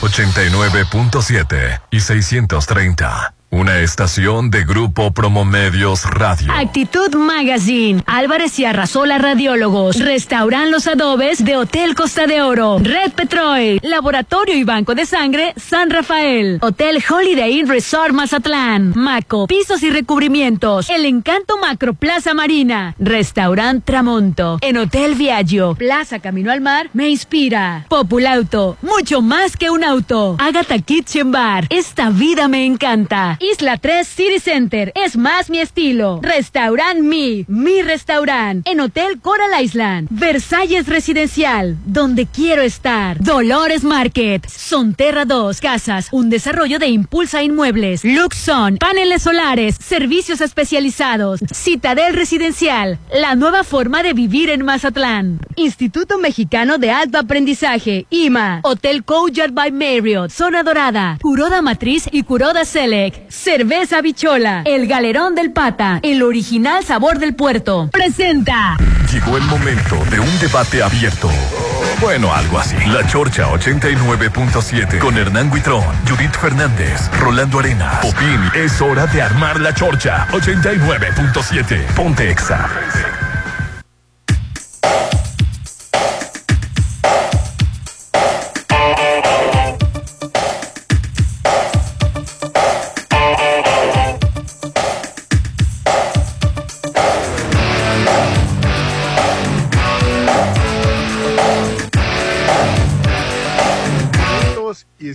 89.7 y 630. Una estación de Grupo Promomedios Radio. Actitud Magazine. Álvarez y Arrasola Radiólogos. Restauran los adobes de Hotel Costa de Oro. Red Petrol. Laboratorio y Banco de Sangre San Rafael. Hotel Holiday Inn Resort Mazatlán. Maco. Pisos y recubrimientos. El Encanto Macro Plaza Marina. Restaurant Tramonto. En Hotel Viaggio. Plaza Camino al Mar. Me inspira. Populauto. Mucho más que un auto. Agatha Kitchen Bar. Esta vida me encanta. Isla 3 City Center. Es más mi estilo. Restaurant Mi. Mi restaurant. En Hotel Coral Island. Versalles Residencial. Donde quiero estar. Dolores Market. Sonterra 2 Casas. Un desarrollo de Impulsa Inmuebles. Luxon. Paneles solares. Servicios especializados. Citadel Residencial. La nueva forma de vivir en Mazatlán. Instituto Mexicano de Alto Aprendizaje. IMA. Hotel Couchard by Marriott. Zona Dorada. Curoda Matriz y Curoda Select. Cerveza Bichola. El Galerón del Pata. El original sabor del puerto. Presenta. Llegó el momento de un debate abierto. Bueno, algo así. La Chorcha 89.7 con Hernán Guitrón, Judith Fernández, Rolando Arenas. Popín, es hora de armar la Chorcha 89.7. Ponte Exa.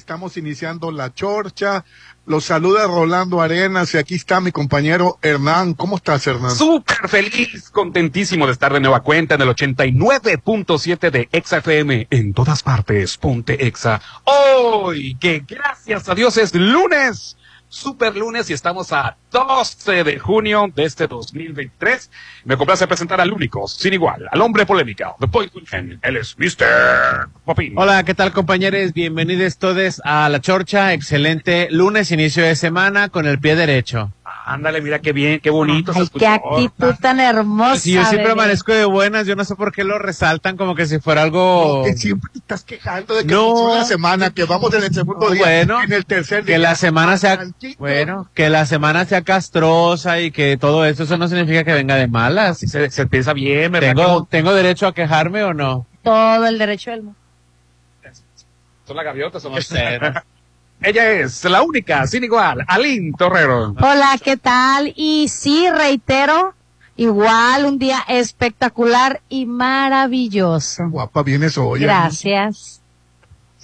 Estamos iniciando la chorcha. Los saluda Rolando Arenas y aquí está mi compañero Hernán. ¿Cómo estás, Hernán? Súper feliz, contentísimo de estar de nueva cuenta en el 89.7 de Exa FM en todas partes. Ponte Exa. Hoy, que gracias a Dios es lunes. Super lunes y estamos a 12 de junio de este 2023. Me complace presentar al único, sin igual, al hombre polémica, The Weekend. Él es Mr. Popín. Hola, ¿qué tal compañeros? Bienvenidos todos a La Chorcha. Excelente lunes, inicio de semana con el pie derecho. Ándale, mira qué bien, qué bonito Ay, qué actitud tan hermosa. Si yo siempre bebé. amanezco de buenas, yo no sé por qué lo resaltan como que si fuera algo... Que siempre te estás quejando de que No. no. la semana, que vamos en el segundo día, Bueno, en el tercer día. que la semana sea bueno, que la semana sea castrosa y que todo eso, eso no significa que venga de malas. Se, se piensa bien, ¿verdad? ¿Tengo, ¿Tengo derecho a quejarme o no? Todo el derecho del mundo. ¿Son las gaviotas o no? Ella es la única, sin igual, Aline Torrero. Hola, ¿qué tal? Y sí, reitero, igual un día espectacular y maravilloso. Guapa vienes hoy. Gracias.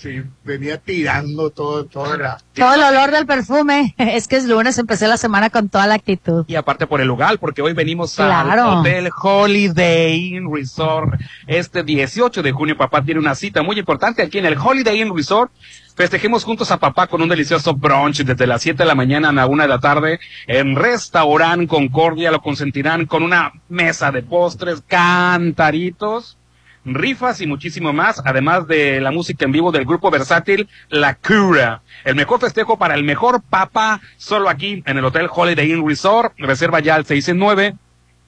Sí, venía tirando todo, todo la... Todo el olor del perfume. Es que es lunes, empecé la semana con toda la actitud. Y aparte por el lugar, porque hoy venimos Claro. al Hotel Holiday Inn Resort. Este 18 de junio, papá tiene una cita muy importante aquí en el Holiday Inn Resort. Festejemos juntos a papá con un delicioso brunch desde las 7 de la mañana a la 1 de la tarde en Restaurant Concordia. Lo consentirán con una mesa de postres, cantaritos, rifas y muchísimo más, además de la música en vivo del grupo versátil La Cura. El mejor festejo para el mejor papá, solo aquí en el Hotel Holiday Inn Resort. Reserva ya al 669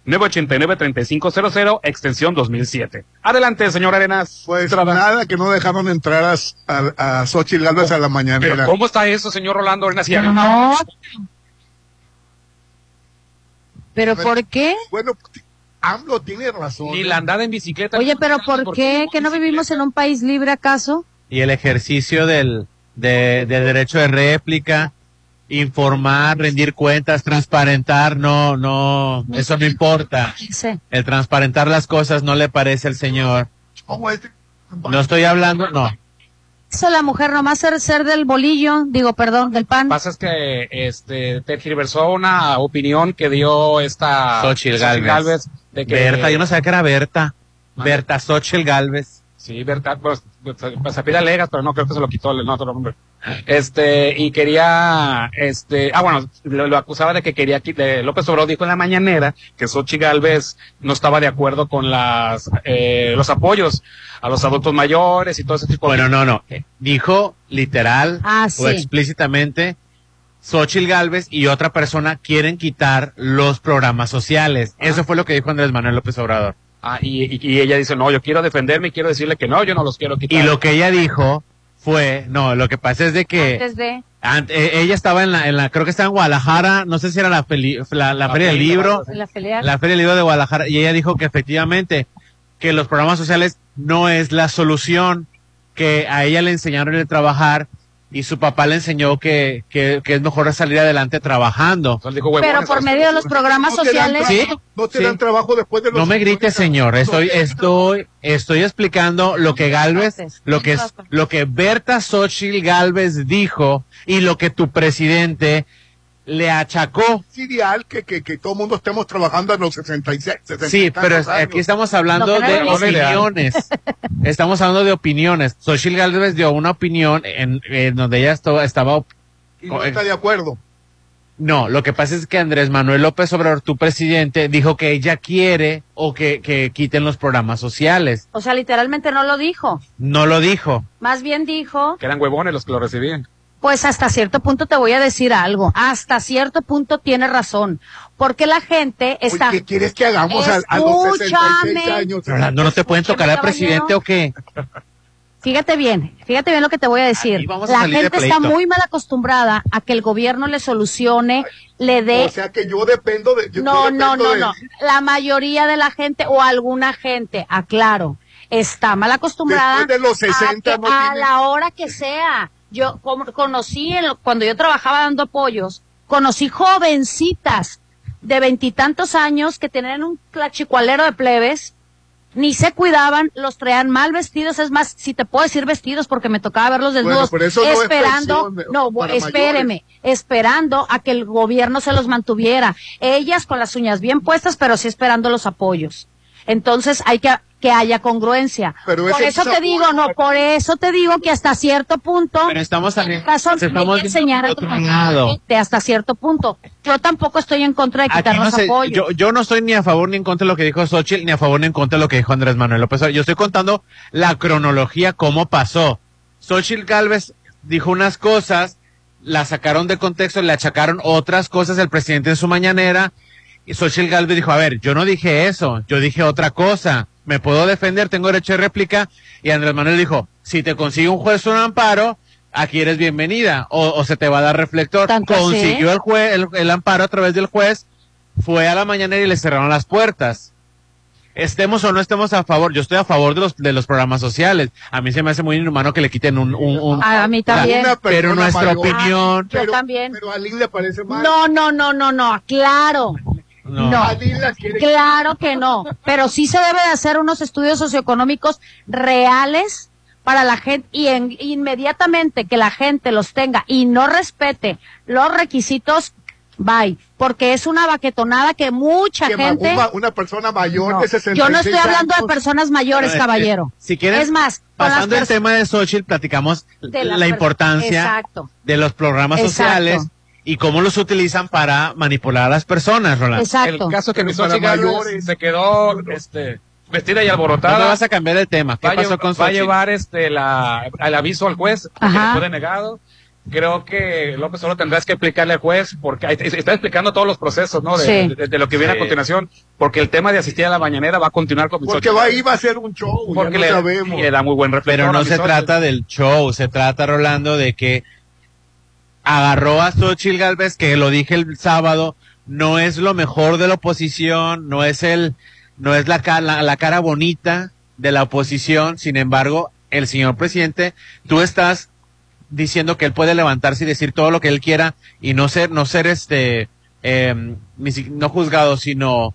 989-3500, extensión 2007. Adelante, señor Arenas. Pues nada, que no dejaron entrar a, a, a Xochitl Gálvez a la Pero mañanera. ¿cómo está eso, señor Rolando Arenas? Y- No. ¿Pero por qué? Bueno, AMLO tiene razón. Ni la andada en bicicleta. Oye, pero ¿por qué? ¿Que no vivimos en un país libre acaso? Y el ejercicio del, de, del derecho de réplica, informar, rendir cuentas, transparentar, no, no, eso no importa. El transparentar las cosas no le parece al señor. No estoy hablando, no. Eso la mujer nomás ser, ser del bolillo, digo, perdón, del pan. pasa es que este tergiversó una opinión que dio esta Xochitl Gálvez. de que Berta, yo no sabía que era Berta. Berta Xochitl Galvez. sí Berta pues, pues, pues, se pide Legas, pero no creo que se lo quitó el otro hombre. Este, y quería, este, ah, bueno, lo, lo acusaba de que quería, qui- de, López Obrador dijo en la mañanera que Xochitl Galvez no estaba de acuerdo con las, eh, los apoyos a los adultos mayores y todo ese tipo Bueno, de no, no. Eh, Dijo literal Ah, o explícitamente, Xochitl Galvez y otra persona quieren quitar los programas sociales. Eso fue lo que dijo Andrés Manuel López Obrador. Ah, y, ella dice, no, yo quiero defenderme y quiero decirle que no, yo no los quiero quitar. Y lo que ella dijo fue, no, lo que pasa es de que Antes de. eh, ella estaba en la, en la, creo que estaba en Guadalajara, no sé si era la, peli- la, la La Feria del Libro, La Feria del Libro de Guadalajara, y ella dijo que efectivamente que los programas sociales no es la solución, que a ella le enseñaron a trabajar y su papá le enseñó que, que, que es mejor salir adelante trabajando. Entonces dijo, "Huevones, Pero por ¿sabes? medio de los programas No te dan sociales. Sí. No te sí. dan trabajo después de los No me grites, 50. señor. Estoy, No estoy, estoy explicando lo que Galvez, lo que es, lo que Berta Xochitl Galvez dijo y lo que tu presidente le achacó. Es ideal que, que, que todo el mundo estemos trabajando a los 66, 60 Sí, y pero aquí estamos hablando no de es opiniones. Estamos hablando de opiniones. Xochitl Galvez dio una opinión en, en donde ella esto- estaba Y no está de acuerdo. No, lo que pasa es que Andrés Manuel López Obrador, tu presidente, dijo que ella quiere o que, que quiten los programas sociales. O sea, literalmente no lo dijo. No lo dijo. Más bien dijo, Que eran huevones los que lo recibían. Pues hasta cierto punto te voy a decir algo. Hasta cierto punto tiene razón. Porque la gente está. ¿Qué quieres que hagamos a, a los 66 Escúchame. años? ¿no te pueden tocar al presidente o qué? Fíjate bien, fíjate bien lo que te voy a decir. A La gente está muy mal acostumbrada a que el gobierno le solucione, le dé O sea que yo dependo de... yo No, no, dependo no, de- no. La mayoría de la gente o alguna gente, aclaro, está mal acostumbrada Después de los 60 a, que no a la hora que sea. Yo conocí, en lo- cuando yo trabajaba dando apoyos, conocí jovencitas de veintitantos años que tenían un clachicualero de plebes, ni se cuidaban, los traían mal vestidos, es más, si te puedo decir vestidos porque me tocaba verlos desnudos, eso no esperando, no, espéreme, esperando a que el gobierno se los mantuviera. Ellas con las uñas bien puestas, pero sí esperando los apoyos. Entonces hay que que haya congruencia. Pero por eso te apoyo- digo, no, por eso te digo que hasta cierto punto Pero estamos nos estamos hay que enseñar a lado. gente hasta cierto punto. Yo tampoco estoy en contra de Aquí quitar no los sé, apoyos. yo, yo no estoy ni a favor ni en contra de lo que dijo Xochitl, ni a favor ni en contra de lo que dijo Andrés Manuel López Obrador. Yo estoy contando la cronología, cómo pasó. Xochitl Galvez dijo unas cosas, la sacaron de contexto, le achacaron otras cosas el presidente en su mañanera, y Xochitl Galvez dijo, a ver, yo no dije eso, yo dije otra cosa, me puedo defender, tengo derecho de réplica, y Andrés Manuel dijo, si te consigue un juez un amparo, aquí eres bienvenida, o, o se te va a dar reflector. Consiguió el juez, el, el amparo a través del juez, fue a la mañanera y le cerraron las puertas. Estemos o no estemos a favor, yo estoy a favor de los, de los programas sociales. A mí se me hace muy inhumano que le quiten un, un, un- A mí también. Pero nuestra opinión, Yo Pero- también. Pero a Lynn le parece mal. No, no, no, no, no, claro. No. Claro que no, pero sí se debe de hacer unos estudios socioeconómicos reales para la gente y en- inmediatamente que la gente los tenga y no respete los requisitos, bye, porque es una baquetonada que mucha que gente... una, una persona mayor No, de 66 yo no estoy hablando de personas mayores, No, es que, caballero. Si quieren, es más, pasando el tema de Xochitl, platicamos de la importancia Exacto. de los programas Exacto. sociales y cómo los utilizan para manipular a las personas, Rolando. Exacto. El caso que mi mayores. se quedó este, vestida y No alborotada. vas a cambiar el tema. ¿Qué va, a pasó con va a llevar este la, el aviso al juez porque Ajá. le fue denegado. Creo que López solo tendrás que explicarle al juez porque está explicando todos los procesos, ¿no? De, Sí. de- de lo que viene Sí. a continuación, porque el tema de asistir a la mañanera va a continuar con mi Porque va, iba a ser un show, porque ya le, no sabemos. y le da muy buen reflector Pero no se trata del show, se trata, Rolando, de que agarró a Xochitl Galvez, que lo dije el sábado, no es lo mejor de la oposición, no es el, no es la, la, la cara bonita de la oposición, sin embargo, el señor presidente, tú estás diciendo que él puede levantarse y decir todo lo que él quiera y no ser, no ser este, eh, no juzgado, sino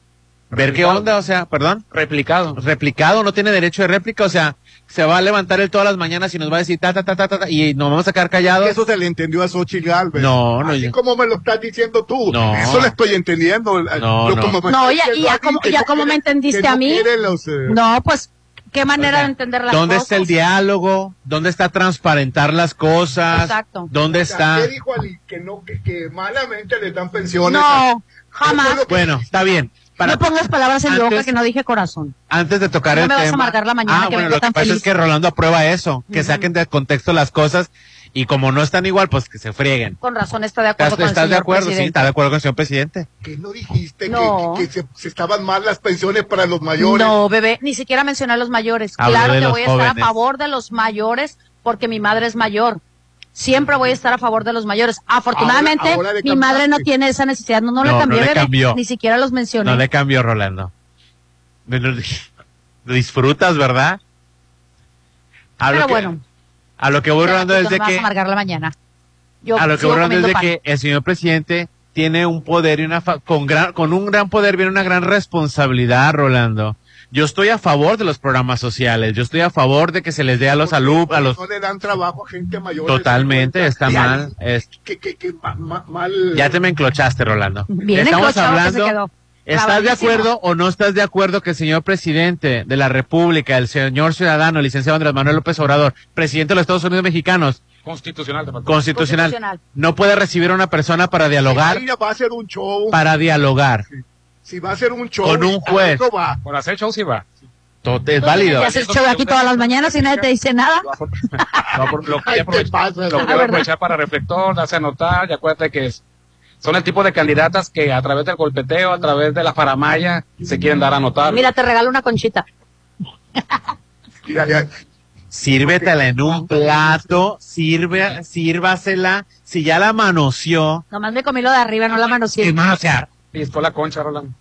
ver qué onda, o sea, perdón replicado. replicado, no tiene derecho de réplica, o sea, se va a levantar él todas las mañanas y nos va a decir ta ta ta ta ta, y nos vamos a quedar callados. Eso se le entendió a Xochitl Galvez. No, no, Así yo- como me lo estás diciendo tú. No. Eso le estoy entendiendo. No, Lo no. como me No, ya- ya como- ya no como me entendiste no a mí. los, eh, No, pues qué manera O sea, de entender las ¿Dónde cosas. está el diálogo? ¿Dónde está transparentar las cosas? Exacto. ¿Dónde O sea, está? ¿Qué dijo Ali? Que no, que, que malamente le dan pensiones. No, jamás. Bueno, está bien. Para, no pongas palabras en mi boca que no dije corazón. antes de tocar No el me vas a amargar la mañana, ah, que bueno, lo que tan pasa feliz. es que Rolando aprueba eso, que Ujú. saquen de contexto las cosas y como no están igual, pues que se frieguen. Con razón está de acuerdo ¿Estás, con el estás de señor acuerdo? Sí, presidente. está de acuerdo con el señor presidente. que no dijiste que- No. que, que se, se estaban mal las pensiones para los mayores. No, bebé, ni siquiera mencioné a los mayores. Claro de que voy a estar jóvenes. a favor de los mayores porque mi madre es mayor. Siempre voy a estar a favor de los mayores. Afortunadamente, Ahora- ahora le mi madre no tiene esa necesidad. No, no, le no cambió. Ni siquiera los mencioné. No le cambió Rolando. Disfrutas, ¿verdad? A Pero lo que, bueno, a lo que voy Rolando tú es de que amargar la mañana. Yo a lo que voy hablando es de pan. que el señor presidente tiene un poder y una fa- con gran con un gran poder viene una gran responsabilidad, Rolando. Yo estoy a favor de los programas sociales, yo estoy a favor de que se les dé a los alumnos, a los No le dan trabajo a gente mayor. totalmente está 50. mal, es- Que, que, que ma- ma- mal. ya te me enclochaste, Rolando. Bien Estamos enclochado que se hablando quedó. ¿Estás de acuerdo o no estás de acuerdo que el señor presidente de la República, el señor ciudadano, el licenciado Andrés Manuel López Obrador, presidente de los Estados Unidos mexicanos, Constitucional. constitucional, Constitucional. no puede recibir a una persona para dialogar, va a ser un show. para dialogar? Si va a ser un show. Con un juez. va. Por hacer show sí va. To- Es válido. Te haces show aquí todas las mañanas y nadie te dice nada. Lo, ¿qué aprovechar, para reflector, darse a notar y acuérdate que es- son el tipo de candidatas que a través del golpeteo, a través de la faramaya, se quieren dar a notar. Mira, te regalo una conchita. Sírvetela en un plato, sirve, sírvasela. Si ya la manoseó, Nomás me comí lo de arriba, no la mano ¿qué más? O sea, Por la concha, Rolando.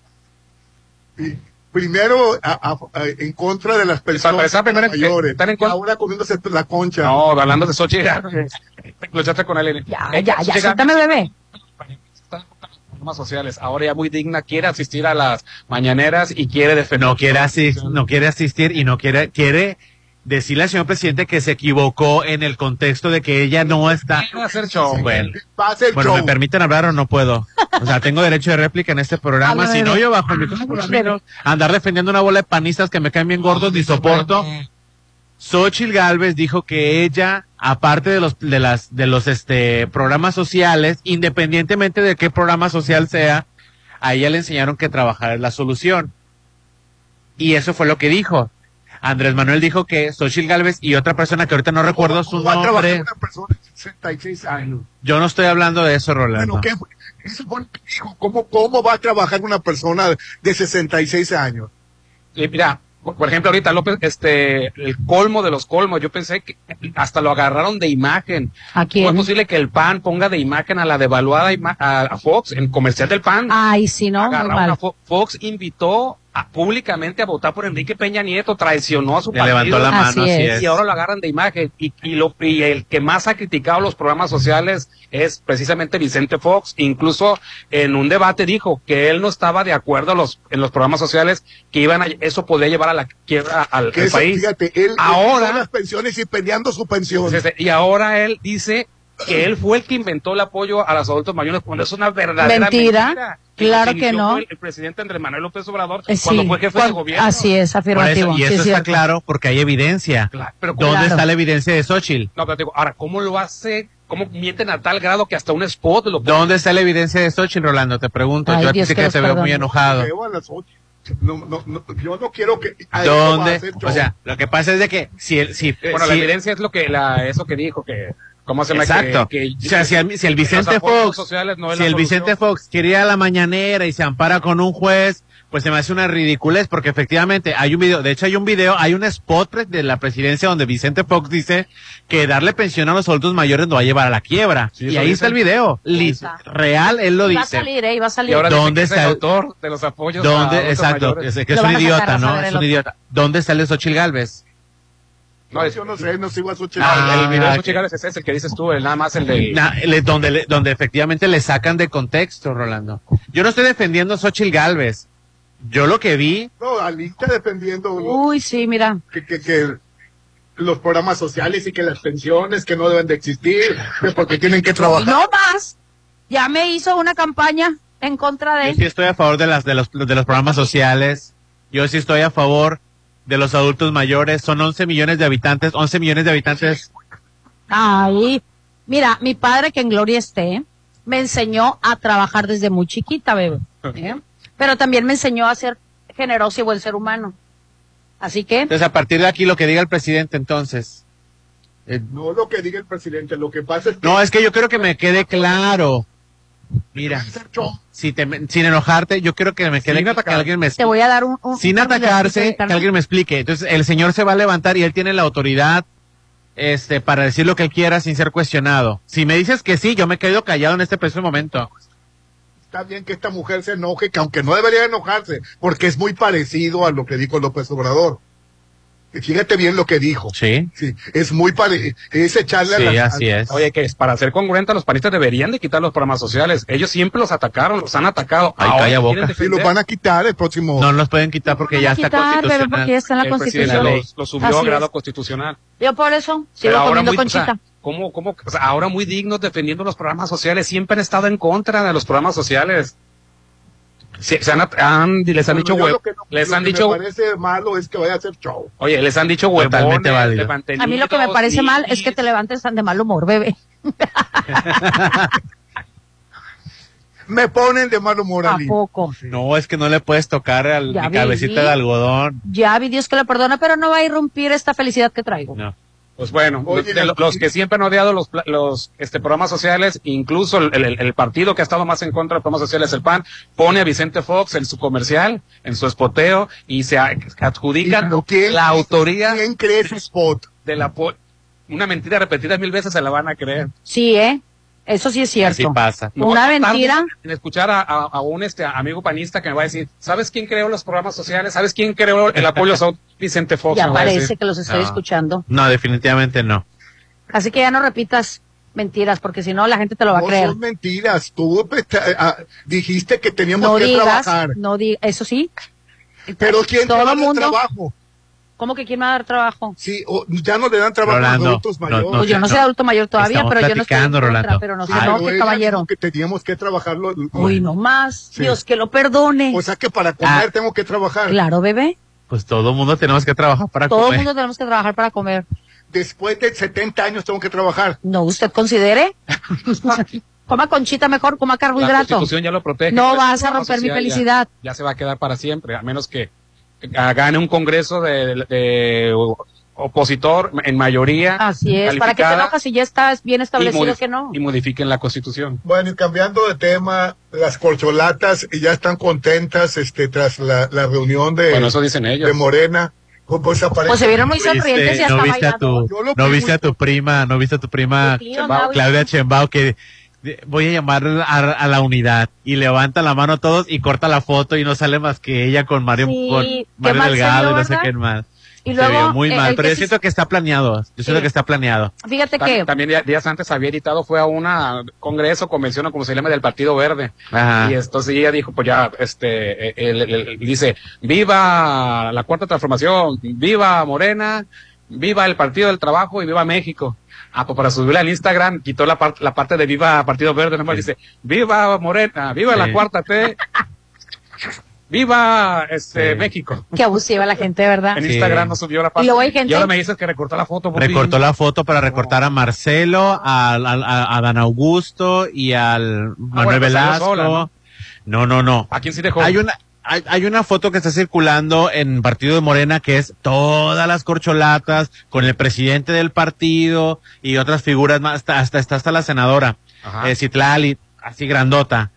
Y primero a- a- a- en contra de las personas primero, mayores. están en ahora comiéndose la concha. No, hablando de Sochi, ya, lo echaste con él. Ya, Eh, ya, ya, suéltame, bebé. sociales, ahora ya muy digna, quiere asistir a las mañaneras y quiere defender. no quiere asistir, no quiere asistir y no quiere, quiere decirle al señor presidente que se equivocó en el contexto de que ella no está. Quiere hacer show. Bueno, Va a bueno, show. ¿me permiten hablar o no puedo? O sea, tengo derecho de réplica en este programa. Si no, yo bajo el micrófono, andar defendiendo una bola de panistas que me caen bien gordos ni soporto. Xochitl Galvez dijo que ella, aparte de los, de las, de los, este, programas sociales, independientemente de qué programa social sea, a ella le enseñaron que trabajar es la solución. Y eso fue lo que dijo. Andrés Manuel dijo que Xochitl Galvez y otra persona que ahorita no recuerdo su ¿Cómo va a trabajar nombre. una persona de 66 años? Yo no estoy hablando de eso, Rolando. Bueno, ¿qué fue? Eso fue lo que dijo. ¿Cómo, ¿Cómo va a trabajar una persona de 66 años? Y mira, por ejemplo, ahorita López, este, el colmo de los colmos, yo pensé que hasta lo agarraron de imagen. ¿A ¿Cómo es quién? posible que el PAN ponga de imagen a la devaluada a, a Fox en comercial del PAN? Ay, sí, no, muy Agarraron a mal. Fo- Fox invitó a- públicamente a votar por Enrique Peña Nieto, traicionó a su Le partido. levantó la mano, Así así es. es. Y ahora lo agarran de imagen. Y, y, lo, y el que más ha criticado los programas sociales es precisamente Vicente Fox. Incluso en un debate dijo que él no estaba de acuerdo a los, en los programas sociales, que iban a, eso podía llevar a la quiebra al, Que al eso, país. fíjate, él él Ahora- las pensiones y peleando su pensión. Y ahora él dice que él fue el que inventó el apoyo a los adultos mayores cuando es una verdadera Mentira. mentira. Claro que no. El, el presidente Andrés Manuel López Obrador Eh, cuando sí, fue jefe de gobierno. Así es, afirmativo. eso, y sí, eso es está cierto. claro porque hay evidencia. Claro, pero ¿Dónde Claro. está la evidencia de Xochitl? No, pero te digo, ahora, ¿cómo lo hace? ¿Cómo mienten a tal grado que hasta un spot lo ¿Dónde está la evidencia de Xochitl, Rolando? Te pregunto. Ay, yo a ti Dios sí que que te veo muy enojado. No, no, no, yo no quiero que. ¿Dónde? O sea, lo que pasa es de que si el, si, Bueno, la evidencia es lo que, la, eso que dijo, que, ¿cómo se? Exacto. Que, que- o sea, si el, si Vicente Fox, sociales no si el solución. Vicente Fox quiere ir a la mañanera y se ampara con un juez, pues se me hace una ridiculez porque efectivamente hay un video, de hecho hay un video, hay un spot de la presidencia donde Vicente Fox dice que darle pensión a los adultos mayores no va a llevar a la quiebra. Sí, y ahí dice. está el video. Li- está. real, él lo Y va a dice. salir, ¿eh? Y va a Y salir. ahora dice ¿Dónde está el autor de los apoyos a ¿Dónde? adultos Exacto. mayores. Es que es un a idiota, a ¿no? Es el un otro. idiota. ¿Dónde está Xochitl Galvez? No, es- yo no sé, no sigo a su Ah, el video de Gálvez es ese, el que dices tú, el nada más el de... Na- le- donde, le- donde efectivamente le sacan de contexto, Rolando. Yo no estoy defendiendo a Xochitl Galvez. Yo lo que vi, No, Ali está defendiendo Uy, sí, mira. que, que, que los programas sociales y que las pensiones que no deben de existir, que porque tienen que trabajar. No más. Ya me hizo una campaña en contra de yo sí estoy a favor de las de los de los programas sociales. Yo sí estoy a favor de los adultos mayores. Son 11 millones de habitantes, 11 millones de habitantes. Ay, mira, mi padre, que en gloria esté, me enseñó a trabajar desde muy chiquita, bebé. ¿eh? Pero también me enseñó a ser generoso y buen ser humano. Así que, Entonces, a partir de aquí, lo que diga el presidente, entonces. Eh, No lo que diga el presidente, lo que pasa es que no, es que yo quiero que me quede claro. Mira, si te, sin enojarte, yo quiero que me quede Sin que atacar. alguien me te voy a dar un... un- sin atacarse, que alguien me explique. Entonces, el señor se va a levantar y él tiene la autoridad este para decir lo que él quiera sin ser cuestionado. Si me dices que sí, yo me quedo callado en este preciso momento. está bien que esta mujer se enoje, que aunque no debería enojarse, porque es muy parecido a lo que dijo López Obrador. Y Fíjate bien lo que dijo. Sí. Sí, es muy parecido. Es echarle a Sí, las- así a- es. Oye, que es para ser congruente, los panistas deberían de quitar los programas sociales. Ellos siempre los atacaron, los han atacado. Ay, Ahora calla boca. Defender. los van a quitar el próximo. No los pueden quitar porque ya está quitar, constitucional. porque ya está en la el constitución. los, los subió Así a grado es. constitucional. Yo por eso sigo Pero ahora comiendo muy, o sea, conchita. ¿cómo, cómo, o sea, ahora muy dignos defendiendo los programas sociales, siempre han estado en contra de los programas sociales. Sí, se han, han- les han dicho yo hue- lo que no- les lo han que dicho, Me parece malo es que vaya a hacer show. oye, les han dicho Totalmente huevones, válido. levantenidos, A mí lo que me parece mal es que te levantes tan de mal humor, bebé. Me ponen de mal humor ¿A poco? No, es que no le puedes tocar al mi vi. cabecita de algodón. Ya vi Dios que le perdona, pero no va a irrumpir esta felicidad que traigo. No. Pues bueno, Oye, de los que siempre han odiado los, los este, programas sociales, incluso el, el- el partido que ha estado más en contra de los programas sociales, el PAN, pone a Vicente Fox en su comercial, en su espoteo, y se adjudican ¿Y la autoría ¿Quién cree ese spot? de la... Una mentira repetida mil veces se la van a creer. Sí, ¿eh? Eso sí es Así cierto. pasa. No Una mentira. En escuchar a, a- a un este amigo panista que me va a decir, ¿sabes quién creó los programas sociales? ¿Sabes quién creó el apoyo a? Vicente Fox. Ya parece que los estoy No. escuchando. No, definitivamente no. Así que ya no repitas mentiras, porque si no la gente te lo va a No creer. son mentiras. Tú pues, te- ah, dijiste que teníamos No que digas, trabajar. no digas, eso sí. Pero ¿quién te Todo el mundo, trabajo? ¿Cómo que quién me va a dar trabajo? Sí, o- ya no le dan trabajo Rolando, a adultos mayores. no, yo no no. soy adulto mayor todavía, pero yo no estoy en contra, Rolando. pero no se enoje, ella caballero. que teníamos que trabajarlo. Uy, no más. Sí. Dios que lo perdone. O sea que para comer Ah. tengo que trabajar. claro, bebé. Pues todo el mundo tenemos que trabajar para Todo el comer. mundo tenemos que trabajar para comer. Después de 70 años tengo que trabajar. No, usted considere. coma conchita mejor, coma La carbohidrato. Constitución ya lo protege. No Pues, vas a romper mi ya- felicidad. Ya, se va a quedar para siempre, a menos que ah, gane un congreso de, de opositor en mayoría. Así es. ¿Para qué te enojas si ya está bien y establecido que no? Y modifiquen la Constitución. Bueno, y cambiando de tema, las corcholatas ya están contentas este, tras la, la reunión de, Bueno, eso dicen ellos. de Morena. Pues, pues, Pues se vieron muy ¿Viste- sonrientes y hasta no viste a tu, no vi viste a tu prima, no viste a tu prima. Claudia Chembao que voy a llamar a, a la unidad y levanta la mano a todos y corta la foto y no sale más que ella con Mario, Sí, con qué Mario Delgado señor, y no sé quién más. Y Se luego, vio muy eh, mal, pero yo siento que está planeado. Yo siento que está planeado. Fíjate Ta- que También día- días antes había editado, fue a una congreso, convención o como se llama del Partido Verde. Ajá. Y entonces ella dijo, pues ya, este, él- él- él dice, viva la cuarta transformación, viva Morena, viva el Partido del Trabajo y viva México. Ah, pues para subirla al Instagram quitó la, parte la parte de viva Partido Verde, nomás dice, viva Morena, viva Sí. la cuarta T, viva este Sí. México. qué abusiva la gente, ¿verdad? En Sí. Instagram no subió la parte. Y luego hay gente- ahora me dices que recortó la foto. Bobby. Recortó la foto para recortar a Marcelo, al- al- a, a Dan Augusto y al Manuel bueno, pues salió Velasco. sola, ¿no? no, no, no. ¿A quién sí dejó? Hay una, hay, hay una foto que está circulando en Partido de Morena que es todas las corcholatas con el presidente del partido y otras figuras más, hasta, hasta está hasta la senadora, eh, Citlali, así grandota.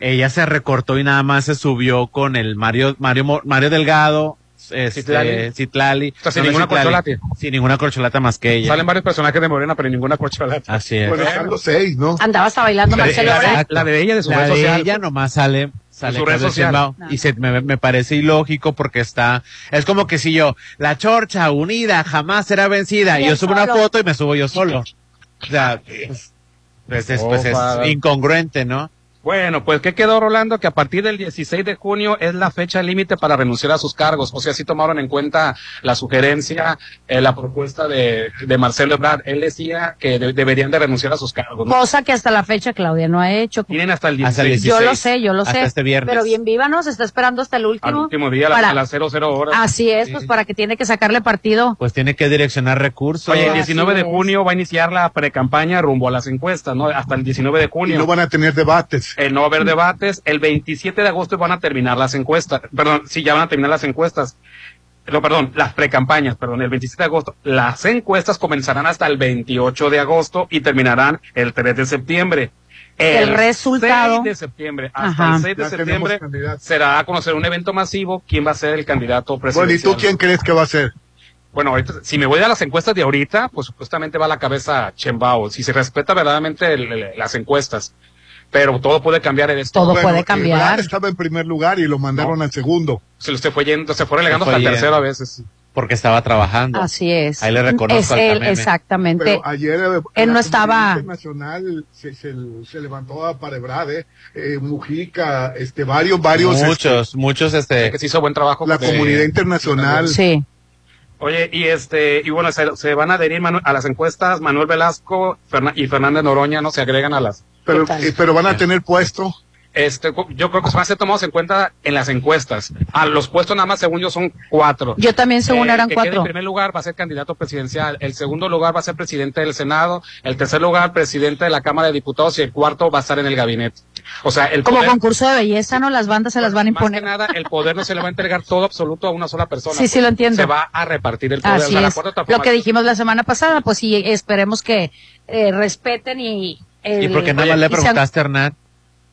Ella se recortó y nada más se subió con el Mario, Mario, Mario Delgado, este, Citlali. Citlali. O sea, sin no, ninguna Citlali, corcholata. Sin ninguna corcholata más que ella. Salen varios personajes de Morena, pero ninguna corcholata. Así es. Bueno, están los seis, ¿no? Andaba hasta bailando Marcelo. ahora. La de ella, de su la red de social. ella nomás sale, sale su red Claudia social. Sheinbaum, No. y se, me, me parece ilógico porque está, es como que si yo, la chorcha unida jamás será vencida, y Yo subo una foto y me subo yo solo. O sea, pues, pues es, pues es incongruente, ¿no? Bueno, pues ¿qué quedó, Rolando? Que a partir del 16 de junio es la fecha límite para renunciar a sus cargos. O sea, sí tomaron en cuenta la sugerencia, eh, la propuesta de, de Marcelo Ebrard. Él decía que de- deberían de renunciar a sus cargos. ¿no? Cosa que hasta la fecha Claudia no ha hecho. Tienen hasta el Hasta el 16, Yo lo sé, yo lo hasta sé. este viernes. Pero bien viva, ¿no? Se está esperando hasta el al último. último día, a las- para- a las 00 horas. Así es, pues para que tiene que sacarle partido. Pues tiene que direccionar recursos. Oye, el Así 19 de es. junio va a iniciar la precampaña rumbo a las encuestas, ¿no? Hasta el 19 de Y junio. no van a tener debates. Eh, no va a haber debates. El 27 de agosto van a terminar las encuestas. Perdón, sí, ya van a terminar las encuestas. No, perdón, las precampañas, perdón, el 27 de agosto. Las encuestas comenzarán hasta el 28 de agosto y terminarán el 3 de septiembre. El resultado. 6 de septiembre, hasta Ajá. el 6 de Ya septiembre, será a conocer un evento masivo quién va a ser el candidato Bueno, ¿y presidencial. tú quién crees que va a ser? Bueno, ahorita, si me voy a las encuestas de ahorita, pues supuestamente va a la cabeza Chembao, si se respeta verdaderamente el- el- las encuestas. Pero todo puede cambiar en esto. Todo Bueno, puede Ebrard cambiar. estaba en primer lugar y lo mandaron al segundo. Se, se fue yendo, se fue relegando Se fue hasta el tercero a veces. Porque estaba trabajando. Así es. Ahí le reconozco Es al él, exactamente. Pero ayer eh, Él no estaba- internacional se, se, se levantó para Ebrard, eh. Eh, Mujica, este, varios, varios. este, muchos, muchos, este, Que se hizo buen trabajo. la de- comunidad internacional. Sí. Oye, y este, y bueno, se, se van a adherir Manu- a las encuestas Manuel Velasco y Fernández Noroña, ¿no? Se agregan a las. Pero, eh, pero van a tener puesto. Este, yo creo que se van a ser tomados en cuenta en las encuestas. A los puestos nada más, según yo, son cuatro. Yo también, según Eh, eran que cuatro. En primer lugar va a ser candidato presidencial, el segundo lugar va a ser presidente del Senado, el tercer lugar presidente de la Cámara de Diputados y el cuarto va a estar en el gabinete. O sea, el Como poder, concurso de belleza, ¿no? Las bandas se las van a más que imponer. nada, el poder no se le va a entregar todo absoluto a una sola persona. Sí, sí, lo entiendo. Se va a repartir el poder. Así O sea, es. Lo que dijimos la semana pasada, pues sí, esperemos que eh, respeten y, el- ¿y por qué nada más le preguntaste a Hernán?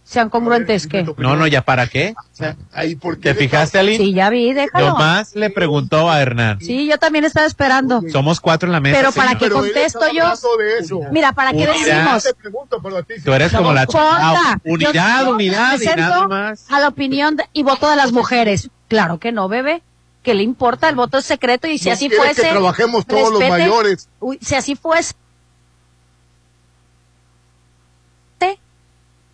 sean congruentes que. No, no, ¿ya para qué? Ahí, ¿por qué ¿Te fijaste, Ali? Sí, ya vi, déjalo. Nomás le preguntó a Hernán. Sí, yo también estaba esperando. Somos cuatro en la mesa. Pero para señor. qué Pero contesto yo? Mira, ¿para qué Unidad. decimos? Tú eres como la chica. Unidad, Yo- yo unidad y nada más. A la opinión de- y voto de las mujeres. Claro que no, bebé. ¿Qué le importa? El voto es secreto y si No así fuese. que trabajemos todos los mayores. Uy, si así fuese,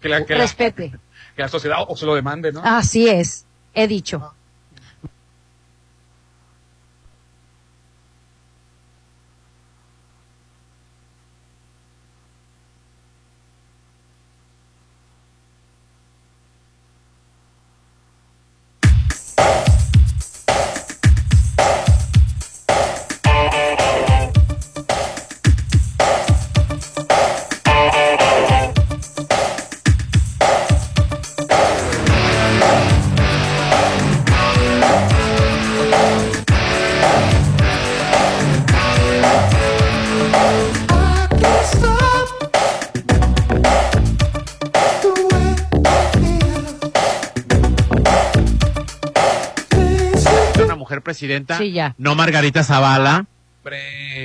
que la, que la- respete. que la sociedad o se lo demande, ¿no? Así es, he dicho. Presidenta. Sí, ya. No Margarita Zavala.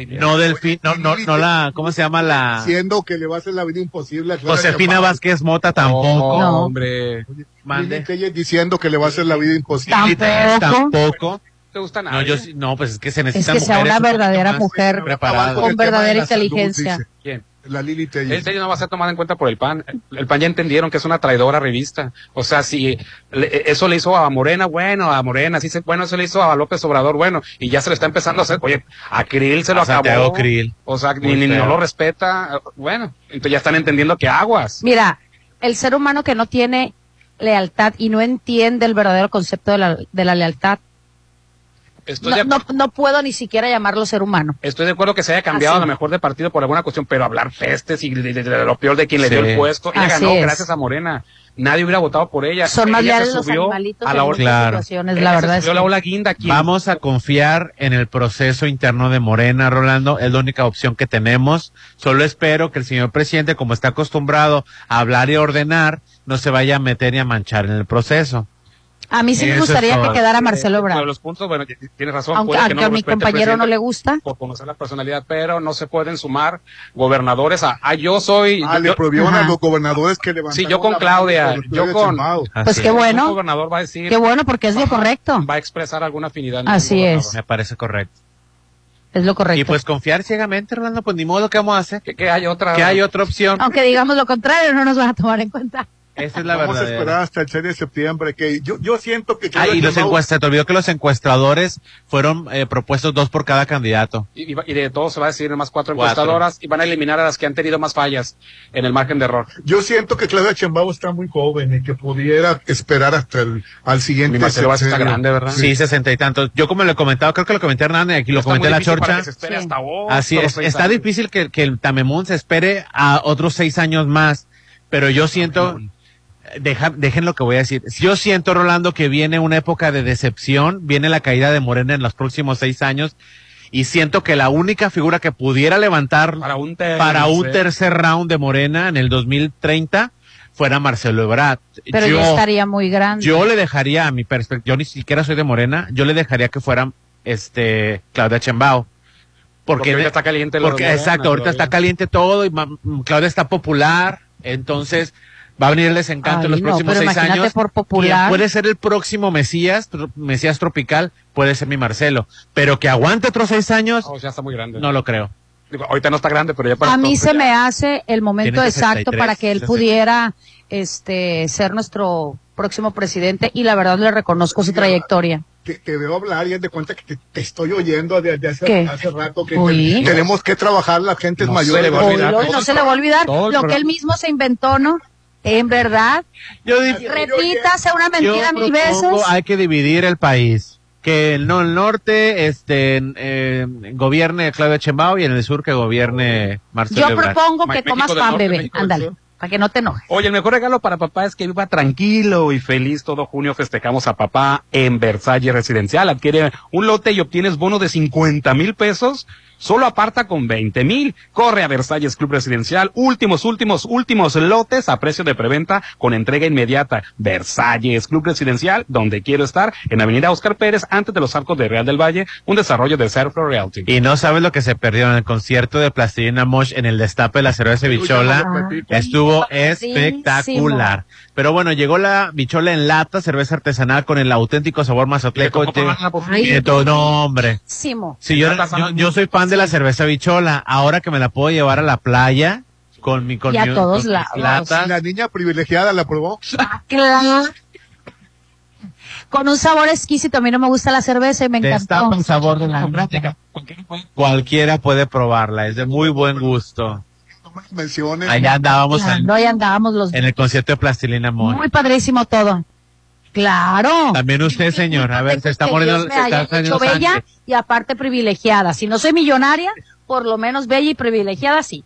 No Delfín, no, no, no la, ¿cómo se llama la? Diciendo que le va a hacer la vida imposible a Clara Josefina Chaparro. Vázquez Mota tampoco. No. hombre. Mande. Lili diciendo que le va a hacer la vida imposible. Lili Telles tampoco. ¿Te gusta nada? No, yo sí- no, pues es que se Es necesitan que sea una verdadera mujer preparadas. Con verdadera inteligencia. ¿Quién? La Lili El no va a ser tomado en cuenta por el PAN. El PAN ya entendieron que es una traidora revista. O sea, si le- eso le hizo a Morena, bueno, a Morena, sí se, bueno, eso le hizo a López Obrador, bueno, y ya se le está empezando a hacer, oye, a Krill se lo A acabó. Santiago Krill. O sea, ni, ni- no lo respeta. Bueno, entonces ya están entendiendo que aguas. Mira, el ser humano que no tiene lealtad y no entiende el verdadero concepto de la, de la lealtad, Estoy, no, de, no, no puedo ni siquiera llamarlo ser humano. estoy de acuerdo que se haya cambiado Así. a lo mejor de partido por alguna cuestión, pero hablar pestes y de, de- de lo peor de quien le dio el puesto. Ella Así ganó es. gracias a Morena. Nadie hubiera votado por ella. Son más Ella se los subió animalitos a la ola. Claro. situaciones, la se verdad es subió a la que- ola guinda aquí. Vamos a confiar en el proceso interno de Morena, Rolando. Es la única opción que tenemos. Solo espero que el señor presidente, como está acostumbrado a hablar y ordenar, no se vaya a meter y a manchar en el proceso. A mí sí me gustaría que quedara Marcelo Ebrard. los puntos, bueno, tienes razón. Aunque, puede que aunque no a mi compañero no le gusta. Por conocer la personalidad, pero no se pueden sumar gobernadores a, ah, yo soy. Ah, le prohibieron Ajá. a los gobernadores que levantaron Sí, yo con Claudia, yo con-. Pues qué bueno, gobernador va a decir. qué bueno porque es lo correcto. Va a expresar alguna afinidad. Así es. Me parece correcto. Es lo correcto. Y pues confiar ciegamente, Rolando, pues ni modo, ¿qué vamos a hacer? Que, que hay otra. Que hay otra opción. Aunque digamos lo contrario, no nos van a tomar en cuenta. Esa es la Vamos a verdad. esperar hasta el 6 de septiembre. Que yo, yo siento que. Ah, y los encuestas, te olvidó que los encuestadores fueron eh, propuestos dos por cada candidato. Y, y va- y de todo se va a decidir más cuatro Cuatro. encuestadoras y van a eliminar a las que han tenido más fallas en el margen de error. Yo siento que Claudia Chembao está muy joven y que pudiera esperar hasta el al siguiente. Mi está grande, ¿verdad? Sí, sesenta y tantos. Yo como lo he comentado, creo que lo comenté a Hernán y aquí lo Está comenté a la chorcha. que se espere Sí. hasta agosto, Así es, está años. difícil que, que el Tamemún se espere a otros seis años más, pero yo siento, deja, dejen lo que voy a decir, yo siento, Rolando, que viene una época de decepción, viene la caída de Morena en los próximos seis años, y siento que la única figura que pudiera levantar Para un tercer. para un tercer round de Morena en el 2030 fuera Marcelo Ebrard. Pero yo, ya estaría muy grande. yo le dejaría a mi perspectiva, yo ni siquiera soy de Morena, yo le dejaría que fuera este Claudia Chembao. Porque, Porque, ahorita está caliente porque Morena exacto, ahorita todavía. está caliente todo y mm, Claudia está popular, entonces va a venir el desencanto en los no, próximos pero seis imagínate años. por popular. Quien puede ser el próximo Mesías, Mesías tropical, puede ser mi Marcelo, pero que aguante otros seis años, Oh, ya está muy grande. no lo creo. Digo, ahorita no está grande, pero ya para A mí se ya. me hace el momento exacto 63, para que él 60. pudiera este ser nuestro próximo presidente y la verdad le reconozco su trayectoria. Te, te veo hablar y haz de cuenta que te, te estoy oyendo desde hace, hace rato que te- tenemos que trabajar las gentes No mayores. se le va a olvidar. No se le va a olvidar Todo lo que él mismo se inventó, ¿no? En verdad, Yo repítase una mentira Yo mil veces. hay que dividir el país. Que el, no, el norte este, eh, gobierne Claudia Chembao y en el sur que gobierne Marcelo Yo propongo que México comas pan, Norte, bebé. Ándale, para que no te enojes. Oye, el mejor regalo para papá es que viva tranquilo y feliz todo junio. Festejamos a papá en Versalles Residencial. Adquiere un lote y obtienes bono de 50 mil pesos. Solo aparta con 20 mil. Corre a Versalles Club Residencial. Últimos, últimos, últimos lotes a precio de preventa con entrega inmediata. Versalles Club Residencial, donde quiero estar, en Avenida Oscar Pérez, antes de los arcos de Real del Valle, un desarrollo de Serflo Realty. Y no sabes lo que se perdió en el concierto de Plastilina Mosh en el destape de la cerveza bichola. Estuvo espectacular. Pero bueno, llegó la bichola en lata, cerveza artesanal con el auténtico sabor mazatleco. ¿Le tocó probarla, por Ay, Y todo, no, hombre. Simo. Sí, yo, Lata, yo, yo soy fan de la cerveza bichola. Ahora que me la puedo llevar a la playa con mi con Y a mi- todos con lados. latas. La niña privilegiada la probó. Ah, claro. Con un sabor exquisito. A mí no me gusta la cerveza y me. Destapa el sabor de la Cualquiera puede probarla, es de muy buen gusto. Menciones. Allá andábamos en, Claro, ahí andábamos los en el concierto de Plastilina Mosh. Muy padrísimo todo. Claro. También usted, señor, a ver, se está muriendo, se está hecho bella y aparte privilegiada. Si no soy millonaria, por lo menos bella y privilegiada sí.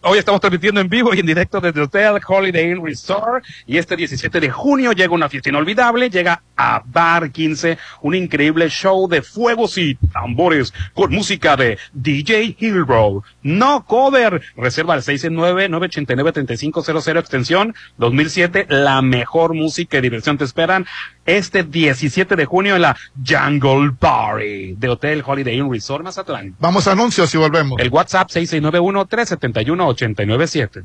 Hoy estamos transmitiendo en vivo y en directo desde el Hotel Holiday Inn Resort y este 17 de junio llega una fiesta inolvidable, llega a Bar 15, un increíble show de fuegos y tambores con música de DJ Hero. No cover. Reserva al 669-989-3500 extensión 2007. La mejor música y diversión te esperan este 17 de junio en la Jungle Party de Hotel Holiday Inn Resort Mazatlán. Vamos a anuncios y volvemos. El WhatsApp 6691-371-897.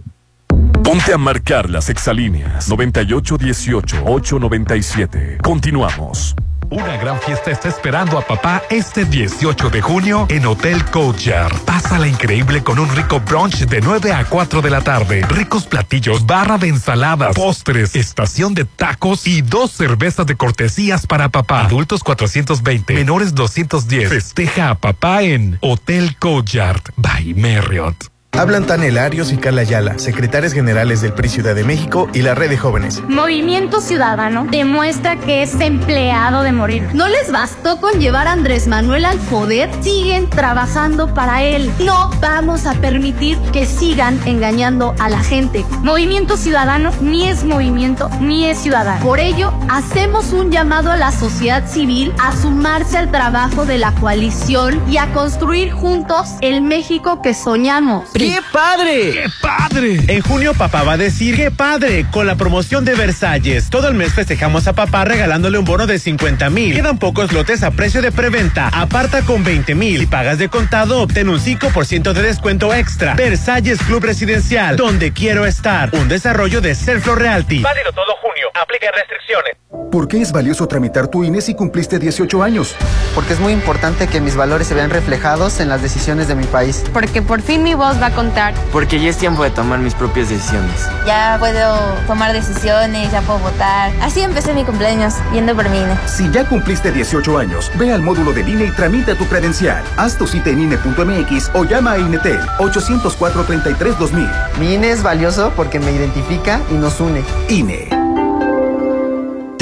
Ponte a marcar las exalíneas 9818-897. Continuamos. Una gran fiesta está esperando a papá este 18 de junio en Hotel Courtyard. Pásala increíble con un rico brunch de 9 a 4 de la tarde. Ricos platillos, barra de ensaladas, postres, estación de tacos y dos cervezas de cortesías para papá. Adultos 420, menores 210. Festeja a papá en Hotel Courtyard by Marriott. Hablan Arios y Carla Ayala, secretarias generales del PRI Ciudad de México y la Red de Jóvenes. Movimiento Ciudadano demuestra que es empleado de morir. No les bastó con llevar a Andrés Manuel al poder, siguen trabajando para él. No vamos a permitir que sigan engañando a la gente. Movimiento Ciudadano ni es movimiento ni es ciudadano. Por ello, hacemos un llamado a la sociedad civil a sumarse al trabajo de la coalición y a construir juntos el México que soñamos. ¡Qué padre! ¡Qué padre! En junio papá va a decir ¡Qué padre! Con la promoción de Versalles. Todo el mes festejamos a papá regalándole un bono de 50 mil. Quedan pocos lotes a precio de preventa. Aparta con 20 mil. Si pagas de contado, obtén un 5% de descuento extra. Versalles Club Residencial, donde quiero estar. Un desarrollo de Selflo Realty. Válido todo junio. Aplica restricciones. ¿Por qué es valioso tramitar tu INE si cumpliste 18 años? Porque es muy importante que mis valores se vean reflejados en las decisiones de mi país. Porque por fin mi voz va a contar. Porque ya es tiempo de tomar mis propias decisiones. Ya puedo tomar decisiones, ya puedo votar. Así empecé mi cumpleaños, yendo por mi INE. Si ya cumpliste 18 años, ve al módulo del INE y tramita tu credencial. Haz tu cita en INE.mx o llama a INETEL 804-33-2000. Mi INE es valioso porque me identifica y nos une. INE.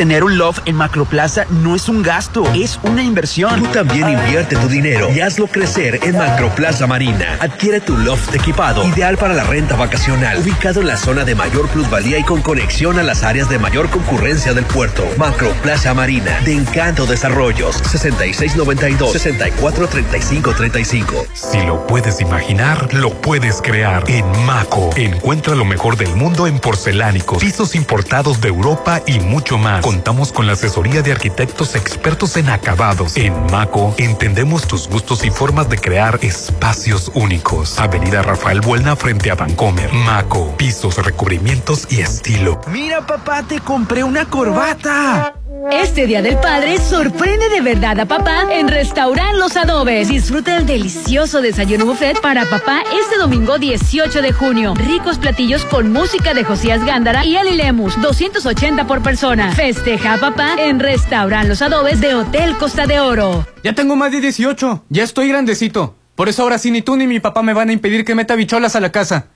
Tener un loft en Macroplaza no es un gasto, es una inversión. Tú también invierte tu dinero y hazlo crecer en Macroplaza Marina. Adquiere tu loft equipado, ideal para la renta vacacional, ubicado en la zona de mayor plusvalía y con conexión a las áreas de mayor concurrencia del puerto. Macroplaza Marina, de Encanto Desarrollos, 6692-643535. Si lo puedes imaginar, lo puedes crear. En Maco, encuentra lo mejor del mundo en porcelánicos, pisos importados de Europa y mucho más. Contamos con la asesoría de arquitectos expertos en acabados. En Maco entendemos tus gustos y formas de crear espacios únicos. Avenida Rafael Buelna frente a Vancomer. Maco, pisos, recubrimientos y estilo. Mira papá, te compré una corbata. Este Día del Padre sorprende de verdad a papá en Restaurant Los Adobes. Disfruta el delicioso desayuno buffet para papá este domingo 18 de junio. Ricos platillos con música de Josías Gándara y Ali Lemus, 280 por persona. Festeja a papá en Restaurant Los Adobes de Hotel Costa de Oro. Ya tengo más de 18, ya estoy grandecito. Por eso ahora sí ni tú ni mi papá me van a impedir que meta bicholas a la casa.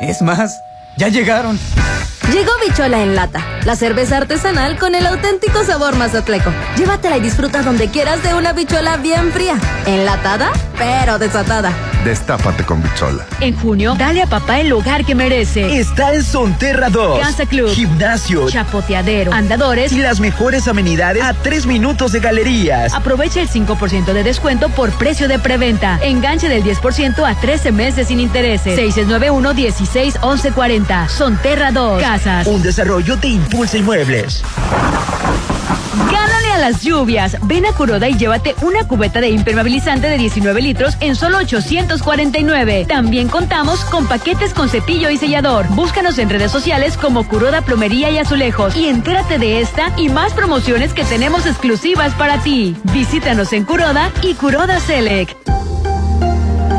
Es más, ya llegaron. Llegó Bichola en lata, la cerveza artesanal con el auténtico sabor mazatleco. Llévatela y disfruta donde quieras de una bichola bien fría, enlatada, pero desatada. Destápate con Bichola. En junio, dale a papá el lugar que merece. Está en Sonterra 2. Casa Club. Gimnasio. Chapoteadero. Andadores. Y las mejores amenidades a tres minutos de galerías. Aprovecha el 5% de descuento por precio de preventa. Enganche del 10% a 13 meses sin intereses. 691-16-1140. Sonterra 2. Casas. Un desarrollo de Impulsa Inmuebles. Gánale a las lluvias. Ven a Curoda y llévate una cubeta de impermeabilizante de 19 litros en solo 849. También contamos con paquetes con cepillo y sellador. Búscanos en redes sociales como Curoda Plomería y Azulejos y entérate de esta y más promociones que tenemos exclusivas para ti. Visítanos en Curoda y Curoda Select.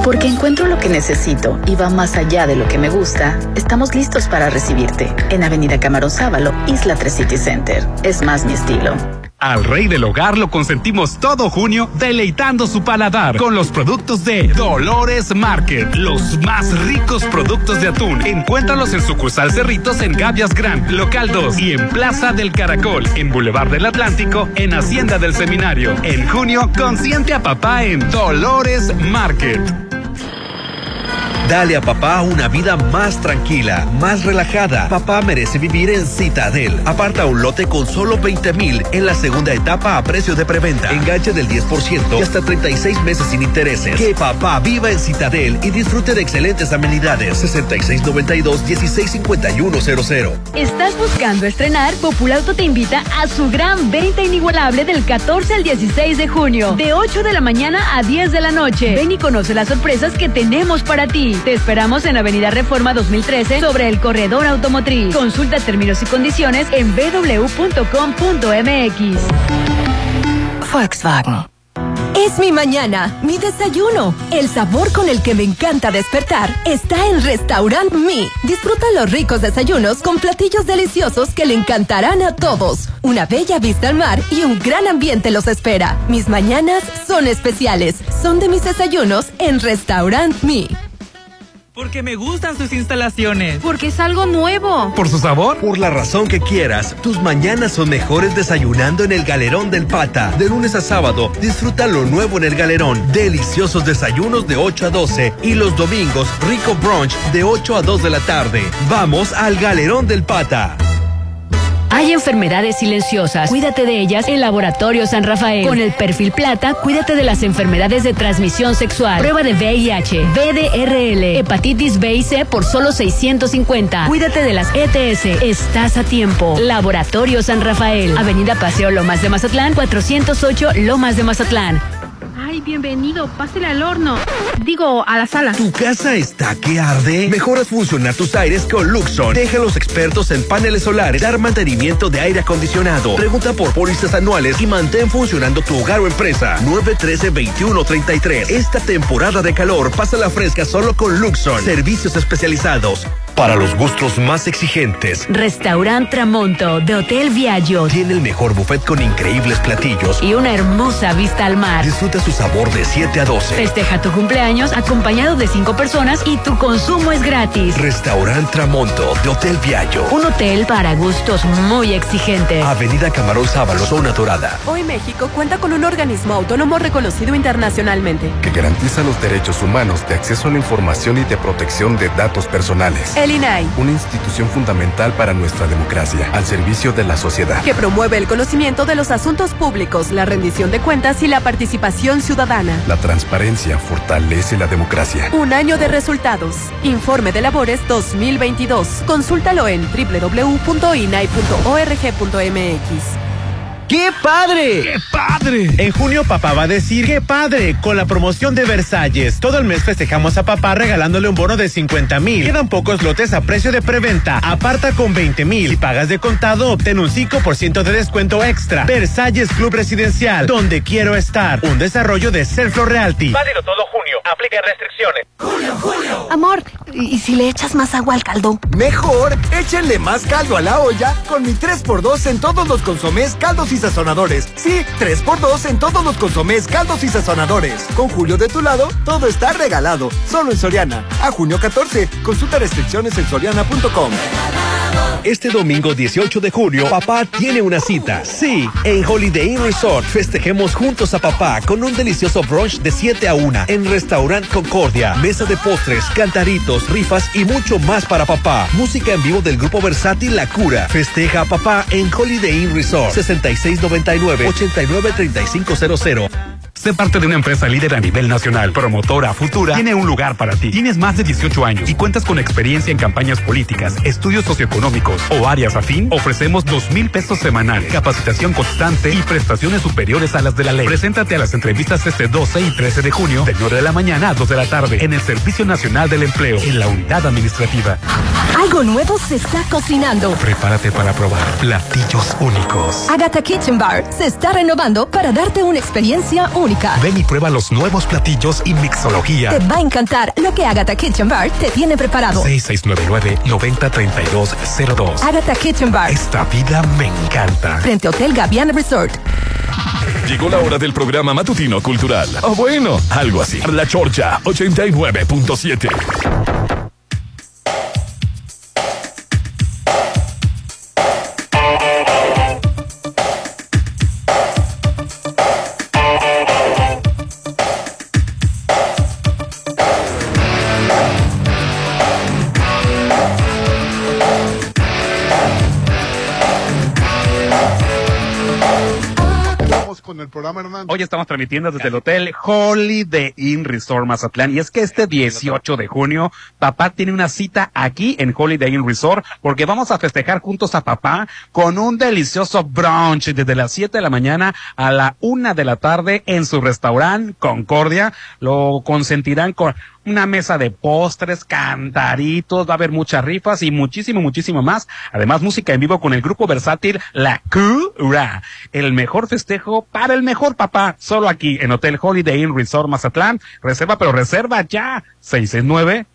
Porque encuentro lo que necesito y va más allá de lo que me gusta, estamos listos para recibirte en Avenida Camarón Sábalo, Isla 3 City Center. Es más mi estilo. Al rey del hogar lo consentimos todo junio deleitando su paladar con los productos de Dolores Market, los más ricos productos de atún. Encuéntralos en sucursal Cerritos en Gavias Grand, local 2 y en Plaza del Caracol, en Boulevard del Atlántico, en Hacienda del Seminario. En junio, consiente a papá en Dolores Market. Dale a papá una vida más tranquila, más relajada. Papá merece vivir en Citadel. Aparta un lote con solo 20 mil en la segunda etapa a precio de preventa. Enganche del 10% y hasta 36 meses sin intereses. Que papá viva en Citadel y disfrute de excelentes amenidades. 6692-165100. ¿Estás buscando estrenar? Populauto te invita a su gran venta inigualable del 14 al 16 de junio, de 8 de la mañana a 10 de la noche. Ven y conoce las sorpresas que tenemos para ti. Te esperamos en Avenida Reforma 2013 sobre el corredor automotriz. Consulta términos y condiciones en www.com.mx. Volkswagen. Es mi mañana, mi desayuno. El sabor con el que me encanta despertar está en Restaurant Mi. Disfruta los ricos desayunos con platillos deliciosos que le encantarán a todos. Una bella vista al mar y un gran ambiente los espera. Mis mañanas son especiales. Son de mis desayunos en Restaurant Mi. Porque me gustan sus instalaciones. Porque es algo nuevo. ¿Por su sabor? Por la razón que quieras, tus mañanas son mejores desayunando en el Galerón del Pata. De lunes a sábado, disfruta lo nuevo en el Galerón. Deliciosos desayunos de 8 a 12 y los domingos, rico brunch de 8 a 2 de la tarde. Vamos al Galerón del Pata. Hay enfermedades silenciosas. Cuídate de ellas en Laboratorio San Rafael. Con el perfil plata, cuídate de las enfermedades de transmisión sexual. Prueba de VIH, BDRL, hepatitis B y C por solo 650. Cuídate de las ETS. Estás a tiempo. Laboratorio San Rafael. Avenida Paseo Lomas de Mazatlán, 408 Lomas de Mazatlán. Ay, bienvenido. Pásele al horno. Digo, a la sala. ¿Tu casa está que arde? Mejoras funcionar tus aires con Luxon. Deja a los expertos en paneles solares dar mantenimiento de aire acondicionado. Pregunta por pólizas anuales y mantén funcionando tu hogar o empresa. 913-2133. Esta temporada de calor, pasa la fresca solo con Luxon. Servicios especializados. Para los gustos más exigentes, Restaurant Tramonto de Hotel Viaggio tiene el mejor buffet con increíbles platillos. y una hermosa vista al mar. Disfruta su sabor de 7 a 12. Festeja tu cumpleaños acompañado de cinco personas y tu consumo es gratis. Restaurant Tramonto de Hotel Viaggio. Un hotel para gustos muy exigentes. Avenida Camarón Sábalo, zona dorada. Hoy México cuenta con un organismo autónomo reconocido internacionalmente. Que garantiza los derechos humanos de acceso a la información y de protección de datos personales. El INAI, Una institución fundamental para nuestra democracia, al servicio de la sociedad. que promueve el conocimiento de los asuntos públicos, la rendición de cuentas y la participación ciudadana. La transparencia fortalece la democracia. Un año de resultados. Informe de labores 2022. Consúltalo en www.inai.org.mx. ¡Qué padre! ¡Qué padre! En junio papá va a decir ¡qué padre! Con la promoción de Versalles. Todo el mes festejamos a papá regalándole un bono de 50 mil. Quedan pocos lotes a precio de preventa. Aparta con 20 mil. Si pagas de contado, obtén un 5% de descuento extra. Versalles Club Residencial, donde quiero estar. Un desarrollo de Selflo Realty. Válido todo junio. Aplica restricciones. Amor, ¿y si le echas más agua al caldo? Mejor, échenle más caldo a la olla con mi 3x2 en todos los consomés, caldos y sazonadores. Sí, 3x2 en todos los consomés, caldos y sazonadores. Con Julio de tu lado, todo está regalado. Solo en Soriana. A junio 14. Consulta restricciones en soriana.com. Este domingo 18 de junio, papá tiene una cita. Sí, en Holiday Inn Resort festejemos juntos a papá con un delicioso brunch de 7 a 1 en Restaurant Concordia. Mesa de postres, cantaritos, rifas y mucho más para papá. Música en vivo del grupo versátil La Cura. Festeja a papá en Holiday Inn Resort. 6699-893500. Sé parte de una empresa líder a nivel nacional, promotora futura, tiene un lugar para ti. Tienes más de 18 años y cuentas con experiencia en campañas políticas, estudios socioeconómicos o áreas afín, ofrecemos dos mil pesos semanales, capacitación constante y prestaciones superiores a las de la ley. Preséntate a las entrevistas este 12 y 13 de junio, de 9 de la mañana a 2 de la tarde, en el Servicio Nacional del Empleo, en la unidad administrativa. Algo nuevo se está cocinando. Prepárate para probar platillos únicos. Agatha Kitchen Bar se está renovando para darte una experiencia única. Ven y prueba los nuevos platillos y mixología. Te va a encantar lo que Agatha Kitchen Bar te tiene preparado. 6699-903202. Agatha Kitchen Bar, Esta vida me encanta. frente a Hotel Gaviana Resort. Llegó la hora del programa matutino cultural. O bueno, algo así. La Chorcha 89.7. Hoy estamos transmitiendo desde el hotel Holiday Inn Resort Mazatlán. Y es que este 18 de junio, papá tiene una cita aquí en Holiday Inn Resort porque vamos a festejar juntos a papá con un delicioso brunch desde las 7 de la mañana a la 1 de la tarde en su restaurante Concordia. Lo consentirán con una mesa de postres, cantaritos, va a haber muchas rifas y muchísimo, muchísimo más. Además, música en vivo con el grupo versátil La Cura. El mejor festejo para el mejor papá. Solo aquí en Hotel Holiday Inn Resort Mazatlán. Reserva, pero reserva ya. 669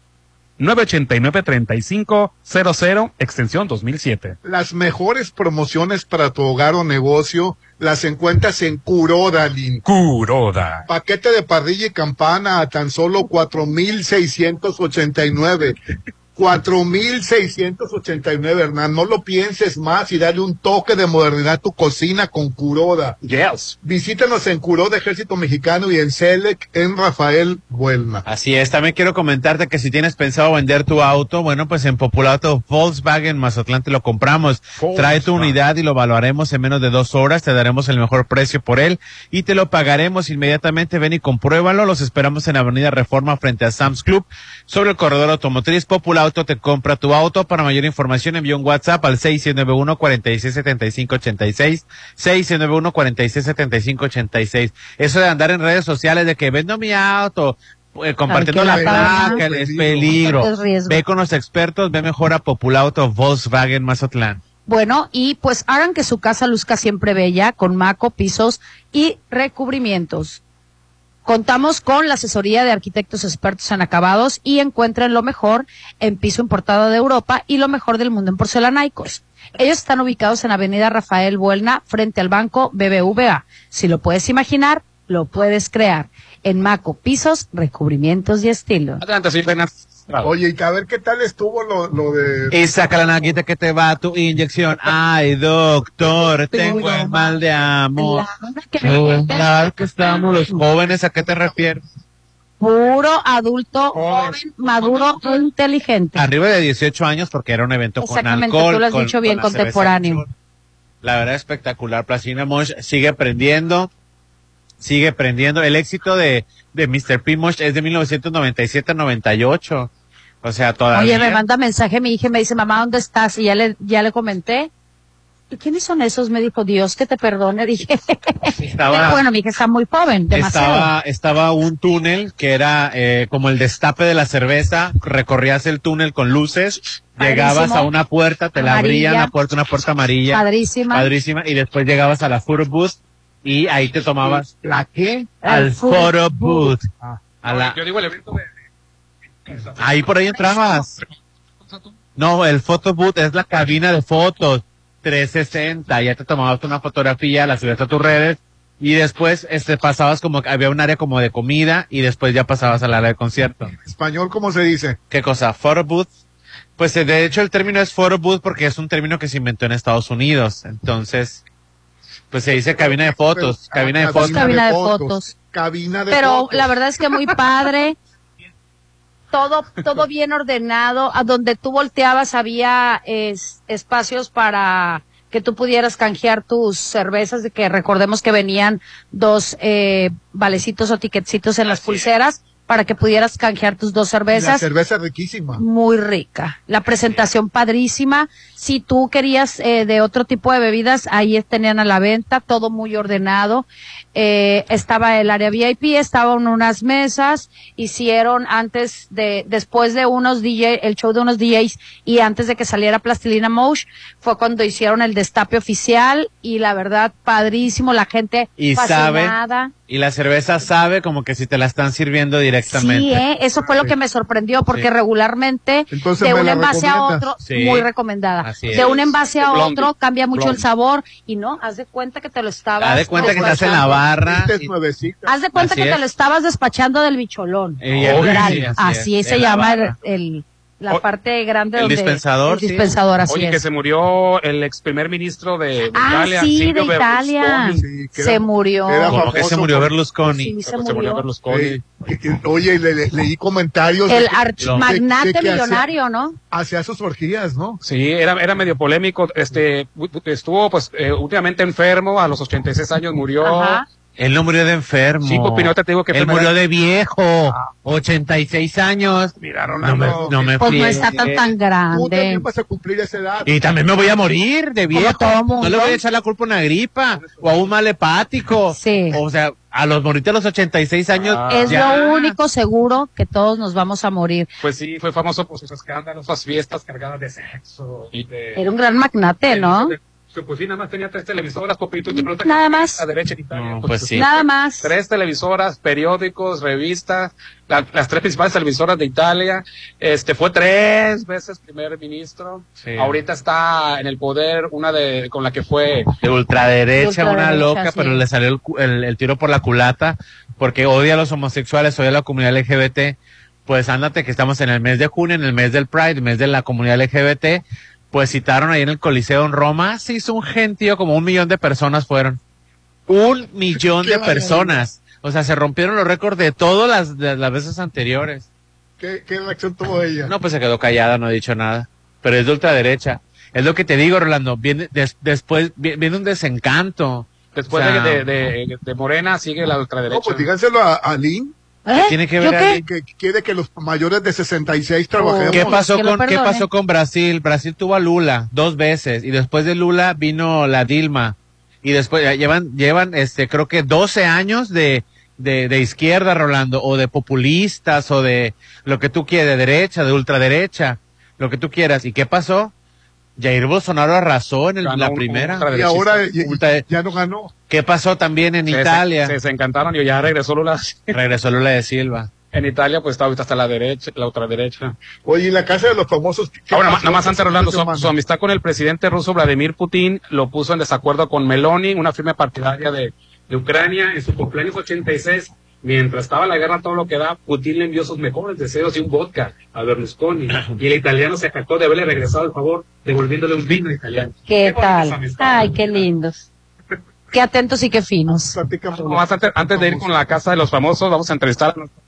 989-3500, extensión 2007. Las mejores promociones para tu hogar o negocio las encuentras en Curoda, Lin. Curoda. Paquete de parrilla y campana a tan solo 4,689. 4,689, Hernán. No lo pienses más y dale un toque de modernidad a tu cocina con Curoda. Yes. Visítanos en Curoda Ejército Mexicano y en Selec en Rafael Buelna. Así es, también quiero comentarte que si tienes pensado vender tu auto, bueno, pues en Populato Volkswagen Mazatlán te lo compramos. Trae tu unidad y lo evaluaremos en menos de dos horas, te daremos el mejor precio por él y te lo pagaremos inmediatamente. Ven y compruébalo, los esperamos en Avenida Reforma frente a Sam's Club sobre el corredor automotriz Populauto Auto te compra tu auto. Para mayor información envía un WhatsApp al 691-467586. 691-467586. Eso de andar en redes sociales de que vendo mi auto, eh, compartiendo la placa, es peligro. Es. Ve con los expertos, ve mejor a Populauto Volkswagen Mazatlán. Bueno, y pues hagan que su casa luzca siempre bella con maco, pisos y recubrimientos. Contamos con la asesoría de arquitectos expertos en acabados y encuentren lo mejor en piso importado de Europa y lo mejor del mundo en porcelanaicos. Ellos están ubicados en Avenida Rafael Buelna, frente al banco BBVA. Si lo puedes imaginar, lo puedes crear. En Maco, pisos, recubrimientos y estilo. Adelante, Oye, y que a ver qué tal estuvo lo, lo de... Y saca la naguita que te va tu inyección. Ay, doctor, tengo el mal de amor. Claro que estamos los jóvenes, ¿a qué te refieres? Puro adulto, joven, maduro, inteligente. Arriba de 18 años porque era un evento con Exactamente, alcohol. tú lo has con- dicho bien, con la cerveza contemporáneo. La verdad espectacular. Placina Mosh sigue prendiendo, sigue prendiendo. El éxito de, de Mr. P. Mosh es de 1997-98. O sea, todavía. Oye, me manda mensaje mi hija y me dice, mamá, ¿dónde estás? Y ya le, ya le comenté. ¿Y quiénes son esos? Me dijo, Dios que te perdone. Dije, estaba- pero bueno, mi hija está muy joven, demasiado. Estaba, estaba un túnel que era eh, como el destape de la cerveza, recorrías el túnel con luces, llegabas Padrísimo. a una puerta, te la abrían la puerta, una puerta amarilla. Padrísima. Padrísima, y después llegabas a la photo booth y ahí te tomabas ¿La qué? al photo booth. A la- Yo digo el evento de... ahí por ahí entrabas. No, el photo booth es la cabina de fotos 360, ya te tomabas una fotografía, la subías a tus redes y después este pasabas como que había un área como de comida y después ya pasabas al área de concierto. Español, ¿cómo se dice? ¿Qué cosa? Photo booth. Pues eh, de hecho el término es photo booth porque es un término que se inventó en Estados Unidos. Entonces, pues se dice cabina de fotos, Pero, cabina de ah, fotos. Cabina de fotos. Cabina de Pero fotos. la verdad es que muy padre. Todo, todo bien ordenado. A donde tú volteabas había es- espacios para que tú pudieras canjear tus cervezas, de que recordemos que venían dos eh, valecitos o tiquetcitos en las pulseras para que pudieras canjear tus dos La cervezas. cerveza riquísima. Muy rica. La presentación padrísima. Si tú querías eh, de otro tipo de bebidas, ahí tenían a la venta, todo muy ordenado. Eh, estaba el área VIP, estaban unas mesas, hicieron antes de, después de unos DJ, el show de unos DJs y antes de que saliera Plastilina Mosh, fue cuando hicieron el destape oficial y la verdad, padrísimo, la gente Y sabe, y la cerveza sabe como que si te la están sirviendo directamente. Sí, ¿eh? eso fue lo que me sorprendió, porque Sí. regularmente Entonces, de ¿me un envase a otro, Sí. muy recomendada. Así es. De un envase a Blondie. otro cambia mucho el Blondie. sabor y no, haz de cuenta que te lo estabas. Haz de cuenta que estás en la despachando. barra. Es y-. Haz de cuenta Así que es. te lo estabas despachando del bicholón. Y el- Literal. sí, así así es, se llama el, el- la O- parte grande el donde dispensador, el sí. dispensador, así Oye, es. que se murió el ex primer ministro de, Ah, Italia, sí, de Italia. Berlusconi. Sí, que se murió. era Como que se murió Berlusconi. Sí, se Se murió murió. Berlusconi. Oye, y le, le- leí comentarios. El hacía- millonario, ¿no? Hacía sus orgías, ¿no? Sí, era, era medio polémico. Este, estuvo, pues, eh, últimamente enfermo. A los 86 años murió. Ajá. Él no murió de enfermo. Sí, Pupinote, te digo que Él murió de viejo. 86 años. Mira, No me, Rolando. no me Pues no está tan, tan grande. también vas a cumplir esa edad. Y también me voy a morir de viejo. todo mundo. No le voy a echar la culpa a una gripa o a un mal hepático. Sí. O sea, a los moritos a los 86 años. Ah. Es ya. lo único seguro que todos nos vamos a morir. Pues sí, fue famoso por sus escándalos, sus fiestas cargadas de sexo. Y de, Era un gran magnate, ¿no? Pues sí, nada más tenía tres televisoras, Popito. y te preguntas Nada más. A derecha en Italia. No, pues sí. Nada más. Tres televisoras, periódicos, revistas, la- las tres principales televisoras de Italia. Este fue tres veces primer ministro. Sí. Ahorita está en el poder una de con la que fue De ultraderecha, De una loca, sí. pero le salió el, cu- el- el tiro por la culata porque odia a los homosexuales, odia a la comunidad LGBT. Pues ándate que estamos en el mes de junio, en el mes del Pride, el mes de la comunidad LGBT. Pues citaron ahí en el Coliseo en Roma, se hizo un gentío, como un millón de personas fueron. Un millón de personas. O sea, se rompieron los récords de todas las, de las veces anteriores. ¿Qué, qué reacción tuvo ella? No, pues se quedó callada, no ha dicho nada. Pero es de ultraderecha. Es lo que te digo, Rolando. Viene, des- después vi- viene un desencanto. después O sea, de, de, de- de Morena sigue la ultraderecha. No, pues díganselo a, a Lynn. ¿Eh? tiene que ver ahí? Que quiere que los mayores de 66 trabajemos. ¿Qué pasó que con qué pasó con Brasil? Brasil tuvo a Lula dos veces y después de Lula vino la Dilma y después llevan llevan este creo que 12 años de de, de izquierda Rolando o de populistas o de lo que tú quieras de derecha, de ultraderecha, lo que tú quieras. ¿Y qué pasó? Jair Bolsonaro arrasó en el- Ganó la primera. Y ahora ya no ganó. ¿Qué pasó también en Se- Italia? Se, se encantaron y ya regresó Lula. Regresó Lula de Silva. En Italia, pues está ahorita hasta la derecha, la otra derecha. Oye, y la casa de los famosos. ¿qué Ahora, nada más antes, Rolando, su, su amistad con el presidente ruso Vladimir Putin lo puso en desacuerdo con Meloni, una firme partidaria de, de Ucrania, en su cumpleaños 86. Mientras estaba la guerra, todo lo que da, Putin le envió sus mejores deseos y un vodka a Berlusconi. Y el italiano se jactó de haberle regresado el favor, devolviéndole un vino italiano. ¿Qué bonitas tal? Ay, qué lindos. Qué atentos y qué finos. Antes, antes de ir con la casa de los famosos, vamos a entrevistar a nuestra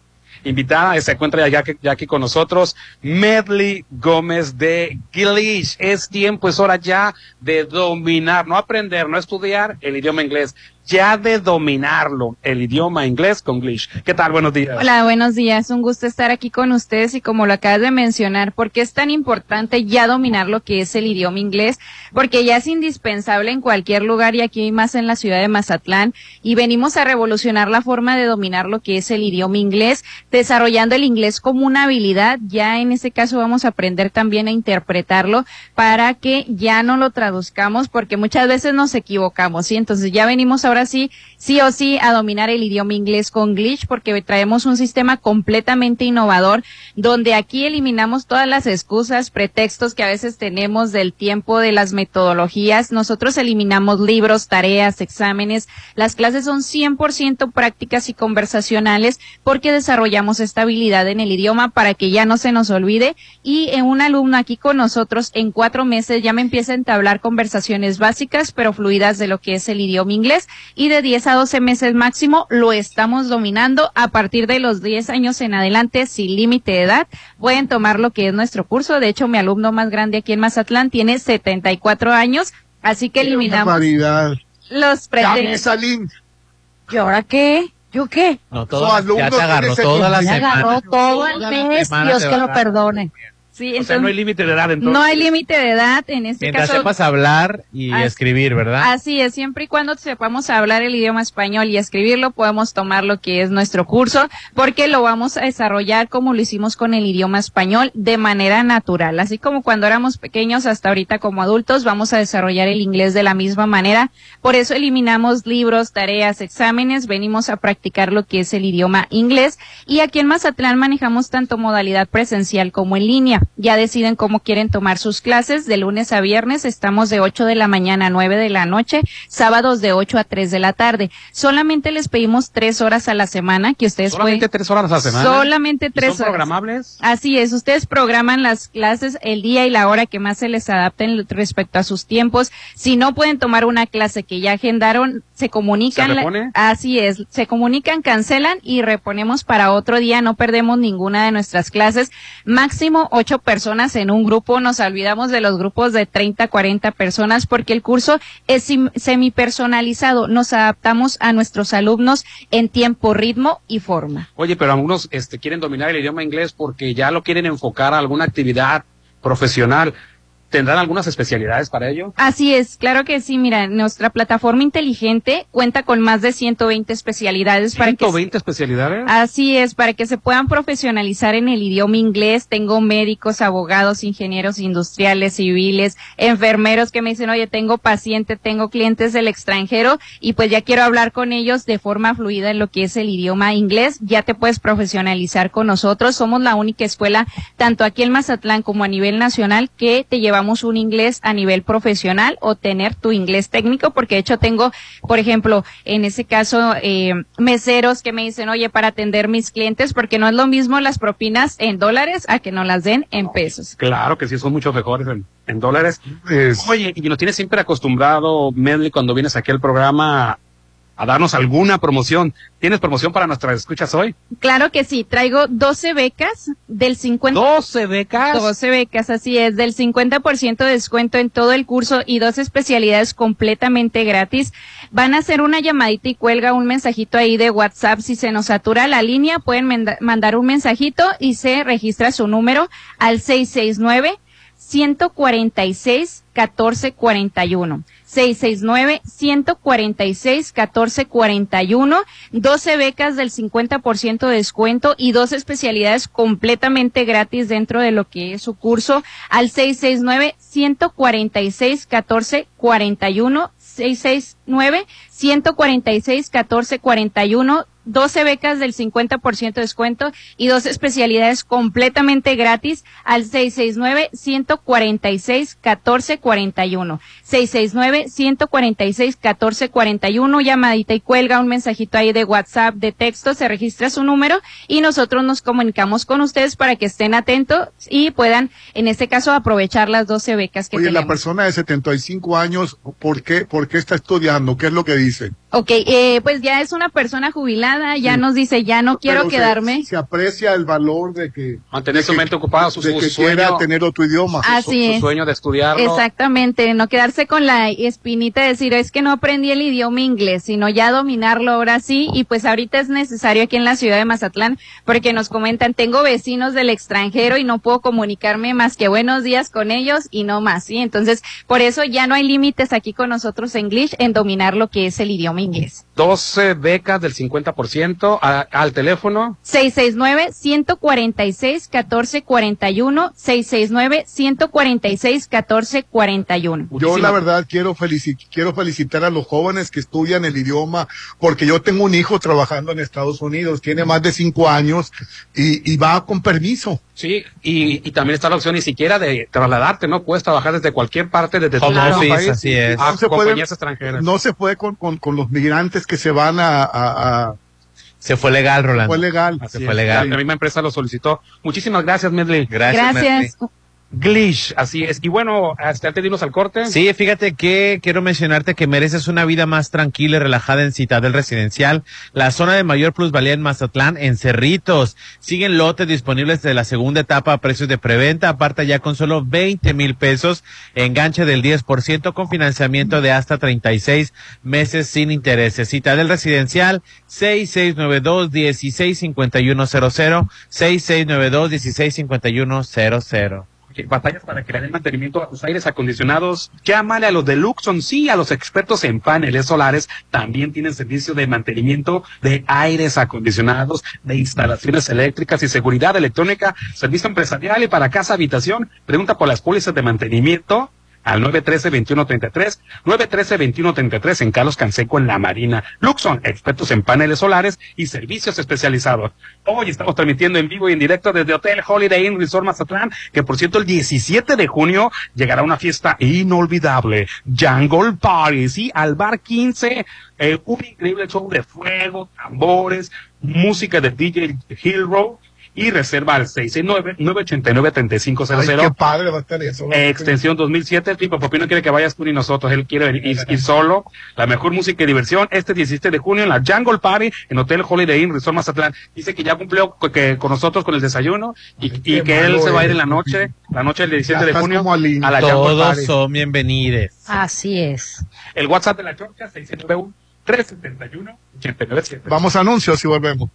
invitada. Se encuentra ya, aquí- ya aquí con nosotros, Medley Gómez de Gilead. Es tiempo, es hora ya de dominar, no aprender, no estudiar el idioma inglés, ya de dominarlo, el idioma inglés con Glish. ¿Qué tal? Buenos días. Hola, buenos días. Un gusto estar aquí con ustedes y como lo acabas de mencionar, ¿por qué es tan importante ya dominar lo que es el idioma inglés? Porque ya es indispensable en cualquier lugar y aquí más en la ciudad de Mazatlán y venimos a revolucionar la forma de dominar lo que es el idioma inglés, desarrollando el inglés como una habilidad. Ya en este caso vamos a aprender también a interpretarlo para que ya no lo traduzcamos porque muchas veces nos equivocamos, ¿sí? Entonces ya venimos ahora sí, sí o sí a dominar el idioma inglés con Glitch porque traemos un sistema completamente innovador donde aquí eliminamos todas las excusas, pretextos que a veces tenemos del tiempo de las metodologías. Nosotros eliminamos libros, tareas, exámenes. Las clases son 100% prácticas y conversacionales porque desarrollamos esta habilidad en el idioma para que ya no se nos olvide y en un alumno aquí con nosotros en cuatro meses ya me empieza a entablar conversaciones básicas pero fluidas de lo que es el idioma inglés y de 10 a 12 meses máximo lo estamos dominando a partir de los 10 años en adelante sin límite de edad pueden tomar lo que es nuestro curso de hecho mi alumno más grande aquí en Mazatlán tiene 74 años así que eliminamos los Salín. ¿y ahora qué? ¿yo qué? No, todo, ya te agarró toda la semana. agarró todo el mes, Dios que lo perdone. Sí, o sea, no hay límite de edad entonces. no hay límite de edad en este Mientras caso. sepas hablar y Así- escribir, ¿verdad? Así es, siempre y cuando sepamos hablar el idioma español y escribirlo, podemos tomar lo que es nuestro curso, porque lo vamos a desarrollar como lo hicimos con el idioma español de manera natural. Así como cuando éramos pequeños hasta ahorita como adultos, vamos a desarrollar el inglés de la misma manera. Por eso eliminamos libros, tareas, exámenes, venimos a practicar lo que es el idioma inglés. Y aquí en Mazatlán manejamos tanto modalidad presencial como en línea. Ya deciden cómo quieren tomar sus clases. De lunes a viernes estamos de 8 de la mañana a 9 de la noche, sábados de 8 a 3 de la tarde. Solamente les pedimos tres horas a la semana que ustedes Solamente pueden... tres horas a la semana. Solamente ¿Y tres son horas. programables? Así es, ustedes programan las clases el día y la hora que más se les adapten respecto a sus tiempos. Si no pueden tomar una clase que ya agendaron, se comunican. ¿Se repone? así es, se comunican, cancelan y reponemos para otro día. No perdemos ninguna de nuestras clases. Máximo ocho personas en un grupo. Nos olvidamos de los grupos de 30, 40 personas porque el curso es semipersonalizado. Nos adaptamos a nuestros alumnos en tiempo, ritmo y forma. Oye, pero algunos este, quieren dominar el idioma inglés porque ya lo quieren enfocar a alguna actividad profesional. ¿Tendrán algunas especialidades para ello? Así es, claro que sí. Mira, nuestra plataforma inteligente cuenta con más de 120 especialidades para que 120 especialidades. Así es, para que se puedan profesionalizar en el idioma inglés. Tengo médicos, abogados, ingenieros industriales, civiles, enfermeros que me dicen, oye, tengo paciente, tengo clientes del extranjero y pues ya quiero hablar con ellos de forma fluida en lo que es el idioma inglés. Ya te puedes profesionalizar con nosotros. Somos la única escuela, tanto aquí en Mazatlán como a nivel nacional, que te llevamos un inglés a nivel profesional o tener tu inglés técnico, porque de hecho tengo, por ejemplo, en ese caso, eh, meseros que me dicen, oye, para atender mis clientes, porque no es lo mismo las propinas en dólares a que no las den en pesos. Claro que sí, son mucho mejores en, en dólares. Oye, y nos tienes siempre acostumbrado, Medley, cuando vienes aquí al programa, a darnos alguna promoción. ¿Tienes promoción para nuestras escuchas hoy? Claro que sí, traigo 12 becas del 50. 12 becas. 12 becas, así es, del 50% de descuento en todo el curso y dos especialidades completamente gratis. Van a hacer una llamadita y cuelga un mensajito ahí de WhatsApp. Si se nos satura la línea, pueden mandar un mensajito y se registra su número al 669 146 1441. 669-146-1441, 12 becas del 50% de descuento y dos especialidades completamente gratis dentro de lo que es su curso al 669-146-1441, 669-146-1441, 12 becas del 50% de descuento y dos especialidades completamente gratis al 669-146-1441. 669-146-1441, llamadita y cuelga un mensajito ahí de WhatsApp, de texto, se registra su número y nosotros nos comunicamos con ustedes para que estén atentos y puedan, en este caso, aprovechar las 12 becas que Oye, la persona de 75 años, ¿por qué, ¿por qué está estudiando? ¿Qué es lo que dice? Ok, eh, pues ya es una persona jubilada, ya nos dice, ya no quiero Pero quedarme. Se, aprecia el valor de que... Mantener su mente ocupada, su, de su que sueño. quiera tener otro idioma. Así su es. sueño de estudiarlo. Exactamente, no quedarse con la espinita de decir es que no aprendí el idioma inglés, sino ya dominarlo ahora sí y pues ahorita es necesario aquí en la ciudad de Mazatlán porque nos comentan, tengo vecinos del extranjero y no puedo comunicarme más que buenos días con ellos y no más, ¿sí? Entonces, por eso ya no hay límites aquí con nosotros en English en dominar lo que es el idioma inglés. 12 becas del 50% a- al teléfono. 669-146-1441, 669-146-1441. Yo la verdad quiero, felici- quiero felicitar a los jóvenes que estudian el idioma, porque yo tengo un hijo trabajando en Estados Unidos, tiene más de cinco años y, y va con permiso. Sí, y, y también está la opción ni siquiera de trasladarte, ¿no? Puedes trabajar desde cualquier parte, desde mismo office, país, así es. a No se puede- compañías extranjeras. No se fue con, con, con los migrantes que se van a... a- a- Se fue legal, Rolando. Fue legal. Así Se fue legal. La, la misma empresa lo solicitó. Muchísimas gracias, Medley. Gracias, Gracias. Glish, así es. Y bueno, hasta antes de irnos al corte. Sí, fíjate que quiero mencionarte que mereces una vida más tranquila y relajada en Citadel Residencial, la zona de mayor plusvalía en Mazatlán, en Cerritos. Siguen lotes disponibles de la segunda etapa a precios de preventa, aparta ya con solo 20 mil pesos, enganche del 10% con financiamiento de hasta 36 meses sin intereses. Citadel Residencial, 6692-165100, 6692-165100. Ok, Batallas para que le den mantenimiento a tus aires acondicionados. Llámale a los de Luxon, sí, a los expertos en paneles solares. También tienen servicio de mantenimiento de aires acondicionados, de instalaciones eléctricas y seguridad electrónica, servicio empresarial y para casa habitación. Pregunta por las pólizas de mantenimiento al 913-2133, 913-2133 en Carlos Canseco en La Marina. Luxon, expertos en paneles solares y servicios especializados. Hoy estamos transmitiendo en vivo y en directo desde Hotel Holiday Inn Resort Mazatlán, que por cierto el 17 de junio llegará una fiesta inolvidable, Jungle Party, sí, al bar 15, eh, un increíble show de fuego, tambores, música de DJ Hillrow, y reserva al 669-989-3500. Ay, qué padre va a estar eso. ¿no? Extensión 2007, tipo Papi no quiere que vayas tú ni nosotros, él quiere ir, ir- ir solo. La mejor música y diversión este 17 de junio en la Jungle Party en Hotel Holiday Inn Resort Mazatlán. Dice que ya cumplió co- que, con nosotros con el desayuno y, y que él se va a ir en la noche, la noche del 17 Ya de junio a la Jungle Todos Party. son bienvenidos. Así es. El WhatsApp de la Chorcha 691 371 897. Vamos a anuncios y volvemos.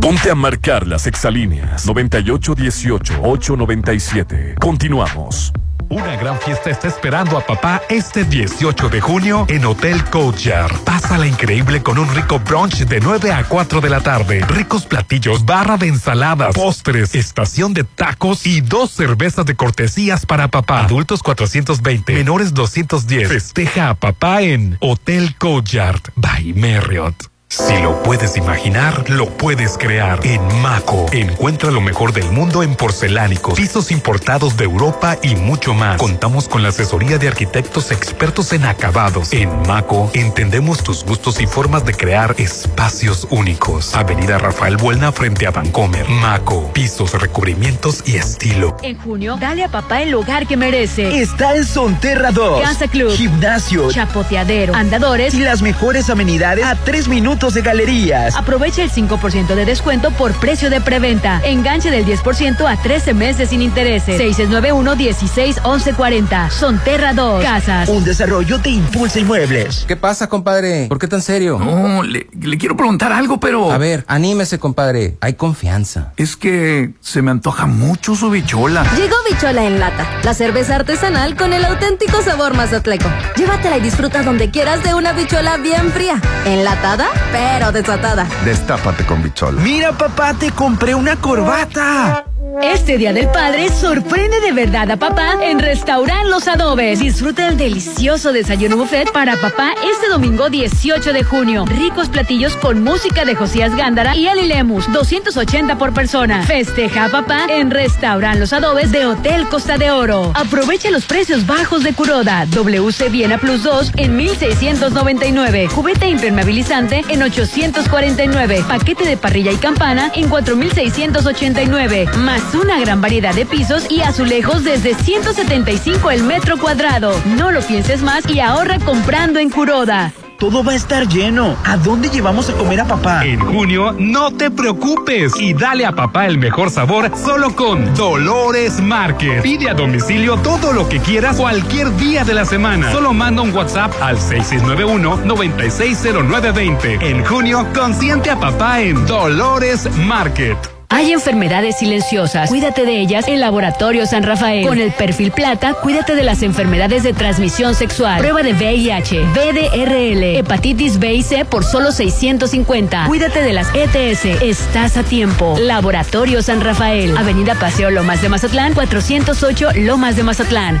Ponte a marcar las exalíneas 9818-897. Continuamos. Una gran fiesta está esperando a papá este 18 de junio en Hotel Courtyard. Pásala increíble con un rico brunch de 9 a 4 de la tarde. Ricos platillos, barra de ensaladas, postres, estación de tacos y dos cervezas de cortesías para papá. Adultos 420, menores 210. Festeja a papá en Hotel Courtyard by Marriott. Si lo puedes imaginar, lo puedes crear. En Maco, encuentra lo mejor del mundo en porcelánicos, pisos importados de Europa y mucho más. Contamos con la asesoría de arquitectos expertos en acabados. En Maco, entendemos tus gustos y formas de crear espacios únicos. Avenida Rafael Buelna frente a Vancomer. Maco, pisos, recubrimientos y estilo. En junio, dale a papá el hogar que merece. Está en Sonterra 2. Casa Club, Gimnasio, chapoteadero, andadores y las mejores amenidades a tres minutos de galerías. Aprovecha el 5% de descuento por precio de preventa. Enganche del 10% a 13 meses sin intereses. 691-16-1140. Sonterra 2. Casas. Un desarrollo de Impulsa Inmuebles. ¿Qué pasa, compadre? ¿Por qué tan serio? No, le, le quiero preguntar algo, pero... A ver, anímese, compadre. Hay confianza. Es que se me antoja mucho su bichola. Llegó Bichola en lata, la cerveza artesanal con el auténtico sabor mazatleco. Llévatela y disfruta donde quieras de una bichola bien fría. Enlatada, pero desatada. Destápate con bichola. Mira, papá, te compré una corbata. Este Día del Padre sorprende de verdad a papá en Restaurant Los Adobes. Disfruta el delicioso desayuno buffet para papá este domingo 18 de junio. Ricos platillos con música de Josías Gándara y Eli Lemus, 280 por persona. Festeja a papá en Restaurant Los Adobes de Hotel Costa de Oro. Aprovecha los precios bajos de Curoda. WC Viena Plus 2 en 1699. Cubeta impermeabilizante en 849. Paquete de parrilla y campana en 4689. Más una gran variedad de pisos y azulejos desde 175 el metro cuadrado. No lo pienses más y ahorra comprando en Curoda. Todo va a estar lleno. ¿A dónde llevamos a comer a papá? En junio, no te preocupes y dale a papá el mejor sabor solo con Dolores Market. Pide a domicilio todo lo que quieras cualquier día de la semana. Solo manda un WhatsApp al 6691-960920. En junio, consiente a papá en Dolores Market. Hay enfermedades silenciosas. Cuídate de ellas en Laboratorio San Rafael. Con el perfil plata, cuídate de las enfermedades de transmisión sexual. Prueba de VIH, VDRL, hepatitis B y C por solo 650. Cuídate de las ETS. Estás a tiempo. Laboratorio San Rafael. Avenida Paseo Lomas de Mazatlán, 408 Lomas de Mazatlán.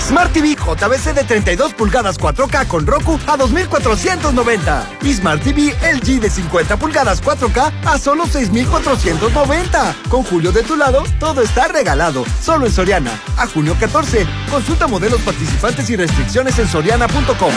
Smart TV JBC de 32 pulgadas 4K con Roku a 2,490. Y Smart TV LG de 50 pulgadas 4K a solo 6,490. Con Julio de tu lado, todo está regalado. Solo en Soriana. A junio 14. Consulta modelos participantes y restricciones en soriana.com.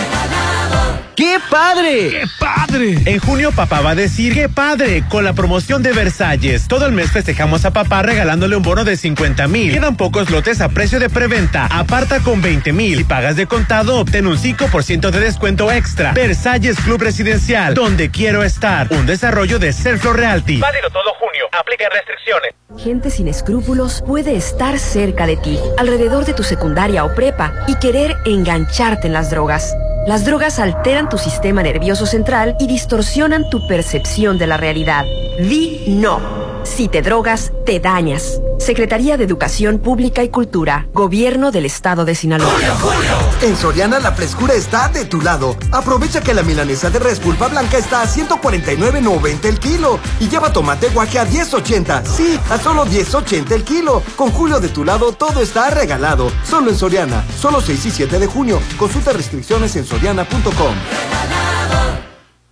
¡Qué padre! ¡Qué padre! En junio papá va a decir ¡qué padre! Con la promoción de Versalles. Todo el mes festejamos a papá regalándole un bono de 50 mil. Quedan pocos lotes a precio de preventa. Aparta con 20 mil. Si pagas de contado, obtén un 5% de descuento extra. Versalles Club Residencial, donde quiero estar. Un desarrollo de Selflo Realty. Válido todo junio. Aplica restricciones. Gente sin escrúpulos puede estar cerca de ti, alrededor de tu secundaria o prepa, y querer engancharte en las drogas. Las drogas alteran tu sistema nervioso central y distorsionan tu percepción de la realidad. Di no. Si te drogas, te dañas. Secretaría de Educación Pública y Cultura, Gobierno del Estado de Sinaloa. En Soriana la frescura está de tu lado. Aprovecha que la milanesa de res pulpa blanca está a 149.90 el kilo y lleva tomate guaje a 10.80. Sí, a solo 10.80 el kilo. Con Julio de tu lado todo está regalado. Solo en Soriana. Solo 6 y 7 de junio. Consulta restricciones en soriana.com.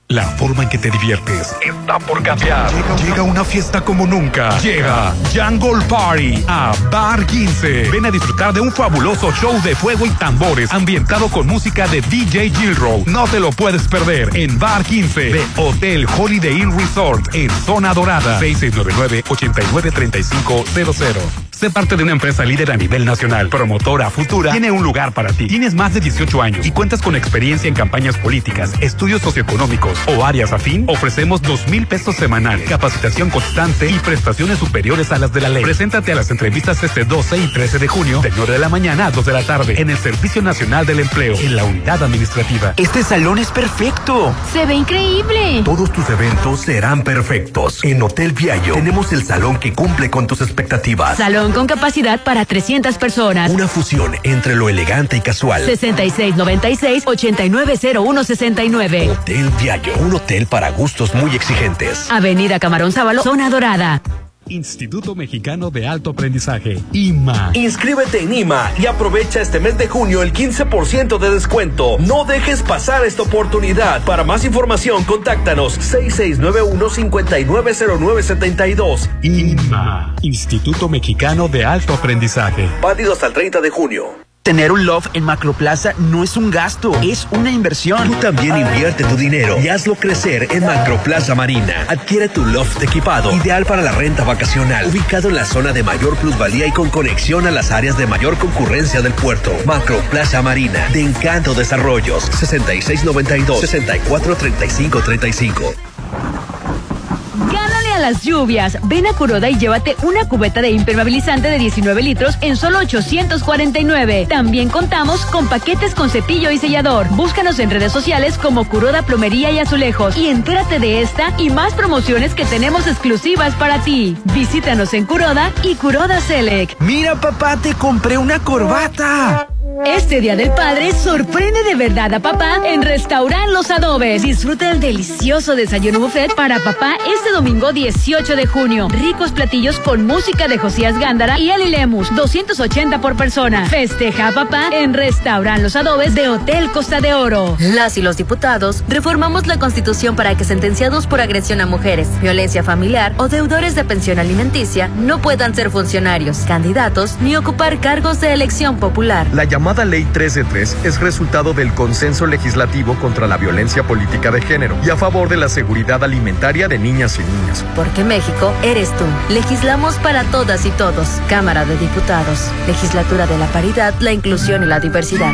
La forma en que te diviertes está por cambiar. Llega una fiesta como nunca. Llega Jungle Party a Bar 15. Ven a disfrutar de un fabuloso show de fuego y tambores ambientado con música de DJ Gilrow. No te lo puedes perder en Bar 15 de Hotel Holiday Inn Resort en Zona Dorada. 6699-893500. Sé parte de una empresa líder a nivel nacional. Promotora Futura tiene un lugar para ti. Tienes más de 18 años y cuentas con experiencia en campañas políticas, estudios socioeconómicos o áreas afín. Ofrecemos dos mil pesos semanales, capacitación constante y prestaciones superiores a las de la ley. Preséntate a las entrevistas este 12 y 13 de junio, de 9 de la mañana a 2 de la tarde, en el Servicio Nacional del Empleo, en la unidad administrativa. Este salón es perfecto. Se ve increíble. Todos tus eventos serán perfectos. En Hotel Viallo tenemos el salón que cumple con tus expectativas. Salón con capacidad para 300 personas. Una fusión entre lo elegante y casual. 6696-890169. Hotel Viallo, un hotel para gustos muy exigentes. Avenida Camarón Sábalo, Zona Dorada. Instituto Mexicano de Alto Aprendizaje, IMA. Inscríbete en IMA y aprovecha este mes de junio el 15% de descuento. No dejes pasar esta oportunidad. Para más información, contáctanos 6691-590972. IMA, Instituto Mexicano de Alto Aprendizaje. Válido hasta el 30 de junio. Tener un loft en Macroplaza no es un gasto, es una inversión. Tú también invierte tu dinero y hazlo crecer en Macroplaza Marina. Adquiere tu loft equipado, ideal para la renta vacacional, ubicado en la zona de mayor plusvalía y con conexión a las áreas de mayor concurrencia del puerto. Macroplaza Marina, de Encanto Desarrollos, 6692-643535. Las lluvias. Ven a Curoda y llévate una cubeta de impermeabilizante de 19 litros en solo 849. También contamos con paquetes con cepillo y sellador. Búscanos en redes sociales como Curoda Plomería y Azulejos y entérate de esta y más promociones que tenemos exclusivas para ti. Visítanos en Curoda y Curoda Select. Mira papá, te compré una corbata. Este Día del Padre sorprende de verdad a papá en Restaurant Los Adobes. Disfruta el delicioso desayuno buffet para papá este domingo 18 de junio. Ricos platillos con música de Josías Gándara y Ali Lemus, 280 por persona. Festeja a papá en Restaurant Los Adobes de Hotel Costa de Oro. Las y los diputados reformamos la Constitución para que sentenciados por agresión a mujeres, violencia familiar o deudores de pensión alimenticia no puedan ser funcionarios, candidatos ni ocupar cargos de elección popular. La llamada Ley 3 es resultado del consenso legislativo contra la violencia política de género y a favor de la seguridad alimentaria de niñas y niños. Porque México eres tú. Legislamos para todas y todos. Cámara de Diputados. Legislatura de la Paridad, la Inclusión y la Diversidad.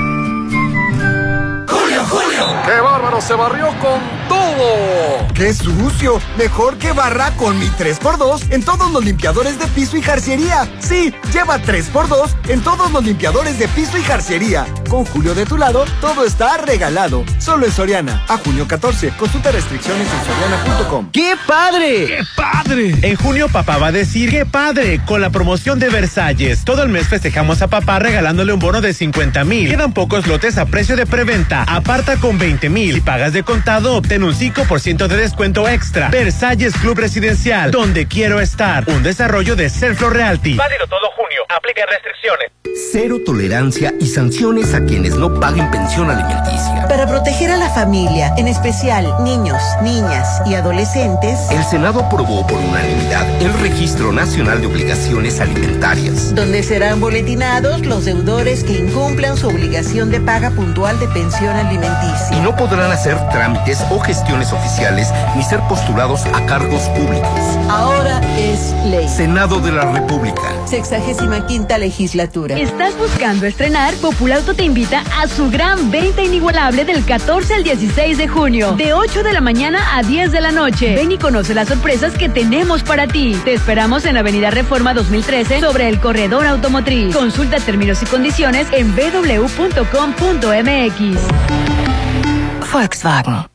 ¡Julio, Julio! ¡Qué bárbaro! Se barrió con todo. ¡Qué sucio! Mejor que barra con mi 3x2 en todos los limpiadores de piso y jarciería. Sí, lleva 3x2 en todos los limpiadores de piso y jarciería. Con Julio de tu lado, todo está regalado. Solo en Soriana. A junio 14. Consulta restricciones en soriana.com. ¡Qué padre! ¡Qué padre! En junio papá va a decir ¡Qué padre! Con la promoción de Versalles. Todo el mes festejamos a papá regalándole un bono de 50 mil. Quedan pocos lotes a precio de preventa. Aparta con 20 mil. Si pagas de contado, obtén un 5% de descuento extra. Versalles Club Residencial, donde quiero estar. Un desarrollo de Serflo Realty. Válido todo junio. Aplica restricciones. Cero tolerancia y sanciones a quienes no paguen pensión alimenticia. Para proteger a la familia, en especial niños, niñas y adolescentes, El Senado aprobó por unanimidad el Registro Nacional de Obligaciones Alimentarias. donde serán boletinados los deudores que incumplan su obligación de paga puntual de pensión alimenticia. Y no podrán hacer trámites o gestiones oficiales ni ser postulados a cargos públicos. Ahora es ley. Senado de la República. Sexagésima quinta legislatura. ¿Estás buscando estrenar? Populauto te invita a su gran venta inigualable del 14 al 16 de junio, de 8 de la mañana a 10 de la noche. Ven y conoce las sorpresas que tenemos para ti. Te esperamos en Avenida Reforma 2013 sobre el corredor automotriz. Consulta términos y condiciones en www.com.mx. Volkswagen.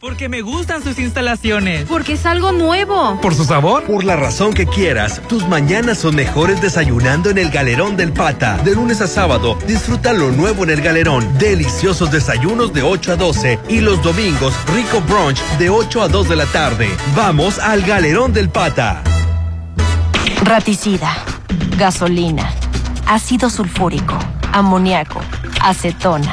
Porque me gustan sus instalaciones. Porque es algo nuevo. ¿Por su sabor? Por la razón que quieras, tus mañanas son mejores desayunando en el Galerón del Pata. De lunes a sábado, disfruta lo nuevo en el Galerón. Deliciosos desayunos de 8 a 12 y los domingos, rico brunch de 8 a 2 de la tarde. Vamos al Galerón del Pata. Raticida, gasolina, ácido sulfúrico, amoníaco, acetona.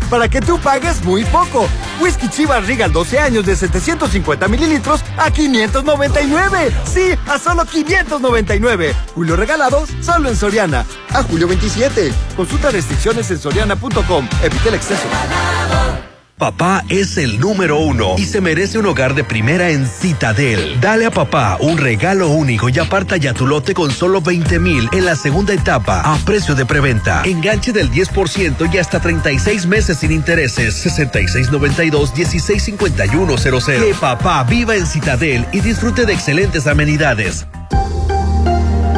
para que tú pagues muy poco. Whisky Chivas Regal 12 años de 750 mililitros a 599. Sí, a solo 599. Julio regalados solo en Soriana. A julio 27. Consulta restricciones en soriana.com. Evita el exceso. Papá es el número uno y se merece un hogar de primera en Citadel. Dale a papá un regalo único y aparta ya tu lote con solo 20 mil en la segunda etapa a precio de preventa. Enganche del 10% y hasta 36 meses sin intereses. 6692-165100. Que papá viva en Citadel y disfrute de excelentes amenidades.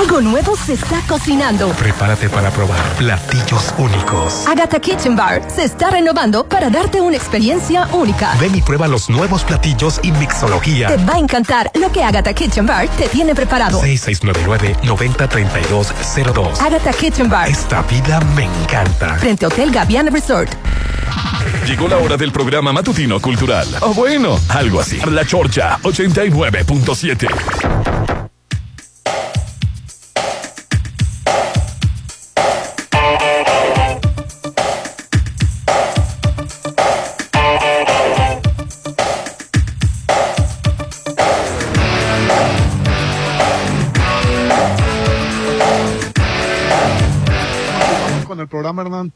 Algo nuevo se está cocinando. Prepárate para probar platillos únicos. Agatha Kitchen Bar se está renovando para darte una experiencia única. Ven y prueba los nuevos platillos y mixología. Te va a encantar lo que Agatha Kitchen Bar te tiene preparado. 6699-903202. Agatha Kitchen Bar. Esta vida me encanta. Frente Hotel Gaviana Resort. Llegó la hora del programa matutino cultural. O bueno, algo así. La Chorcha 89.7. programa, Hernán.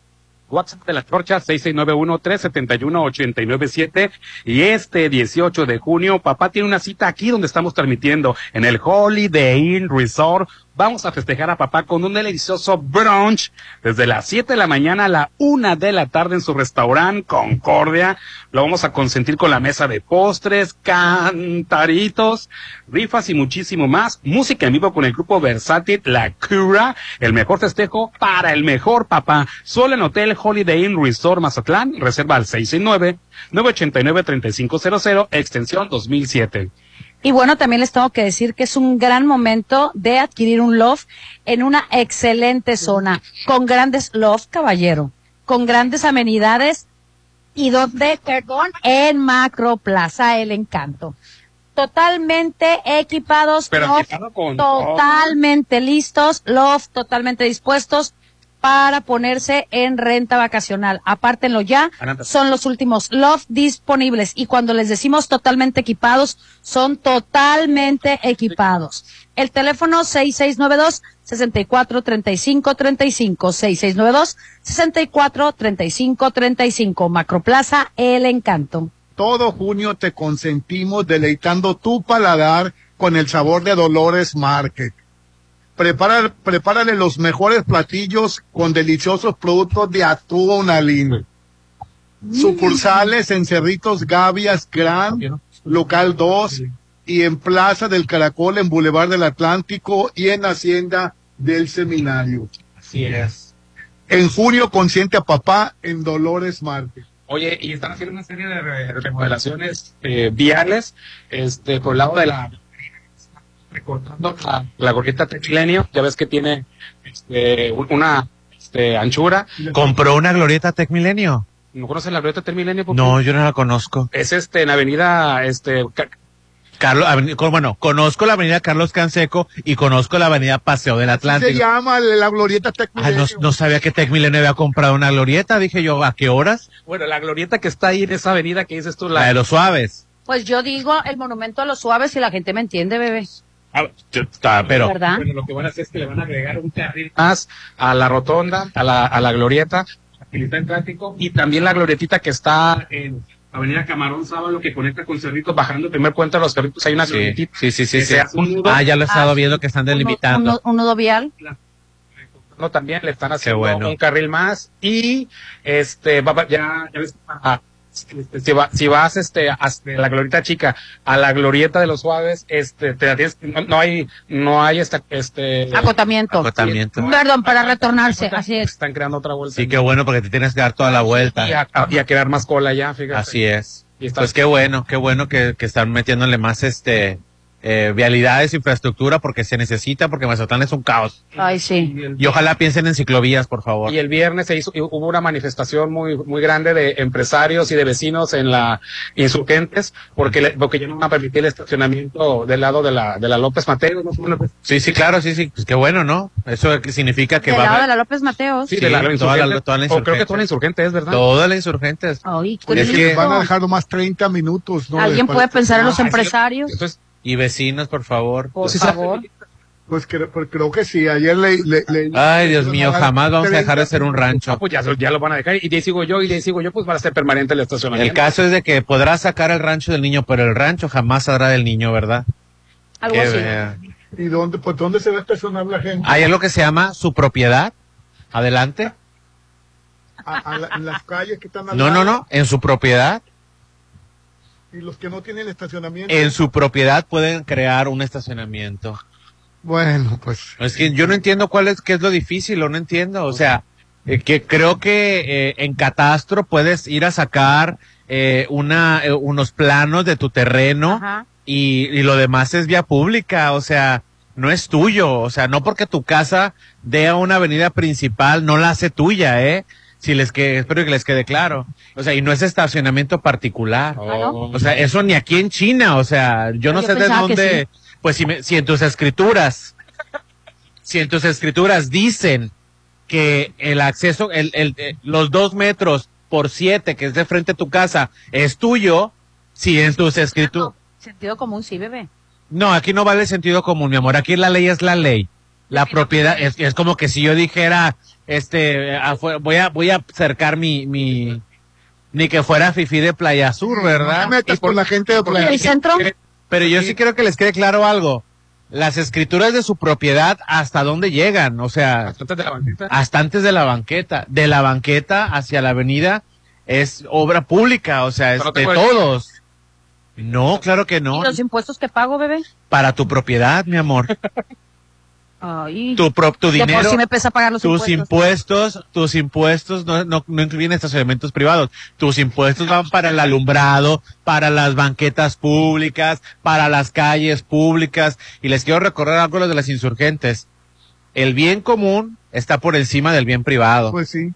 WhatsApp de la Chorcha 6691-371-897 y este 18 de junio papá tiene una cita aquí donde estamos transmitiendo en el Holiday Inn Resort. Vamos a festejar a papá con un delicioso brunch desde las 7 de la mañana a la 1 de la tarde en su restaurante Concordia. Lo vamos a consentir con la mesa de postres, cantaritos, rifas y muchísimo más. Música en vivo con el grupo Versátil La Cura. El mejor festejo para el mejor papá. Solo en Hotel Holiday Inn Resort Mazatlán. Reserva al 669-989-3500, extensión 2007. Y bueno, también les tengo que decir que es un gran momento de adquirir un loft en una excelente zona, con grandes loft, caballero, con grandes amenidades y donde, perdón, en Macro Plaza El Encanto. Totalmente equipados, Pero loft equipado con totalmente listos, loft totalmente dispuestos para ponerse en renta vacacional. Apártenlo ya, son los últimos loft disponibles y cuando les decimos totalmente equipados, son totalmente equipados. El teléfono 6692 643535 6692 643535 Macroplaza El Encanto. Todo junio te consentimos deleitando tu paladar con el sabor de Dolores Market. Prepara, prepárale los mejores platillos con deliciosos productos de Atún Sucursales en Cerritos Gavias Gran, Local 2 y en Plaza del Caracol en Boulevard del Atlántico y en Hacienda del Seminario. Así es. En junio consiente a papá en Dolores Market. Oye, y están haciendo una serie de re- remodelaciones eh, viales, este, por el lado de la recortando la, la gorrita Milenio, ya ves que tiene este, un- una este, anchura. ¿Compró una glorieta Tech Milenio? ¿No conoces la glorieta Milenio? Pupi? No, yo no la conozco. Es este, en avenida, este, Ca- Carlos, bueno, conozco la avenida Carlos Canseco y conozco la avenida Paseo del Se Atlántico. llama la glorieta Tec Ah, no, no sabía que Tech Milenio había comprado una glorieta. Dije yo, ¿a qué horas? bueno, la glorieta que está ahí en esa avenida que dices tú, la, La de los suaves. Pues yo digo el monumento a los suaves y la gente me entiende, bebé. Ah, está, pero bueno, lo que van a hacer es que le van a agregar un carril más a la rotonda, a la, a la glorieta, facilitar el tráfico y también la glorietita que está en Avenida Camarón Sábalo que conecta con Cerritos, bajando primer puente de los Cerritos, hay una glorietita. Sí, sí, sí, sí. un nudo. Ah, ya lo he estado viendo que están delimitando. un nudo vial. No, también le están haciendo bueno. un carril más y este va, ya, ya ves, para si, va- si vas este hasta la glorieta chica a la glorieta de los suaves, este te la tienes- no, no hay no hay esta este Acotamiento. Acotamiento. Perdón, para retornarse, así es. están creando otra vuelta. Sí, qué bueno, porque te tienes que dar toda la vuelta. y a, a- y a quedar más cola ya, fíjate. Así es. Pues qué bueno, qué bueno que, que están metiéndole más este eh, vialidades, infraestructura, porque se necesita, porque Mazatlán es un caos. Ay, sí. Y ojalá piensen en ciclovías, por favor. Y el viernes se hizo, hubo una manifestación muy, muy grande de empresarios y de vecinos en la insurgentes, porque, le- porque ya no van a permitir el estacionamiento del lado de la, de la López Mateos, ¿no? Sí, sí, claro, sí, sí. Pues qué bueno, ¿no? Eso significa que Del va a lado de la López Mateos. Sí, de la, la toda la- insurgente. toda la O creo que insurgente. toda la insurgente es, ¿verdad? todas las insurgentes. Ay, Es que- van a dejar nomás 30 minutos, ¿no? ¿Alguien Después- puede pensar en los Ah, empresarios? Entonces, Y vecinos, por favor. Por sí, favor. Pues creo, pues creo que sí. Ayer le, le- le- Ay, Dios le- mío, le- jamás vamos a dejar de 30 ser un rancho. ah, pues ya, ya lo van a dejar. Y ahí sigo yo, y ahí sigo yo, pues van a ser permanente el estacionamiento. El caso es de que podrás sacar el rancho del niño, pero el rancho jamás saldrá del niño, ¿verdad? Algo Qué así. vea. ¿Y dónde, pues dónde se va a estacionar la gente? Hay algo que se llama su propiedad. Adelante. A, a la- en las calles que están al No, no, no. En su propiedad. Y los que no tienen estacionamiento. En su propiedad pueden crear un estacionamiento. Bueno, pues. Es que yo no entiendo cuál es, qué es lo difícil, o no entiendo. O sea, eh, que creo que eh, en catastro puedes ir a sacar eh, una, eh, unos planos de tu terreno y, y lo demás es vía pública, o sea, no es tuyo, o sea, no porque tu casa dé a una avenida principal, no la hace tuya, ¿eh? Si les que espero que les quede claro. O sea, y no es estacionamiento particular. Oh. O sea, eso ni aquí en China, o sea, yo no Ah, yo sé de dónde, sí. pues si, me- si en tus escrituras, si en tus escrituras dicen que el acceso, el, el, eh, los dos metros por siete que es de frente a tu casa es tuyo, si en tus escrituras, Sentido común, sí, bebé. no, aquí no vale sentido común, mi amor. Aquí la ley es la ley. La propiedad es, es como que si yo dijera, este, afu- voy a voy a acercar mi mi ni que fuera Fifi de Playa Sur, No ¿verdad? te metas con la gente de Playa ¿El centro? Pero yo sí quiero que les quede claro algo. Las escrituras de su propiedad, ¿hasta dónde llegan? O sea, Hasta antes de la banqueta. hasta antes de la banqueta. De la banqueta hacia la avenida es obra pública, o sea, es no de todos. No, claro que no. ¿Y los impuestos que pago, bebé? Para tu propiedad, mi amor. Ay. Tu, pro- tu dinero, sí me pesa pagar los tus impuestos. impuestos, tus impuestos no, no, no incluyen estacionamientos privados. Tus impuestos van para el alumbrado, para las banquetas públicas, para las calles públicas. Y les quiero recordar algo de las insurgentes. El bien común está por encima del bien privado. Pues sí.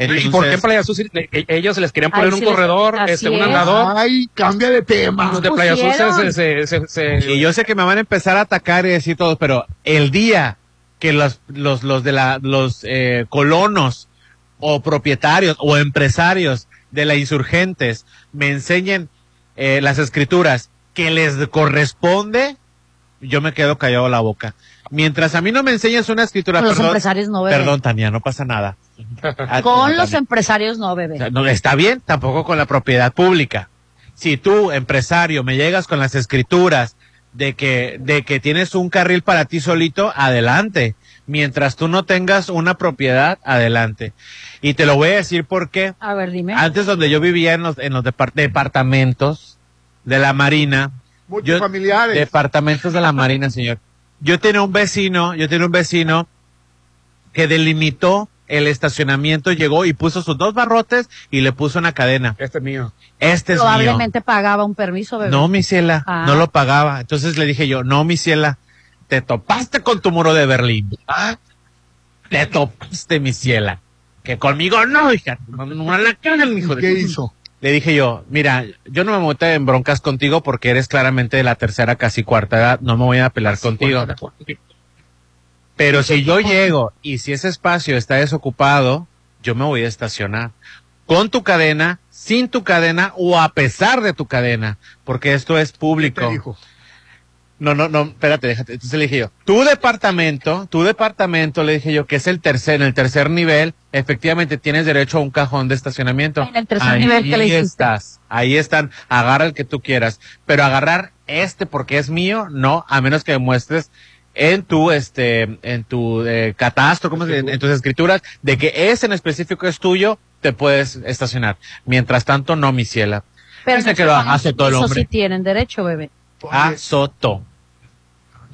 ¿Y por qué en Entonces, Playa eh, eh, ellos les querían poner un les- corredor, este, un andador? Ay, cambia de tema. Los de Playa Sur se, se, se, Y yo sé que me van a empezar a atacar y decir todo, pero el día que los, los, los de la, los eh, colonos o propietarios o empresarios de la insurgentes me enseñen eh, las escrituras que les corresponde, yo me quedo callado la boca. Mientras a mí no me enseñes una escritura, Con los perdón, empresarios no, bebé. perdón Tania, no pasa nada. Ah, Con no, los empresarios no, O bebé. sea, no está bien, tampoco con la propiedad pública. Si tú, empresario, me llegas con las escrituras de que, de que tienes un carril para ti solito, adelante. Mientras tú no tengas una propiedad, adelante. Y te lo voy a decir porque A ver, dime. antes donde yo vivía en los, en los depar- departamentos de la Marina, Muchos yo- familiares. departamentos de la Marina, señor. Yo tenía un vecino, yo tenía un vecino que delimitó el estacionamiento, llegó y puso sus dos barrotes y le puso una cadena. Este es mío. Este es mío. Probablemente pagaba un permiso, bebé. No, mi ciela, Ah. no lo pagaba. Entonces le dije yo, no, mi ciela, te topaste con tu muro de Berlín. Ah, te topaste, mi ciela. Que conmigo no, hija. No, a la cara, mi hijo de- ¿Qué hizo? Le dije yo, mira, yo no me meto en broncas contigo porque eres claramente de la tercera, casi cuarta edad. No me voy a pelear contigo. Pero si yo llego y si ese espacio está desocupado, yo me voy a estacionar. Con tu cadena, sin tu cadena o a pesar de tu cadena. Porque esto es público. Te dijo. No, no, no, espérate, déjate. Entonces le dije yo, tu departamento, tu departamento, le dije yo, que es el tercer, en el tercer nivel, efectivamente tienes derecho a un cajón de estacionamiento. En el tercer ahí nivel que le hiciste. estás, ahí están, agarra el que tú quieras. Pero agarrar este porque es mío, no, a menos que demuestres en tu, este, en tu eh, catastro, ¿cómo dice? en tus escrituras, de que ese en específico es tuyo, te puedes estacionar. Mientras tanto, no, mi ciela. Pero Dice no que lo van a- hace todo el Eso hombre. sí tienen derecho, bebé. A Soto.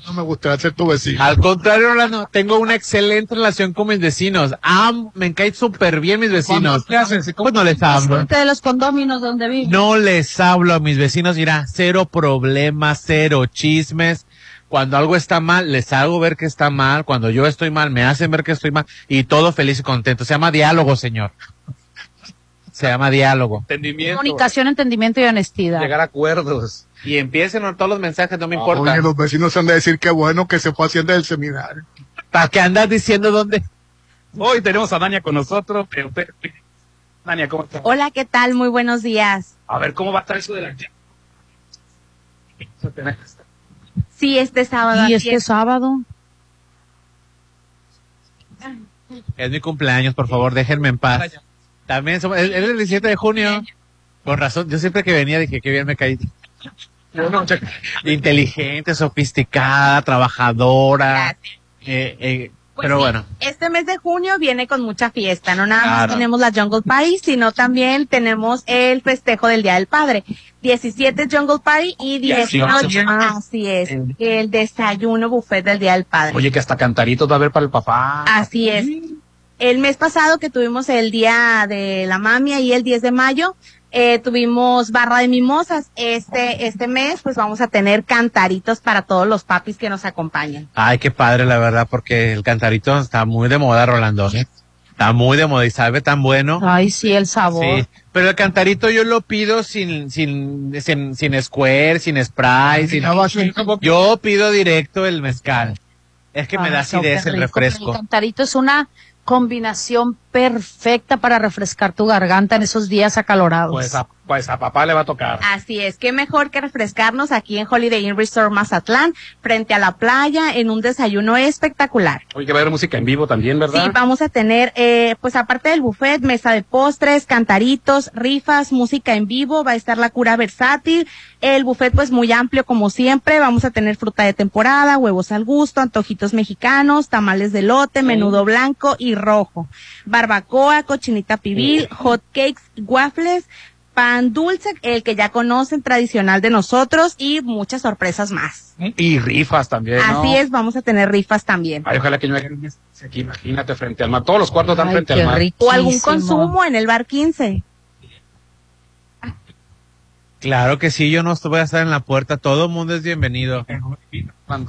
No me gustaría ser tu vecino. Al contrario, Orlando, tengo una excelente relación con mis vecinos. Am, me caen súper bien mis vecinos. ¿Qué haces? Pues no les hablo. De los condóminos donde viven. No les hablo a mis vecinos, mira, cero problemas, cero chismes. Cuando algo está mal, les hago ver que está mal. Cuando yo estoy mal, me hacen ver que estoy mal. Y todo feliz y contento. Se llama diálogo, señor. Se llama diálogo. Entendimiento. Comunicación, entendimiento y honestidad. Llegar a acuerdos. Y empiecen todos los mensajes, no me importa. Oye, los vecinos han de decir que bueno que se fue haciendo el seminario. ¿Para qué andas diciendo dónde? Hoy tenemos a Dania con nosotros. pero usted- Dania, ¿cómo está? Hola, ¿qué tal? Muy buenos días. A ver, ¿cómo va a estar eso de la... Sí, este sábado. Y este es. sábado. Es mi cumpleaños, por favor, déjenme en paz. También somos, es, es el 17 de junio. Con razón, yo siempre que venía dije que bien me caí. Inteligente, sofisticada, trabajadora. Eh, eh, Pues pero sí, bueno, Este mes de junio viene con mucha fiesta. No nada más tenemos la Jungle Party, sino también tenemos el festejo del Día del Padre. 17 Jungle Party y 18. 18. Así es. El desayuno buffet del Día del Padre. Oye, que hasta cantaritos va a haber para el papá. Así es. El mes pasado que tuvimos el Día de la Mami y el 10 de mayo, eh, tuvimos barra de mimosas. Este, este mes pues vamos a tener cantaritos para todos los papis que nos acompañan. ay, qué padre, la verdad, porque el cantarito está muy de moda, Rolando. ¿eh? Está muy de moda y sabe tan bueno. Ay, sí, el sabor. Sí, pero el cantarito yo lo pido sin, sin, sin, sin square, sin spray, sin... Yo pido directo el mezcal. Es que me da no, acidez el refresco. El cantarito es una combinación perfecta para refrescar tu garganta en esos días acalorados. Pues pues a papá le va a tocar. Así es, qué mejor que refrescarnos aquí en Holiday Inn Resort Mazatlán, frente a la playa, en un desayuno espectacular. Oye, que va a haber música en vivo también, ¿verdad? Sí, vamos a tener, eh, pues aparte del buffet, mesa de postres, cantaritos, rifas, música en vivo, va a estar la cura versátil, el buffet pues muy amplio como siempre, vamos a tener fruta de temporada, huevos al gusto, antojitos mexicanos, tamales de lote, menudo blanco y rojo, barbacoa, cochinita pibil, hot cakes, waffles, pan dulce, el que ya conocen tradicional de nosotros y muchas sorpresas más. Y rifas también, ¿no? Así es, vamos a tener rifas también. Ay, ojalá que no hagan aquí, imagínate, frente al mar. Todos los cuartos están Ay, frente qué al mar. O algún consumo en el bar 15. Claro que sí, yo no voy a estar en la puerta, todo el mundo es bienvenido.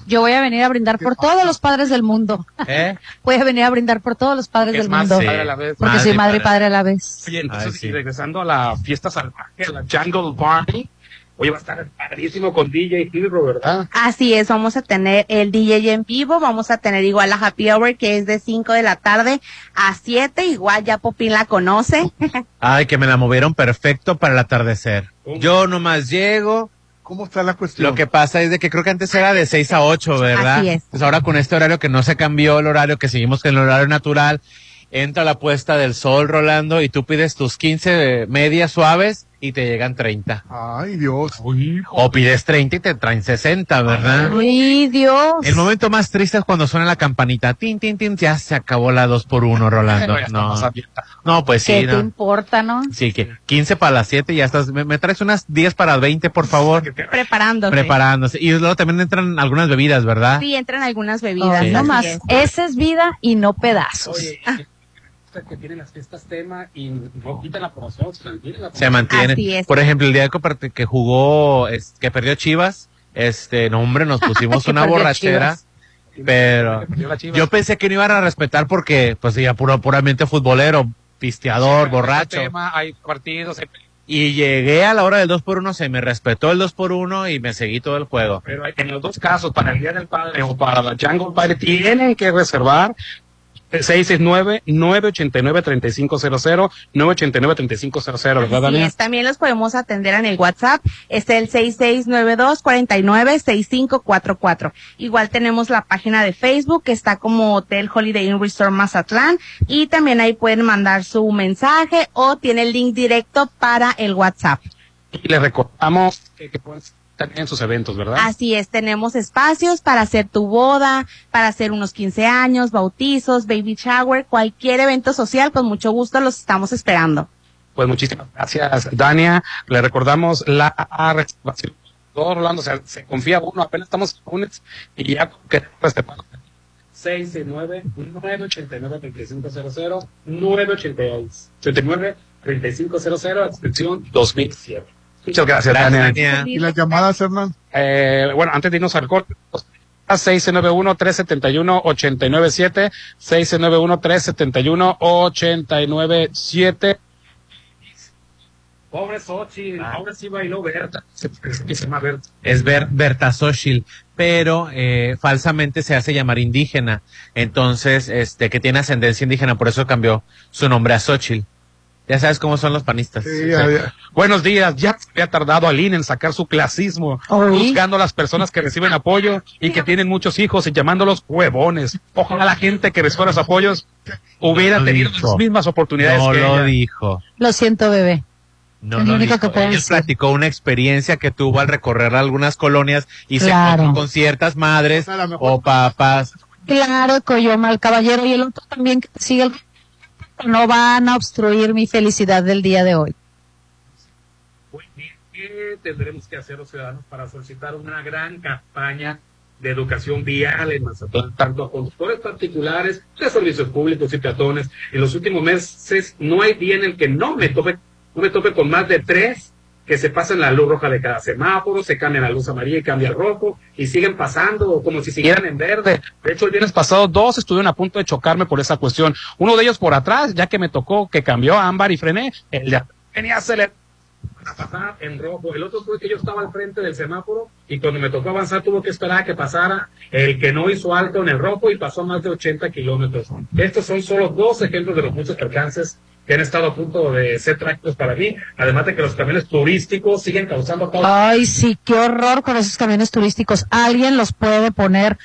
Yo voy a venir a brindar por todos los padres del mundo. ¿Eh? Voy a venir a brindar por todos los padres del más mundo. padre a la vez. Porque soy madre y padre a la vez. Oye, entonces, Ay, sí. y regresando a la fiesta salvaje, a la Jungle Party, oye, va a estar padrísimo con DJ Hero, ¿verdad? Así es, vamos a tener el DJ en vivo, vamos a tener igual la Happy Hour que es de 5 de la tarde a 7, igual ya Popín la conoce. Ay, que me la movieron perfecto para el atardecer. Yo nomás llego. ¿Cómo está la cuestión? Lo que pasa es de que creo que antes era de 6 a 8, ¿verdad? Así es. Pues ahora con este horario que no se cambió el horario, que seguimos con el horario natural, entra la puesta del sol, Rolando, y tú pides tus 15 medias suaves y te llegan 30. Ay, Dios. O pides 30 y te traen 60, ¿verdad? Ay, Dios. El momento más triste es cuando suena la campanita. Tin, tin, tin. Ya se acabó la 2 por 1 Rolando. No, no pues ¿Qué sí, te no. importa, no? Sí, que 15 para las 7 y ya estás. ¿Me, me traes unas 10 para 20, por favor? Preparándose. Preparándose. Y luego también entran algunas bebidas, ¿verdad? Sí, entran algunas bebidas. Ay, así no más. es. Esa es vida y no pedazos. Oye, que tienen las fiestas tema y no quitan la promoción, se mantiene la Se mantiene. Por ejemplo, el día que, que jugó, es- que perdió Chivas, este, no, hombre, nos pusimos una borrachera. Pero Chivas. yo pensé que no iban a respetar porque, pues, ya puro, puramente futbolero, pisteador, borracho. Tema, hay partidos, hay- Y llegué a la hora del 2 por 1 se me respetó el 2 por 1 y me seguí todo el juego. pero hay- en los dos casos, para el Día del Padre o para la Jungle Party, tienen que reservar 669-989-3500, 989-3500, ¿verdad, Daniel? es, también los podemos atender en el WhatsApp, es el 6692-496544. Igual tenemos la página de Facebook que está como Hotel Holiday Inn Resort Mazatlán y también ahí pueden mandar su mensaje o tiene el link directo para el WhatsApp. Y les recordamos que, que pueden también en sus eventos, ¿verdad? Así es, tenemos espacios para hacer tu boda, para hacer unos 15 años, bautizos, baby shower, cualquier evento social, con mucho gusto los estamos esperando. Pues muchísimas gracias, Dania. Le recordamos la reservación. Todo Rolando, se, se confía uno, apenas estamos lunes y ya que este 669-989-3500, 989-3500, extensión 2007. Muchas gracias, Dania. ¿Y las llamadas, Hernán? Eh, bueno, antes de irnos al corte, 691-371-897, 691-371-897. Pobre Xochitl, ahora sí bailó Berta. Se, se llama Berta. Es Ber Berta Xochitl, pero eh, falsamente se hace llamar indígena. Entonces, este, que tiene ascendencia indígena, por eso cambió su nombre a Xochitl. Ya sabes cómo son los panistas. Sí, ya, ya. Buenos días. Ya se había tardado Aline en sacar su clasismo, buscando a las personas que reciben apoyo y que tienen muchos hijos y llamándolos huevones. Ojalá la gente que recibe los apoyos hubiera No tenido dijo. las mismas oportunidades No que lo ella. dijo. Lo siento, bebé. No Es lo único dijo. que Él decir. platicó una experiencia que tuvo al recorrer algunas colonias y se Claro. encontró con ciertas madres o papás. Claro, Coyoma, el caballero y el otro también que sigue el... No van a obstruir mi felicidad del día de hoy. ¿Qué tendremos que hacer los ciudadanos para solicitar una gran campaña de educación vial en Mazatlán, tanto a conductores particulares, de servicios públicos y peatones? En los últimos meses no hay día en el que no me tope, no me tope con más de tres que se pasan la luz roja de cada semáforo, se cambia la luz amarilla y cambia al rojo, y siguen pasando como si siguieran en verde. De hecho, el viernes pasado dos estuvieron a punto de chocarme por esa cuestión. Uno de ellos por atrás, ya que me tocó que cambió a ámbar y frené, el de venía acelerado para pasar en rojo. El otro fue que yo estaba al frente del semáforo y cuando me tocó avanzar tuvo que esperar a que pasara el que no hizo alto en el rojo y pasó más de 80 kilómetros. Estos son solo dos ejemplos de los muchos alcances que han estado a punto de ser trágicos para mí, además de que los camiones turísticos siguen causando causa- Ay, sí, qué horror con esos camiones turísticos. ¿Alguien los puede poner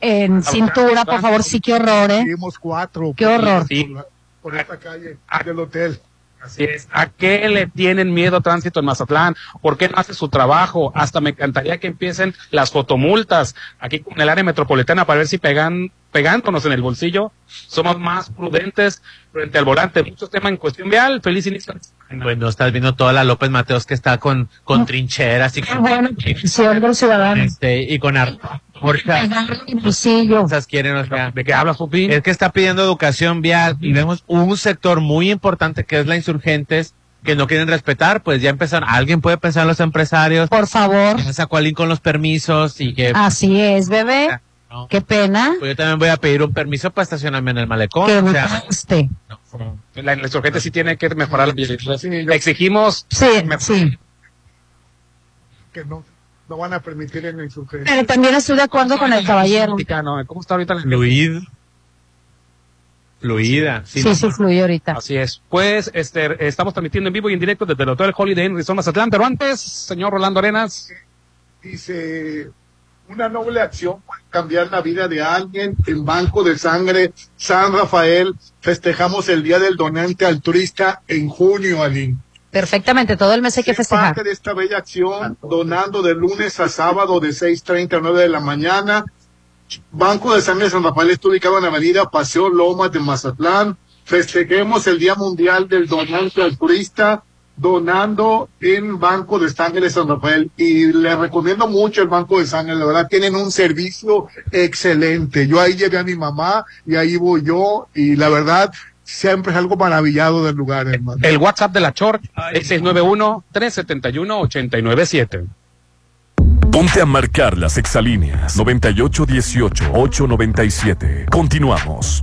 en cintura, por favor? Sí, qué horror, ¿eh? Vimos cuatro. Qué horror. Sí. Por esta calle del hotel. Así es. ¿A qué le tienen miedo tránsito en Mazatlán? ¿Por qué no hace su trabajo? Hasta me encantaría que empiecen las fotomultas aquí en el área metropolitana para ver si pegan, pegándonos en el bolsillo, somos más prudentes frente al volante. Muchos temas en cuestión vial. Feliz inicio. Pues no estás viendo toda la López Mateos que está con, con trincheras y con, Bueno, ciudadano. este, y con ar- quieren, o sea, ¿De qué hablas, Pupi? es que está pidiendo educación vial y vemos un sector muy importante que es la insurgentes que no quieren respetar, pues ya empezaron, alguien puede pensar en los empresarios, Por favor. que sacó alguien con los permisos y que Así es, bebé. No. Qué pena. pues yo también voy a pedir un permiso para estacionarme en el malecón. Que o sea, guste. La, la insurgente sí tiene que mejorar la vialidad. Exigimos Sí, sí. Que no, no van a permitir en la insurgencia. Pero también estoy de acuerdo con el caballero. No, ¿Cómo está ahorita la fluid, fluida. Sí, sí, fluye ahorita. Así es. Pues este, estamos transmitiendo en vivo y en directo desde el Hotel Holiday Inn Resort Mazatlán. Pero antes, señor Rolando Arenas. Dice, una noble acción para cambiar la vida de alguien. En Banco de Sangre San Rafael festejamos el Día del Donante Altruista en junio, Aline. Perfectamente, todo el mes hay que festejar. parte de esta bella acción, donando de lunes a sábado de 6.30 a 9 de la mañana. Banco de Sangre San Rafael está ubicado en la avenida Paseo Lomas de Mazatlán. Festejemos el Día Mundial del Donante Altruista donando en Banco de Sangre San Rafael. Y le recomiendo mucho el Banco de Sangre, la verdad, tienen un servicio excelente. Yo ahí llevé a mi mamá y ahí voy yo y la verdad, siempre es algo maravillado del lugar, hermano. El WhatsApp de la Chor es 691-371-897. Ponte a marcar las exalíneas 9818-897. Continuamos.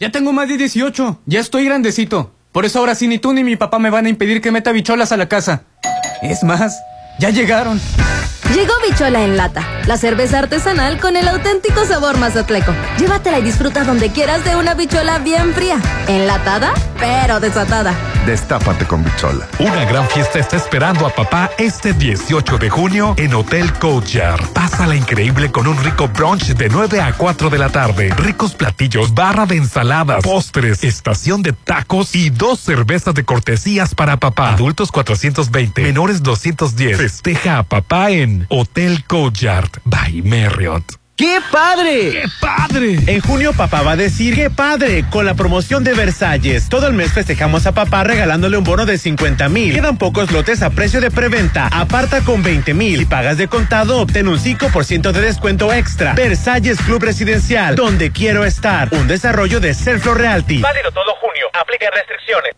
Ya tengo más de 18. Ya estoy grandecito. Por eso ahora sí ni tú ni mi papá me van a impedir que meta bicholas a la casa. Es más, ya llegaron. Llegó Bichola en lata, la cerveza artesanal con el auténtico sabor mazatleco. Llévatela y disfruta donde quieras de una bichola bien fría, enlatada, pero desatada. Destápate con Bichola. Una gran fiesta está esperando a papá este 18 de junio en Hotel Coachar. Pásala increíble con un rico brunch de 9 a 4 de la tarde. Ricos platillos, barra de ensaladas, postres, estación de tacos y dos cervezas de cortesías para papá. Adultos 420, menores 210. Festeja a papá en Hotel Coachard by Marriott. ¡Qué padre! ¡Qué padre! En junio papá va a decir ¡Qué padre! Con la promoción de Versalles. Todo el mes festejamos a papá regalándole un bono de 50 mil. Quedan pocos lotes a precio de preventa. Aparta con 20 mil. Si pagas de contado, obtén un 5% de descuento extra. Versalles Club Residencial, donde quiero estar. Un desarrollo de Selflo Realty. Válido todo junio. Aplica restricciones.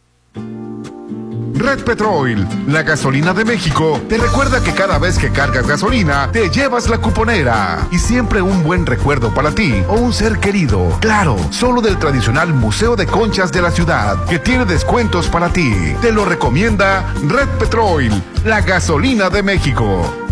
Red Petrol, la gasolina de México, te recuerda que cada vez que cargas gasolina, te llevas la cuponera. Y siempre un buen recuerdo para ti o un ser querido. Claro, solo del tradicional Museo de Conchas de la ciudad, que tiene descuentos para ti. Te lo recomienda Red Petrol, la gasolina de México.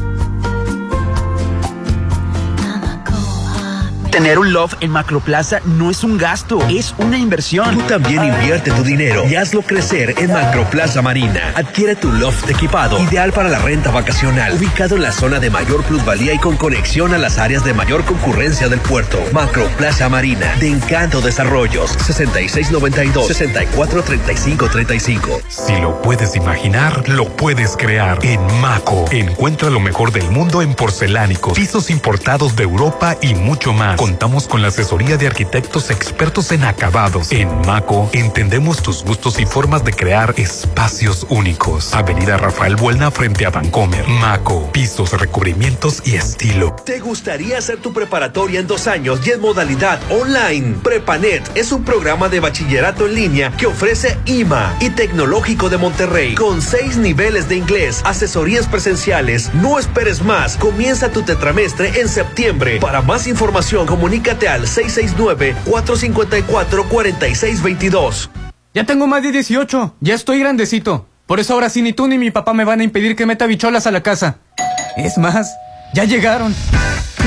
Tener un loft en Macroplaza no es un gasto, es una inversión. Tú también invierte tu dinero y hazlo crecer en Macroplaza Marina. Adquiere tu loft equipado, ideal para la renta vacacional, ubicado en la zona de mayor plusvalía y con conexión a las áreas de mayor concurrencia del puerto. Macroplaza Marina, de Encanto Desarrollos, 6692-643535. Si lo puedes imaginar, lo puedes crear. En Maco, encuentra lo mejor del mundo en porcelánicos, pisos importados de Europa y mucho más. Contamos con la asesoría de arquitectos expertos en acabados. En Maco, entendemos tus gustos y formas de crear espacios únicos. Avenida Rafael Buelna frente a Vancomer. Maco, pisos, recubrimientos y estilo. ¿Te gustaría hacer tu preparatoria en dos años y en modalidad online? Prepanet es un programa de bachillerato en línea que ofrece IMA y Tecnológico de Monterrey con seis niveles de inglés, asesorías presenciales. No esperes más. Comienza tu tetramestre en septiembre. Para más información, comunícate al 669-454-4622. Ya tengo más de 18. Ya estoy grandecito. Por eso ahora sí ni tú ni mi papá me van a impedir que meta bicholas a la casa. Es más, ya llegaron.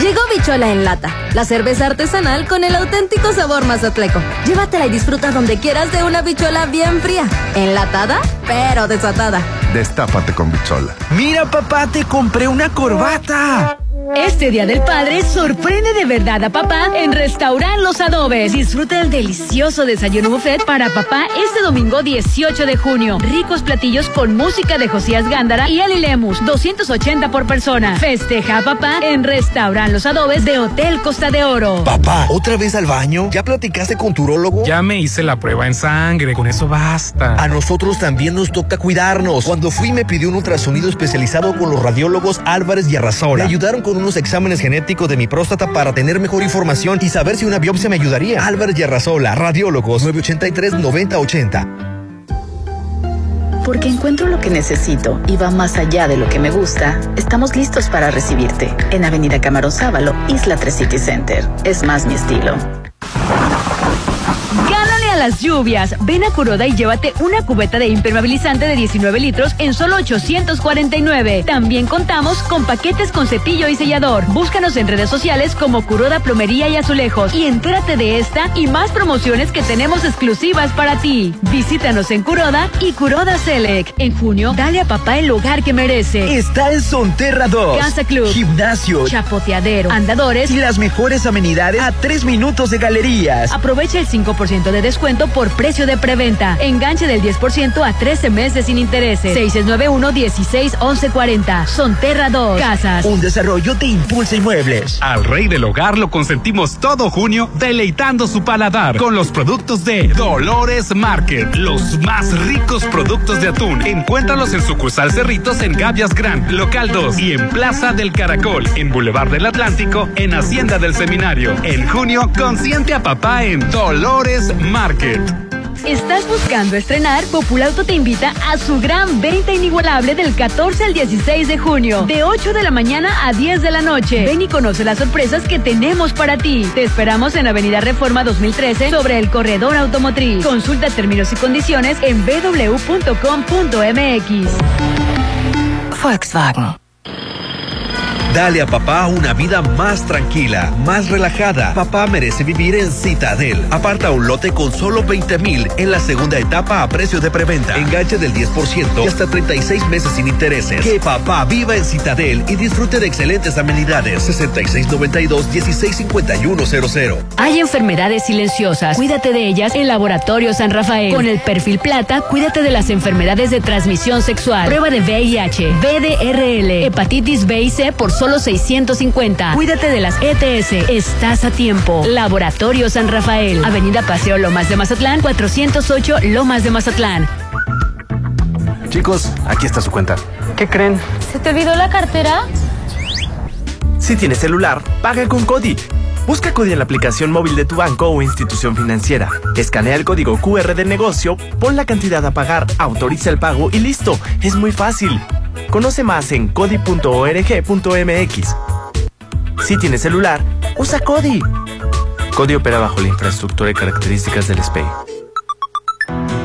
Llegó Bichola en lata, la cerveza artesanal con el auténtico sabor mazatleco. Llévatela y disfruta donde quieras de una bichola bien fría, enlatada, pero desatada. Destápate con Bichola. Mira papá, te compré una corbata. Este Día del Padre sorprende de verdad a papá en Restaurant Los Adobes. Disfruta el delicioso desayuno buffet para papá este domingo 18 de junio. Ricos platillos con música de Josías Gándara y Eli Lemus, 280 por persona. Festeja a papá en Restaurant Los Adobes de Hotel Costa de Oro. Papá, ¿otra vez al baño? ¿Ya platicaste con tu urólogo? Ya me hice la prueba en sangre, con eso basta. A nosotros también nos toca cuidarnos. Cuando fui me pidió un ultrasonido especializado con los radiólogos Álvarez y Arrasola. Me ayudaron con unos exámenes genéticos de mi próstata para tener mejor información y saber si una biopsia me ayudaría. Álvarez y Arrasola, radiólogos 983-9080. Porque encuentro lo que necesito y va más allá de lo que me gusta, estamos listos para recibirte en Avenida Camarón Sábalo, Isla 3 City Center. Es más mi estilo. Las lluvias. Ven a Curoda y llévate una cubeta de impermeabilizante de 19 litros en solo 849. También contamos con paquetes con cepillo y sellador. Búscanos en redes sociales como Curoda Plomería y Azulejos y entérate de esta y más promociones que tenemos exclusivas para ti. Visítanos en Curoda y Curoda Select. En junio, dale a papá el lugar que merece. Está en Sonterra 2. Casa Club. Gimnasio. Chapoteadero. Andadores. Y las mejores amenidades a tres minutos de galerías. Aprovecha el 5% de descuento por precio de preventa. Enganche del 10% a 13 meses sin intereses. 691-16-1140. Sonterra 2. Casas. Un desarrollo de Impulsa Inmuebles. Al rey del hogar lo consentimos todo junio deleitando su paladar con los productos de Dolores Market. Los más ricos productos de atún. Encuéntralos en sucursal Cerritos en Gavias Grand, local 2 y en Plaza del Caracol, en Boulevard del Atlántico, en Hacienda del Seminario. En junio, consiente a papá en Dolores Market. ¿Estás buscando estrenar? Populauto te invita a su gran venta inigualable del 14 al 16 de junio, de 8 de la mañana a 10 de la noche. Ven y conoce las sorpresas que tenemos para ti. Te esperamos en Avenida Reforma 2013 sobre el corredor automotriz. Consulta términos y condiciones en www.com.mx. Volkswagen. Dale a papá una vida más tranquila, más relajada. Papá merece vivir en Citadel. Aparta un lote con solo 20 mil en la segunda etapa a precio de preventa. Enganche del 10% y hasta 36 meses sin intereses. Que papá viva en Citadel y disfrute de excelentes amenidades. 6692-165100. Hay enfermedades silenciosas. Cuídate de ellas en Laboratorio San Rafael. Con el perfil plata, cuídate de las enfermedades de transmisión sexual. Prueba de VIH, VDRL, hepatitis B y C por solo 650. Cuídate de las ETS. Estás a tiempo. Laboratorio San Rafael. Avenida Paseo Lomas de Mazatlán, 408 Lomas de Mazatlán. Chicos, aquí está su cuenta. ¿Qué creen? ¿Se te olvidó la cartera? Si tienes celular, paga con Cody. Busca Cody en la aplicación móvil de tu banco o institución financiera. Escanea el código QR del negocio, pon la cantidad a pagar, autoriza el pago y listo. Es muy fácil. Conoce más en cody.org.mx. Si tienes celular, usa Cody. Cody opera bajo la infraestructura y características del SPEI.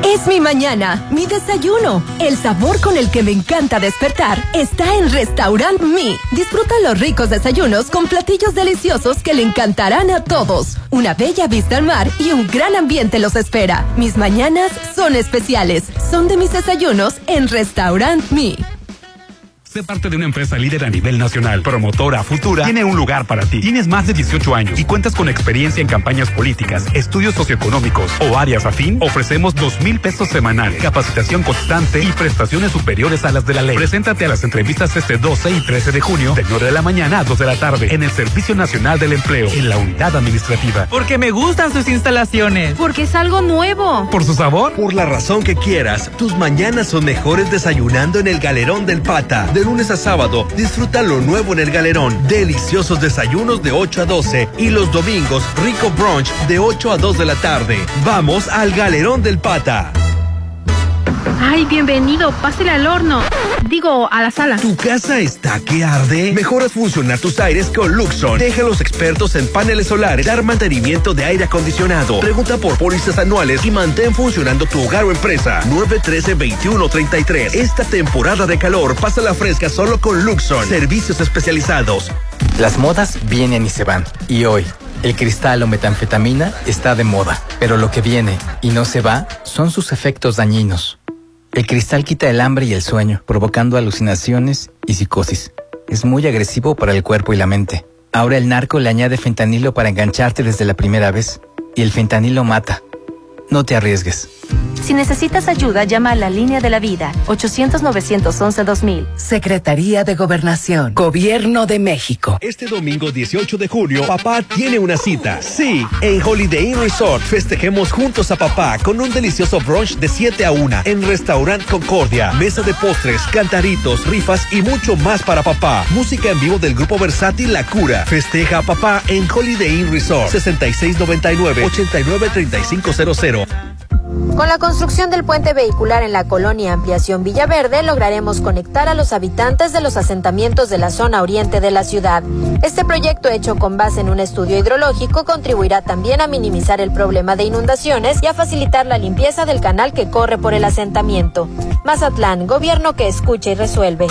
Es mi mañana, mi desayuno. El sabor con el que me encanta despertar está en Restaurant Mi. Disfruta los ricos desayunos con platillos deliciosos que le encantarán a todos. Una bella vista al mar y un gran ambiente los espera. Mis mañanas son especiales. Son de mis desayunos en Restaurant Mi. Sé parte de una empresa líder a nivel nacional. Promotora Futura tiene un lugar para ti. Tienes más de 18 años y cuentas con experiencia en campañas políticas, estudios socioeconómicos o áreas afín. Ofrecemos dos mil pesos semanales, capacitación constante y prestaciones superiores a las de la ley. Preséntate a las entrevistas este 12 y 13 de junio de 9 de la mañana a 2 de la tarde en el Servicio Nacional del Empleo en la unidad administrativa. Porque me gustan sus instalaciones. Porque es algo nuevo. ¿Por su sabor? Por la razón que quieras, tus mañanas son mejores desayunando en el Galerón del Pata. De lunes a sábado, disfruta lo nuevo en el Galerón. Deliciosos desayunos de 8 a 12 y los domingos, rico brunch de 8 a 2 de la tarde. Vamos al Galerón del Pata. Ay, bienvenido. Pásale al horno. Digo, a la sala. ¿Tu casa está que arde? Mejoras funcionar tus aires con Luxon. Deja a los expertos en paneles solares dar mantenimiento de aire acondicionado. Pregunta por pólizas anuales y mantén funcionando tu hogar o empresa. 913-2133. Esta temporada de calor, pasa la fresca solo con Luxon. Servicios especializados. Las modas vienen y se van. Y hoy, el cristal o metanfetamina está de moda. Pero lo que viene y no se va son sus efectos dañinos. El cristal quita el hambre y el sueño, provocando alucinaciones y psicosis. Es muy agresivo para el cuerpo y la mente. Ahora el narco le añade fentanilo para engancharte desde la primera vez. Y el fentanilo mata. No te arriesgues. Si necesitas ayuda, llama a la línea de la vida 800-911-2000. Secretaría de Gobernación, Gobierno de México. Este domingo 18 de junio, papá tiene una cita. Sí, en Holiday Inn Resort festejemos juntos a papá con un delicioso brunch de 7 a 1 en Restaurant Concordia. Mesa de postres, cantaritos, rifas y mucho más para papá. Música en vivo del grupo versátil La Cura. Festeja a papá en Holiday Inn Resort 6699-893500. Con la construcción del puente vehicular en la colonia Ampliación Villaverde, lograremos conectar a los habitantes de los asentamientos de la zona oriente de la ciudad. Este proyecto, hecho con base en un estudio hidrológico, contribuirá también a minimizar el problema de inundaciones y a facilitar la limpieza del canal que corre por el asentamiento. Mazatlán, gobierno que escucha y resuelve.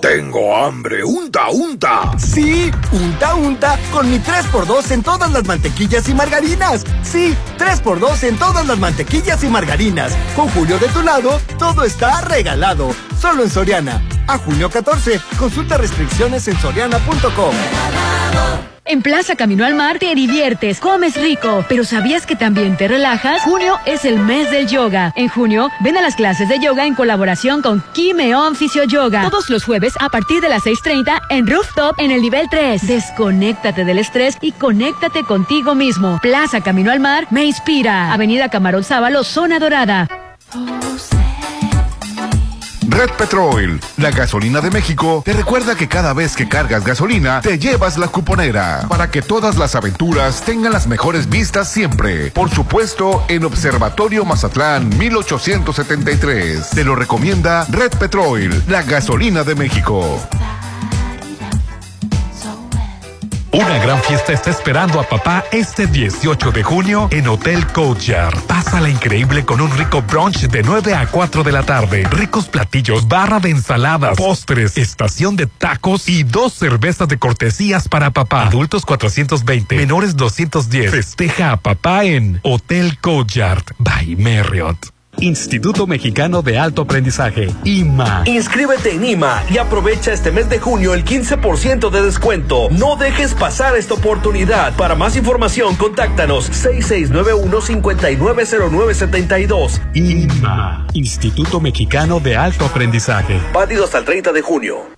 Tengo hambre, unta, unta. Sí, unta, unta, con mi 3x2 en todas las mantequillas y margarinas. Sí, 3x2 en todas las mantequillas y margarinas. Con Julio de tu lado, todo está regalado. Solo en Soriana. A junio 14, consulta restricciones en soriana.com. En Plaza Camino al Mar te diviertes, comes rico, pero ¿sabías que también te relajas? Junio es el mes del yoga. En junio, ven a las clases de yoga en colaboración con Kimeon Fisio Yoga. Todos los jueves a partir de las 6.30 en Rooftop en el nivel 3. Desconéctate del estrés y conéctate contigo mismo. Plaza Camino al Mar me inspira. Avenida Camarón Sábalo, Zona Dorada. Red Petrol, la gasolina de México, te recuerda que cada vez que cargas gasolina, te llevas la cuponera para que todas las aventuras tengan las mejores vistas siempre. Por supuesto, en Observatorio Mazatlán 1873. Te lo recomienda Red Petrol, la gasolina de México. Una gran fiesta está esperando a papá este 18 de junio en Hotel Coachar. Pásala increíble con un rico brunch de 9 a 4 de la tarde. Ricos platillos, barra de ensaladas, postres, estación de tacos y dos cervezas de cortesías para papá. Adultos 420, menores 210. Festeja a papá en Hotel Coachard by Marriott. Instituto Mexicano de Alto Aprendizaje, IMA. Inscríbete en IMA y aprovecha este mes de junio el 15% de descuento. No dejes pasar esta oportunidad. Para más información, contáctanos 6691-590972. IMA, Instituto Mexicano de Alto Aprendizaje. Válido hasta el 30 de junio.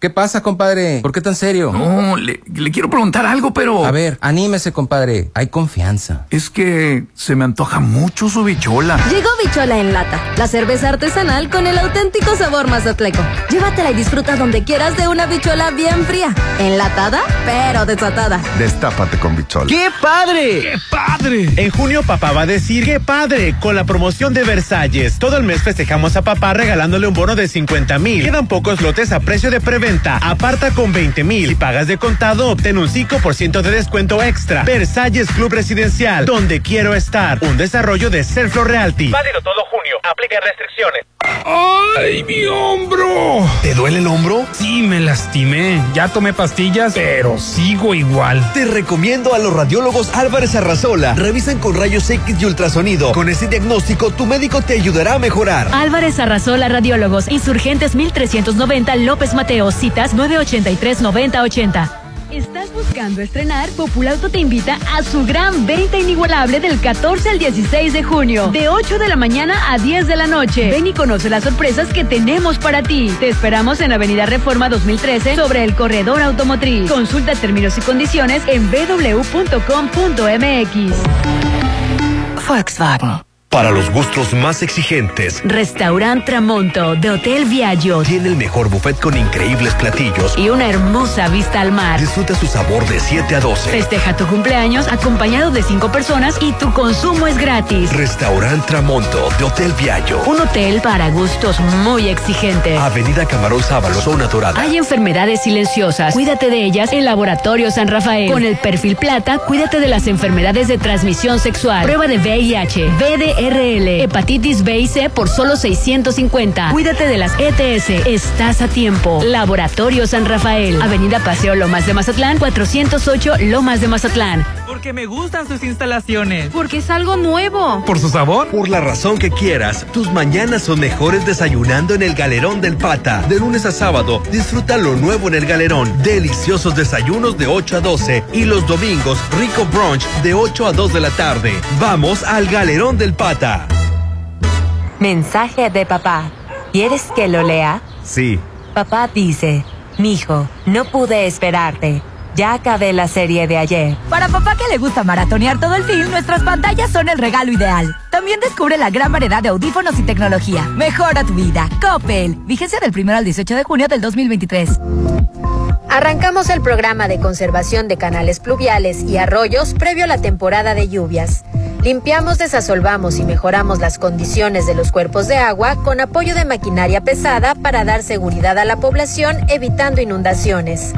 ¿Qué pasa, compadre? ¿Por qué tan serio? No, le, le quiero preguntar algo, pero... A ver, anímese, compadre. Hay confianza. Es que se me antoja mucho su bichola. Llegó Bichola en lata, la cerveza artesanal con el auténtico sabor mazatleco. Llévatela y disfruta donde quieras de una bichola bien fría, enlatada, pero desatada. Destápate con bichola. ¡Qué padre! ¡Qué padre! En junio papá va a decir ¡Qué padre! Con la promoción de Versalles. Todo el mes festejamos a papá regalándole un bono de 50 mil. Quedan pocos lotes a precio de preventa. Aparta con 20 mil. Si pagas de contado, obtén un 5% de descuento extra. Versalles Club Residencial, donde quiero estar. Un desarrollo de Serflo Realty. Válido todo junio. Aplica restricciones. ¡Ay, mi hombro! ¿Te duele el hombro? Sí, me lastimé. Ya tomé pastillas, pero sigo igual. Te recomiendo a los radiólogos Álvarez Arrazola. Revisan con rayos X y ultrasonido. Con ese diagnóstico, tu médico te ayudará a mejorar. Álvarez Arrasola Radiólogos, Insurgentes 1390 López Mateos, citas 983-9080. ¿Estás buscando estrenar? Populauto te invita a su gran venta inigualable del 14 al 16 de junio, de 8 de la mañana a 10 de la noche. Ven y conoce las sorpresas que tenemos para ti. Te esperamos en Avenida Reforma 2013 sobre el corredor automotriz. Consulta términos y condiciones en www.com.mx. Volkswagen. Para los gustos más exigentes, Restaurant Tramonto de Hotel Viaggio tiene el mejor buffet con increíbles platillos. y una hermosa vista al mar. Disfruta su sabor de 7 a 12. Festeja tu cumpleaños acompañado de cinco personas y tu consumo es gratis. Restaurant Tramonto de Hotel Viallo. Un hotel para gustos muy exigentes. Avenida Camarón Sábalo, zona dorada. Hay enfermedades silenciosas. Cuídate de ellas en Laboratorio San Rafael. Con el perfil plata, cuídate de las enfermedades de transmisión sexual. Prueba de VIH, BDRL, hepatitis B y C por solo 650. Cuídate de las ETS. Estás a tiempo. Laboratorio San Rafael. Avenida Paseo Lomas de Mazatlán, 408 Lomas de Mazatlán. Porque me gustan sus instalaciones. Porque es algo nuevo. ¿Por su sabor? Por la razón que quieras, tus mañanas son mejores desayunando en el Galerón del Pata. De lunes a sábado, disfruta lo nuevo en el Galerón. Deliciosos desayunos de 8 a 12 y los domingos, rico brunch de 8 a 2 de la tarde. Vamos al Galerón del Pata. Mensaje de papá. ¿Quieres que lo lea? Sí. Papá dice, Mijo, no pude esperarte. Ya acabé la serie de ayer. Para papá que le gusta maratonear todo el film, nuestras pantallas son el regalo ideal. También descubre la gran variedad de audífonos y tecnología. Mejora tu vida. Coppel. Vigencia del 1 al 18 de junio del 2023. Arrancamos el programa de conservación de canales pluviales y arroyos previo a la temporada de lluvias. Limpiamos, desasolvamos y mejoramos las condiciones de los cuerpos de agua con apoyo de maquinaria pesada para dar seguridad a la población evitando inundaciones.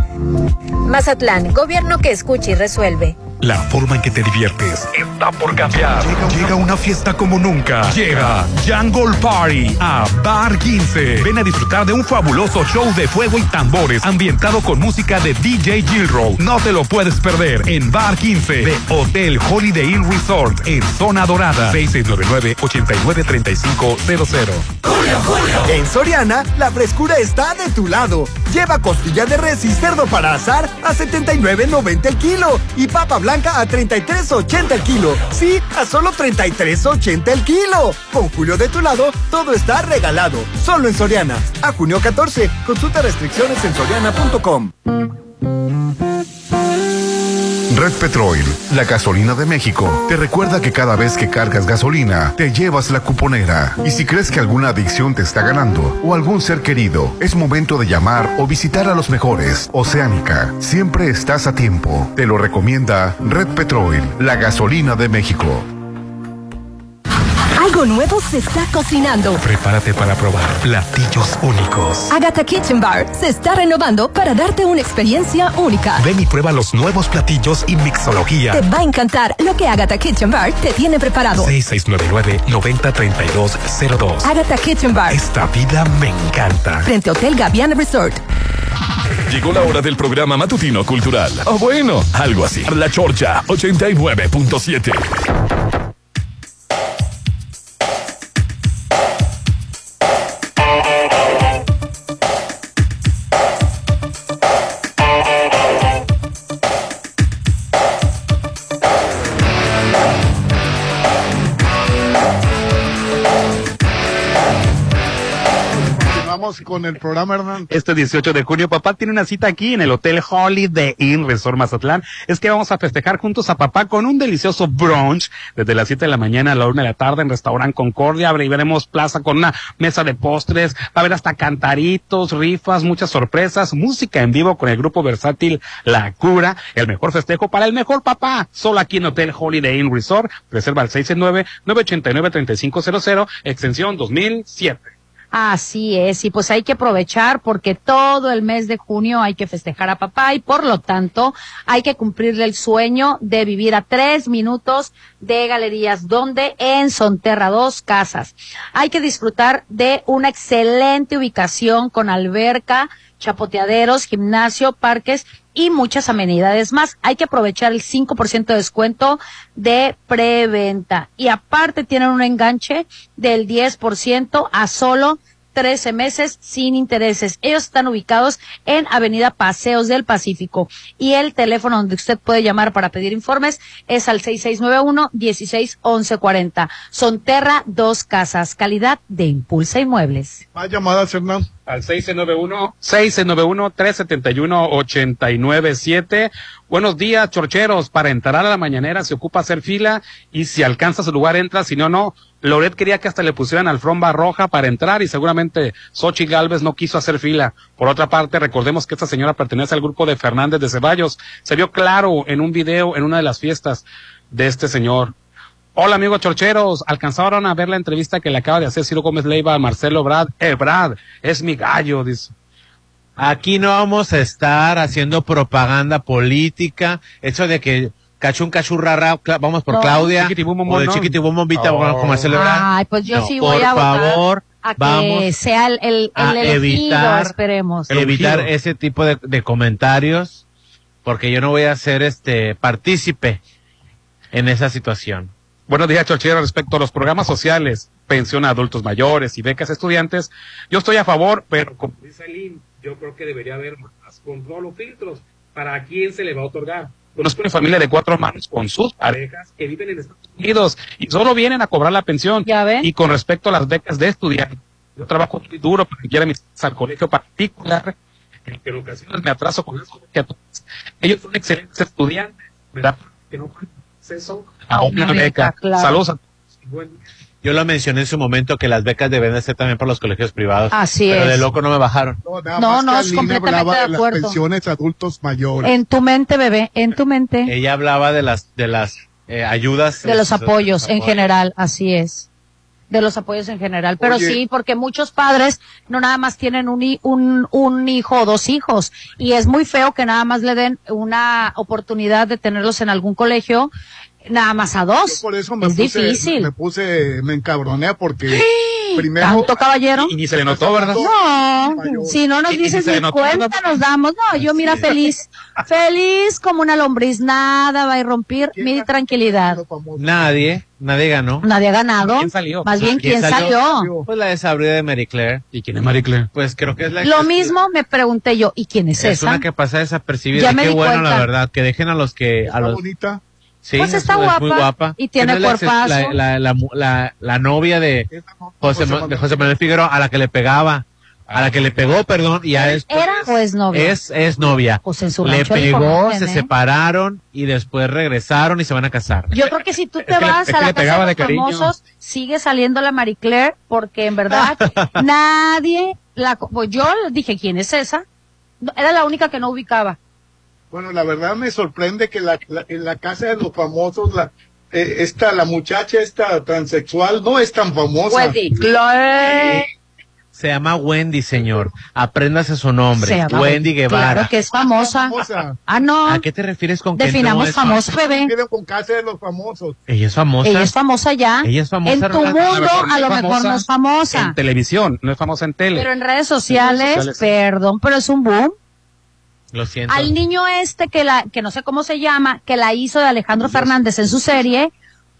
Mazatlán, gobierno que escucha y resuelve. La forma en que te diviertes está por cambiar. Llega, llega una fiesta como nunca. Llega Jungle Party a Bar 15. Ven a disfrutar de un fabuloso show de fuego y tambores ambientado con música de DJ Gilrow. No te lo puedes perder en Bar 15 de Hotel Holiday Inn Resort en Zona Dorada. 6699-893500. En Soriana, la frescura está de tu lado. Lleva costilla de res y cerdo para asar a 79.90 el kilo y papa a 33.80 el kilo. Sí, a solo 33.80 el kilo. Con Julio de tu lado, todo está regalado. Solo en Soriana. A junio 14. Consulta restricciones en soriana.com. Red Petrol, la gasolina de México, te recuerda que cada vez que cargas gasolina, te llevas la cuponera. Y si crees que alguna adicción te está ganando o algún ser querido, es momento de llamar o visitar a los mejores. Oceánica, siempre estás a tiempo. Te lo recomienda Red Petrol, la gasolina de México. Algo nuevo se está cocinando. Prepárate para probar platillos únicos. Agatha Kitchen Bar se está renovando para darte una experiencia única. Ven y prueba los nuevos platillos y mixología. Te va a encantar lo que Agatha Kitchen Bar te tiene preparado. 6699-903202. Agatha Kitchen Bar. Esta vida me encanta. Frente a Hotel Gaviana Resort. Llegó la hora del programa matutino cultural. O bueno, algo así. La Chorcha 89.7. Con el programa, Hernán. Este 18 de junio, papá tiene una cita aquí en el Hotel Holiday Inn Resort Mazatlán. Es que vamos a festejar juntos a papá con un delicioso brunch desde las 7 de la mañana a la 1 de la tarde en Restaurant Concordia. Veremos plaza con una mesa de postres. Va a haber hasta cantaritos, rifas, muchas sorpresas, música en vivo con el grupo versátil La Cura. El mejor festejo para el mejor papá. Solo aquí en Hotel Holiday Inn Resort. Reserva al 669-989-3500, extensión 2007. Así es, y pues hay que aprovechar porque todo el mes de junio hay que festejar a papá y por lo tanto hay que cumplirle el sueño de vivir a tres minutos de galerías donde en Sonterra dos casas. Hay que disfrutar de una excelente ubicación con alberca, chapoteaderos, gimnasio, parques y muchas amenidades más. Hay que aprovechar el 5% de descuento de preventa. Y aparte tienen un enganche del 10% a solo 13 meses sin intereses. Ellos están ubicados en Avenida Paseos del Pacífico y el teléfono donde usted puede llamar para pedir informes es al 6691-161140. Sonterra Dos Casas, calidad de Impulsa Inmuebles. Más llamadas, Hernán. Al 691 691-371-897. Buenos días, chorcheros. Para entrar a la mañanera se ocupa hacer fila y si alcanza su lugar entra, si no, no. Loret quería que hasta le pusieran alfombra roja para entrar y seguramente Sochi Galvez no quiso hacer fila. Por otra parte, recordemos que esta señora pertenece al grupo de Fernández de Ceballos. Se vio claro en un video en una de las fiestas de este señor. Hola amigos chorcheros, alcanzaron a ver la entrevista que le acaba de hacer Ciro Gómez Leiva a Marcelo Brad. Eh, Brad, es mi gallo, dice. Aquí no vamos a estar haciendo propaganda política, eso de que cachún cachurrara, cla- vamos por No. Claudia, o de no. chiquitibumomita, Oh. vamos con Marcelo Ebrard. Ay, pues yo No, sí por voy a votar favor, a que vamos sea el, el, a el elegido, evitar- esperemos. evitar ese tipo de, de comentarios, porque yo no voy a ser este partícipe en esa situación. Buenos días, Chorchero. Respecto a los programas sociales, pensión a adultos mayores y becas a estudiantes, yo estoy a favor, pero como dice Lynn, yo creo que debería haber más control o filtros para a quién se le va a otorgar. Conozco una familia de cuatro hermanos con sus parejas que viven en Estados Unidos y solo vienen a cobrar la pensión. Y con respecto a las becas de estudiantes, yo trabajo muy duro para que mis al colegio particular, en que en ocasiones me atraso con eso. todos. Ellos son excelentes estudiantes, ¿verdad? Que no tienen acceso a una beca. claro. Saludos a Yo lo mencioné en su momento que las becas deben de ser también para los colegios privados. Así pero es. de loco no me bajaron. Nada No, más no, que es Aline completamente hablaba de de acuerdo. las pensiones adultos mayores. En tu mente, bebé, en tu mente. Ella hablaba de las de las eh, ayudas De los apoyos en apoyos. general, así es. De los apoyos en general. Pero Oye. sí, porque muchos padres no nada más tienen un, un, un hijo o dos hijos. Y es muy feo que nada más le den una oportunidad de tenerlos en algún colegio, nada más a dos. Por eso me es puse, difícil. me puse, me encabroné porque primero. ¿Tanto caballero? Y ni se le notó, ¿verdad? No, si no nos dices ni notó, cuenta nos damos. No, yo mira feliz, feliz como una lombriz, nada va a irrumpir mi tranquilidad. Nadie, nadie ganó. Nadie ha ganado. ¿Quién salió? Más bien, ¿quién salió? Pues la desabrida de Marie Claire. ¿Y quién es Marie Claire? Pues creo que es la Lo mismo me pregunté yo, ¿y quién es, es esa? una que pasa desapercibida. Ya me qué di bueno, cuenta. la verdad, que dejen a los que a los bonita. Sí, Pues es- está es muy guapa guapa. y tiene ¿Quién es la ex- cuerpazo. La, la, la, la- la novia de José, Ma- de José Manuel Figueroa a la que le pegaba, a la que le pegó, perdón, y a después ¿Era o es novia? es, es novia. Pues en su le pegó, se ¿eh? separaron y después regresaron y se van a casar. Yo creo que si tú te vas a la casa pegaba de los cariño. famosos, sigue saliendo la Marie Claire, porque en verdad nadie la... Pues yo dije, ¿quién es esa? Era la única que no ubicaba. Bueno, la verdad me sorprende que la, la- en la casa de los famosos la, eh, esta, la muchacha esta transexual no es tan famosa. Wendy. Chloe. Se llama Wendy, señor. Apréndase su nombre. Se llama Wendy Guevara. Claro que es famosa. Ah, no. ¿A qué te refieres con que Definamos no es famoso, bebé. Con casa de los famosos. Ella es famosa. Ella es famosa ya. Ella es famosa, En tu mundo, a lo mejor no es famosa. En televisión, no es famosa en tele. Pero en redes sociales, En redes sociales, sí. perdón, pero es un boom. Lo siento. Al niño este que la, que no sé cómo se llama, que la hizo de Alejandro Fernández en su serie,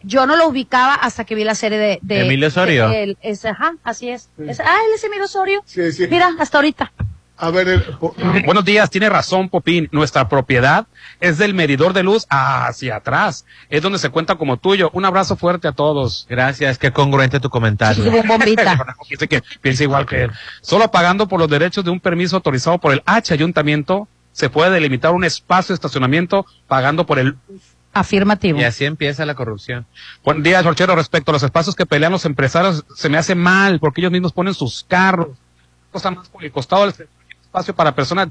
yo no lo ubicaba hasta que vi la serie de, de Emilio Osorio. de- es- ajá, así es. Es- ah, él es Emilio Osorio. Sí, sí. Mira, hasta ahorita. A ver, el- po- Buenos días, tiene razón Popín. Nuestra propiedad es del medidor de luz hacia atrás. Es donde se cuenta como tuyo. Un abrazo fuerte a todos. Gracias, qué congruente tu comentario. bombita. Dice que piensa igual que él. Solo pagando por los derechos de un permiso autorizado por el H ayuntamiento se puede delimitar un espacio de estacionamiento pagando por el Afirmativo. Y así empieza la corrupción. Buen día, Jorchero. Respecto a los espacios que pelean los empresarios, se me hace mal porque ellos mismos ponen sus carros. Cosa más por el costado del espacio para personas.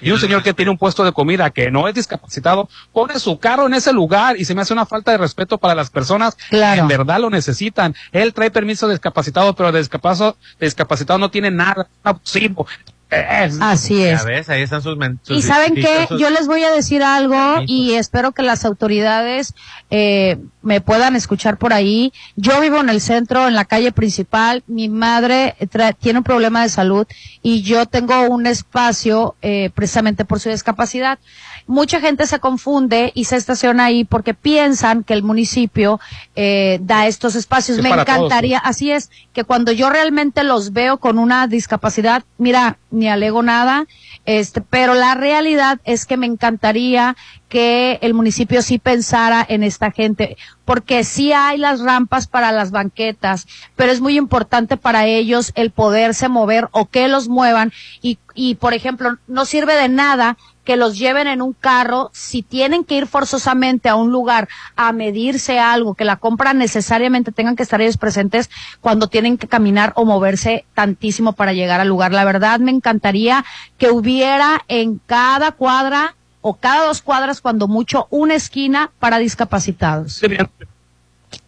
Y un señor que tiene un puesto de comida que no es discapacitado, pone su carro en ese lugar y se me hace una falta de respeto para las personas que en verdad lo necesitan. Él trae permiso de discapacitado, pero de discapacitado, de discapacitado no tiene nada, es abusivo. Es- Así es. Ya ves, ahí están sus... sus Y saben qué, dichosos- yo les voy a decir algo y espero que las autoridades eh, me puedan escuchar por ahí. Yo vivo en el centro, en la calle principal. Mi madre tiene un problema de salud y yo tengo un espacio eh, precisamente por su discapacidad. Mucha gente se confunde y se estaciona ahí porque piensan que el municipio eh, da estos espacios. Es me todos, encantaría, así es, que cuando yo realmente los veo con una discapacidad, mira, ni alego nada, este, pero la realidad es que me encantaría que el municipio sí pensara en esta gente, porque sí hay las rampas para las banquetas, pero es muy importante para ellos el poderse mover o que los muevan y, y por ejemplo, no sirve de nada que los lleven en un carro si tienen que ir forzosamente a un lugar a medirse algo, que la compra necesariamente tengan que estar ellos presentes cuando tienen que caminar o moverse tantísimo para llegar al lugar. La verdad me encantaría que hubiera en cada cuadra o cada dos cuadras, cuando mucho, una esquina para discapacitados. deberían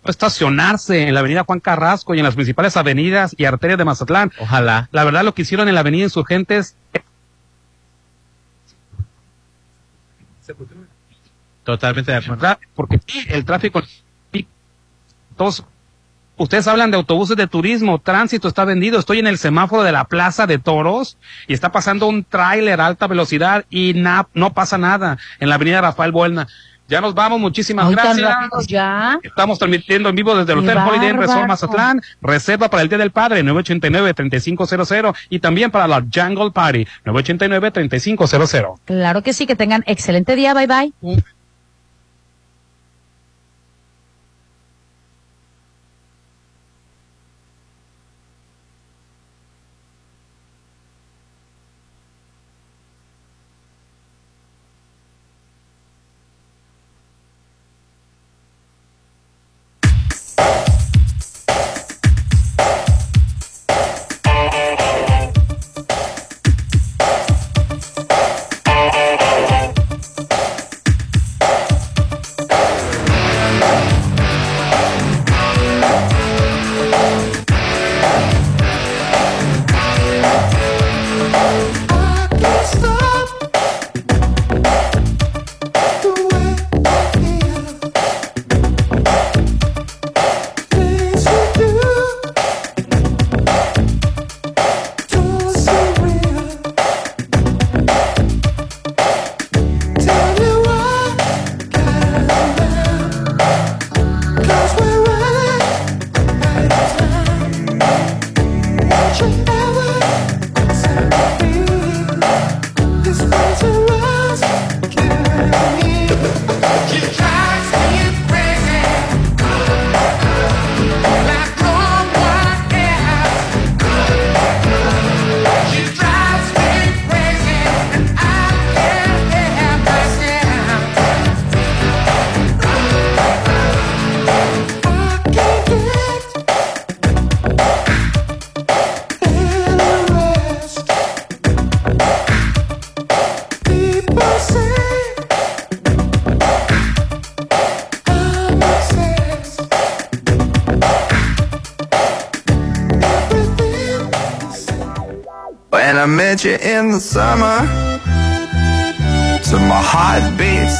estacionarse en la avenida Juan Carrasco y en las principales avenidas y arterias de Mazatlán. Ojalá. La verdad lo que hicieron en la avenida Insurgentes Totalmente de acuerdo. Porque el tráfico. Todos, ustedes hablan de autobuses de turismo, tránsito está vendido. Estoy en el semáforo de la Plaza de Toros y está pasando un tráiler a alta velocidad y na- no pasa nada en la avenida Rafael Buelna. Ya nos vamos, muchísimas Ay, gracias. ya. Estamos transmitiendo en vivo desde el Hotel Holiday Inn Resort. Mazatlán. Reserva para el Día del Padre, 989-3500. Y también para la Jungle Party, 989-3500. Claro que sí, que tengan excelente día. Bye bye.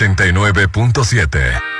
89.7.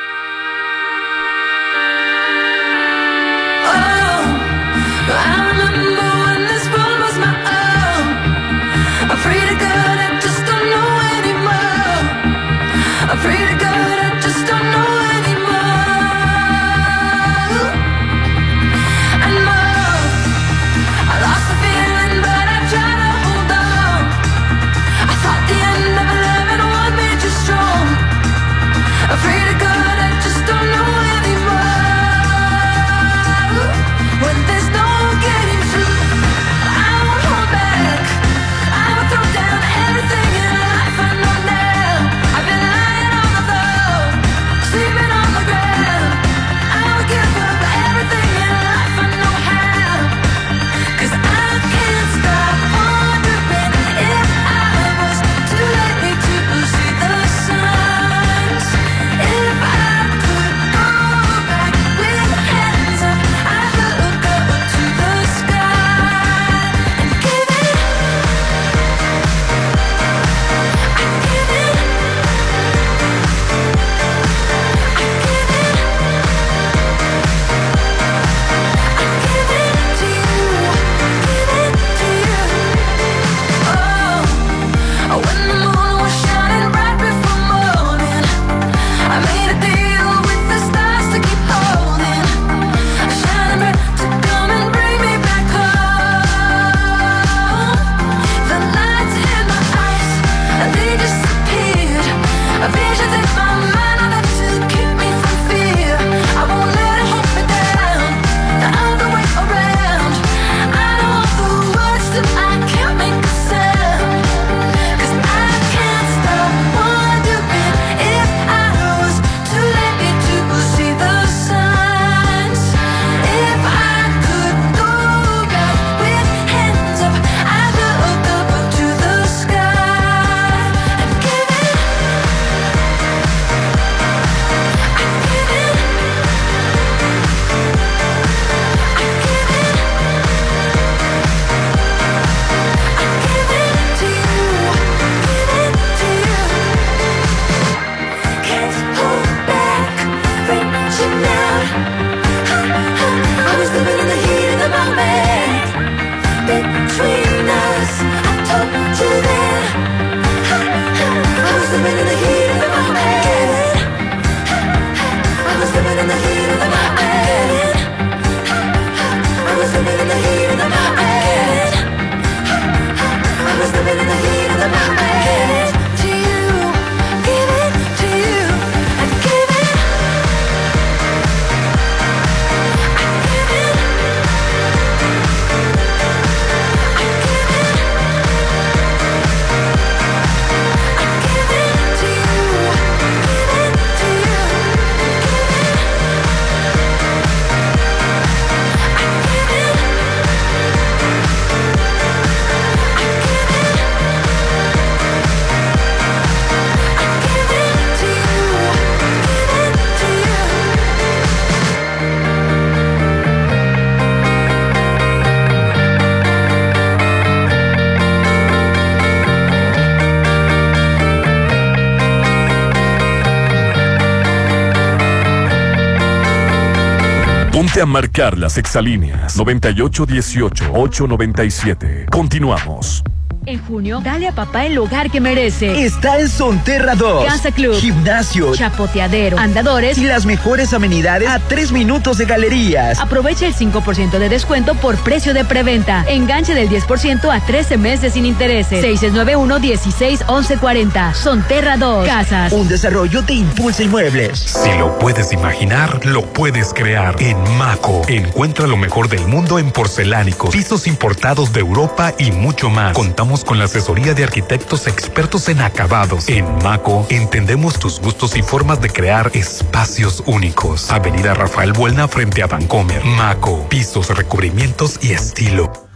A marcar las exalíneas 9818-897. Continuamos. En junio, dale a papá el hogar que merece. Está en Sonterra 2. Casa Club. Gimnasio. Chapoteadero. Andadores. Y las mejores amenidades a tres minutos de galerías. Aprovecha el 5% de descuento por precio de preventa. Enganche del 10% a 13 meses sin intereses. 691-16-1140. Sonterra 2. Casas. Un desarrollo de Impulsa Inmuebles. Si lo puedes imaginar, lo puedes crear. En Maco, encuentra lo mejor del mundo en porcelánicos, pisos importados de Europa y mucho más. Contamos con la asesoría de arquitectos expertos en acabados. En Maco, entendemos tus gustos y formas de crear espacios únicos. Avenida Rafael Buelna frente a Vancomer. Maco, pisos, recubrimientos y estilo.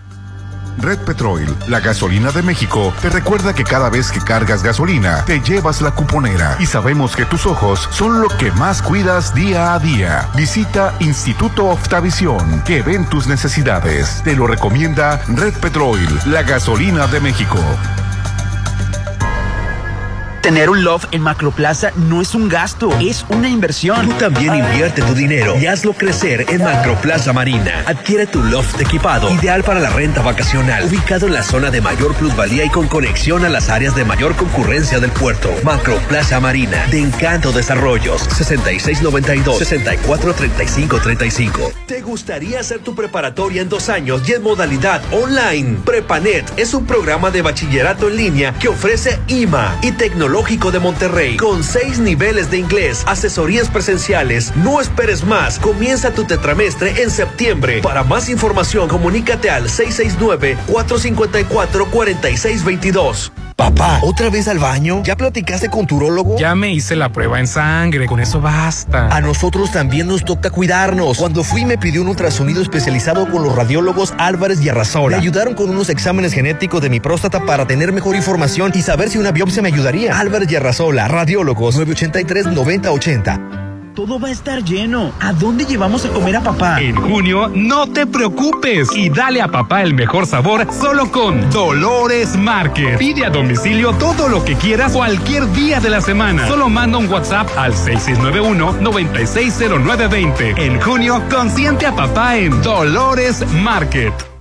Red Petrol, la gasolina de México, te recuerda que cada vez que cargas gasolina, te llevas la cuponera. Y sabemos que tus ojos son lo que más cuidas día a día. Visita Instituto Oftavisión, que ven tus necesidades. Te lo recomienda Red Petrol, la gasolina de México. Tener un loft en Macroplaza no es un gasto, es una inversión. Tú también invierte tu dinero y hazlo crecer en Macroplaza Marina. Adquiere tu loft equipado, ideal para la renta vacacional, ubicado en la zona de mayor plusvalía y con conexión a las áreas de mayor concurrencia del puerto. Macroplaza Marina, de Encanto Desarrollos, 6692-643535. ¿Te gustaría hacer tu preparatoria en dos años y en modalidad online? Prepanet es un programa de bachillerato en línea que ofrece IMA y Tecnológico de Monterrey con seis niveles de inglés, asesorías presenciales. No esperes más. Comienza tu tetramestre en septiembre. Para más información, comunícate al 669-454-4622. Papá, ¿otra vez al baño? ¿Ya platicaste con tu urólogo? Ya me hice la prueba en sangre, con eso basta. A nosotros también nos toca cuidarnos. Cuando fui me pidió un ultrasonido especializado con los radiólogos Álvarez y Arrasola. Me ayudaron con unos exámenes genéticos de mi próstata para tener mejor información y saber si una biopsia me ayudaría. Álvarez y Arrasola, radiólogos 983-9080. Todo va a estar lleno. ¿A dónde llevamos a comer a papá? En junio, no te preocupes y dale a papá el mejor sabor solo con Dolores Market. Pide a domicilio todo lo que quieras cualquier día de la semana. Solo manda un WhatsApp al 6691-960920. En junio, consiente a papá en Dolores Market.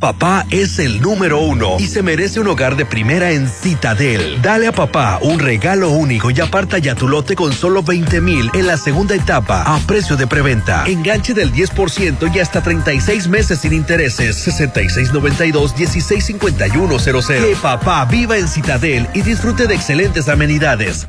Papá es el número uno y se merece un hogar de primera en Citadel. Dale a papá un regalo único y aparta ya tu lote con solo 20 mil en la segunda etapa a precio de preventa. Enganche del 10% y hasta 36 meses sin intereses. 6692-165100. Que papá viva en Citadel y disfrute de excelentes amenidades.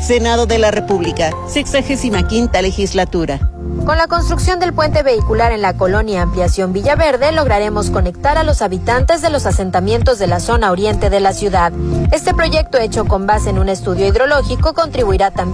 Senado de la República, 65 legislatura. Con la construcción del puente vehicular en la colonia Ampliación Villaverde, lograremos conectar a los habitantes de los asentamientos de la zona oriente de la ciudad. Este proyecto hecho con base en un estudio hidrológico contribuirá también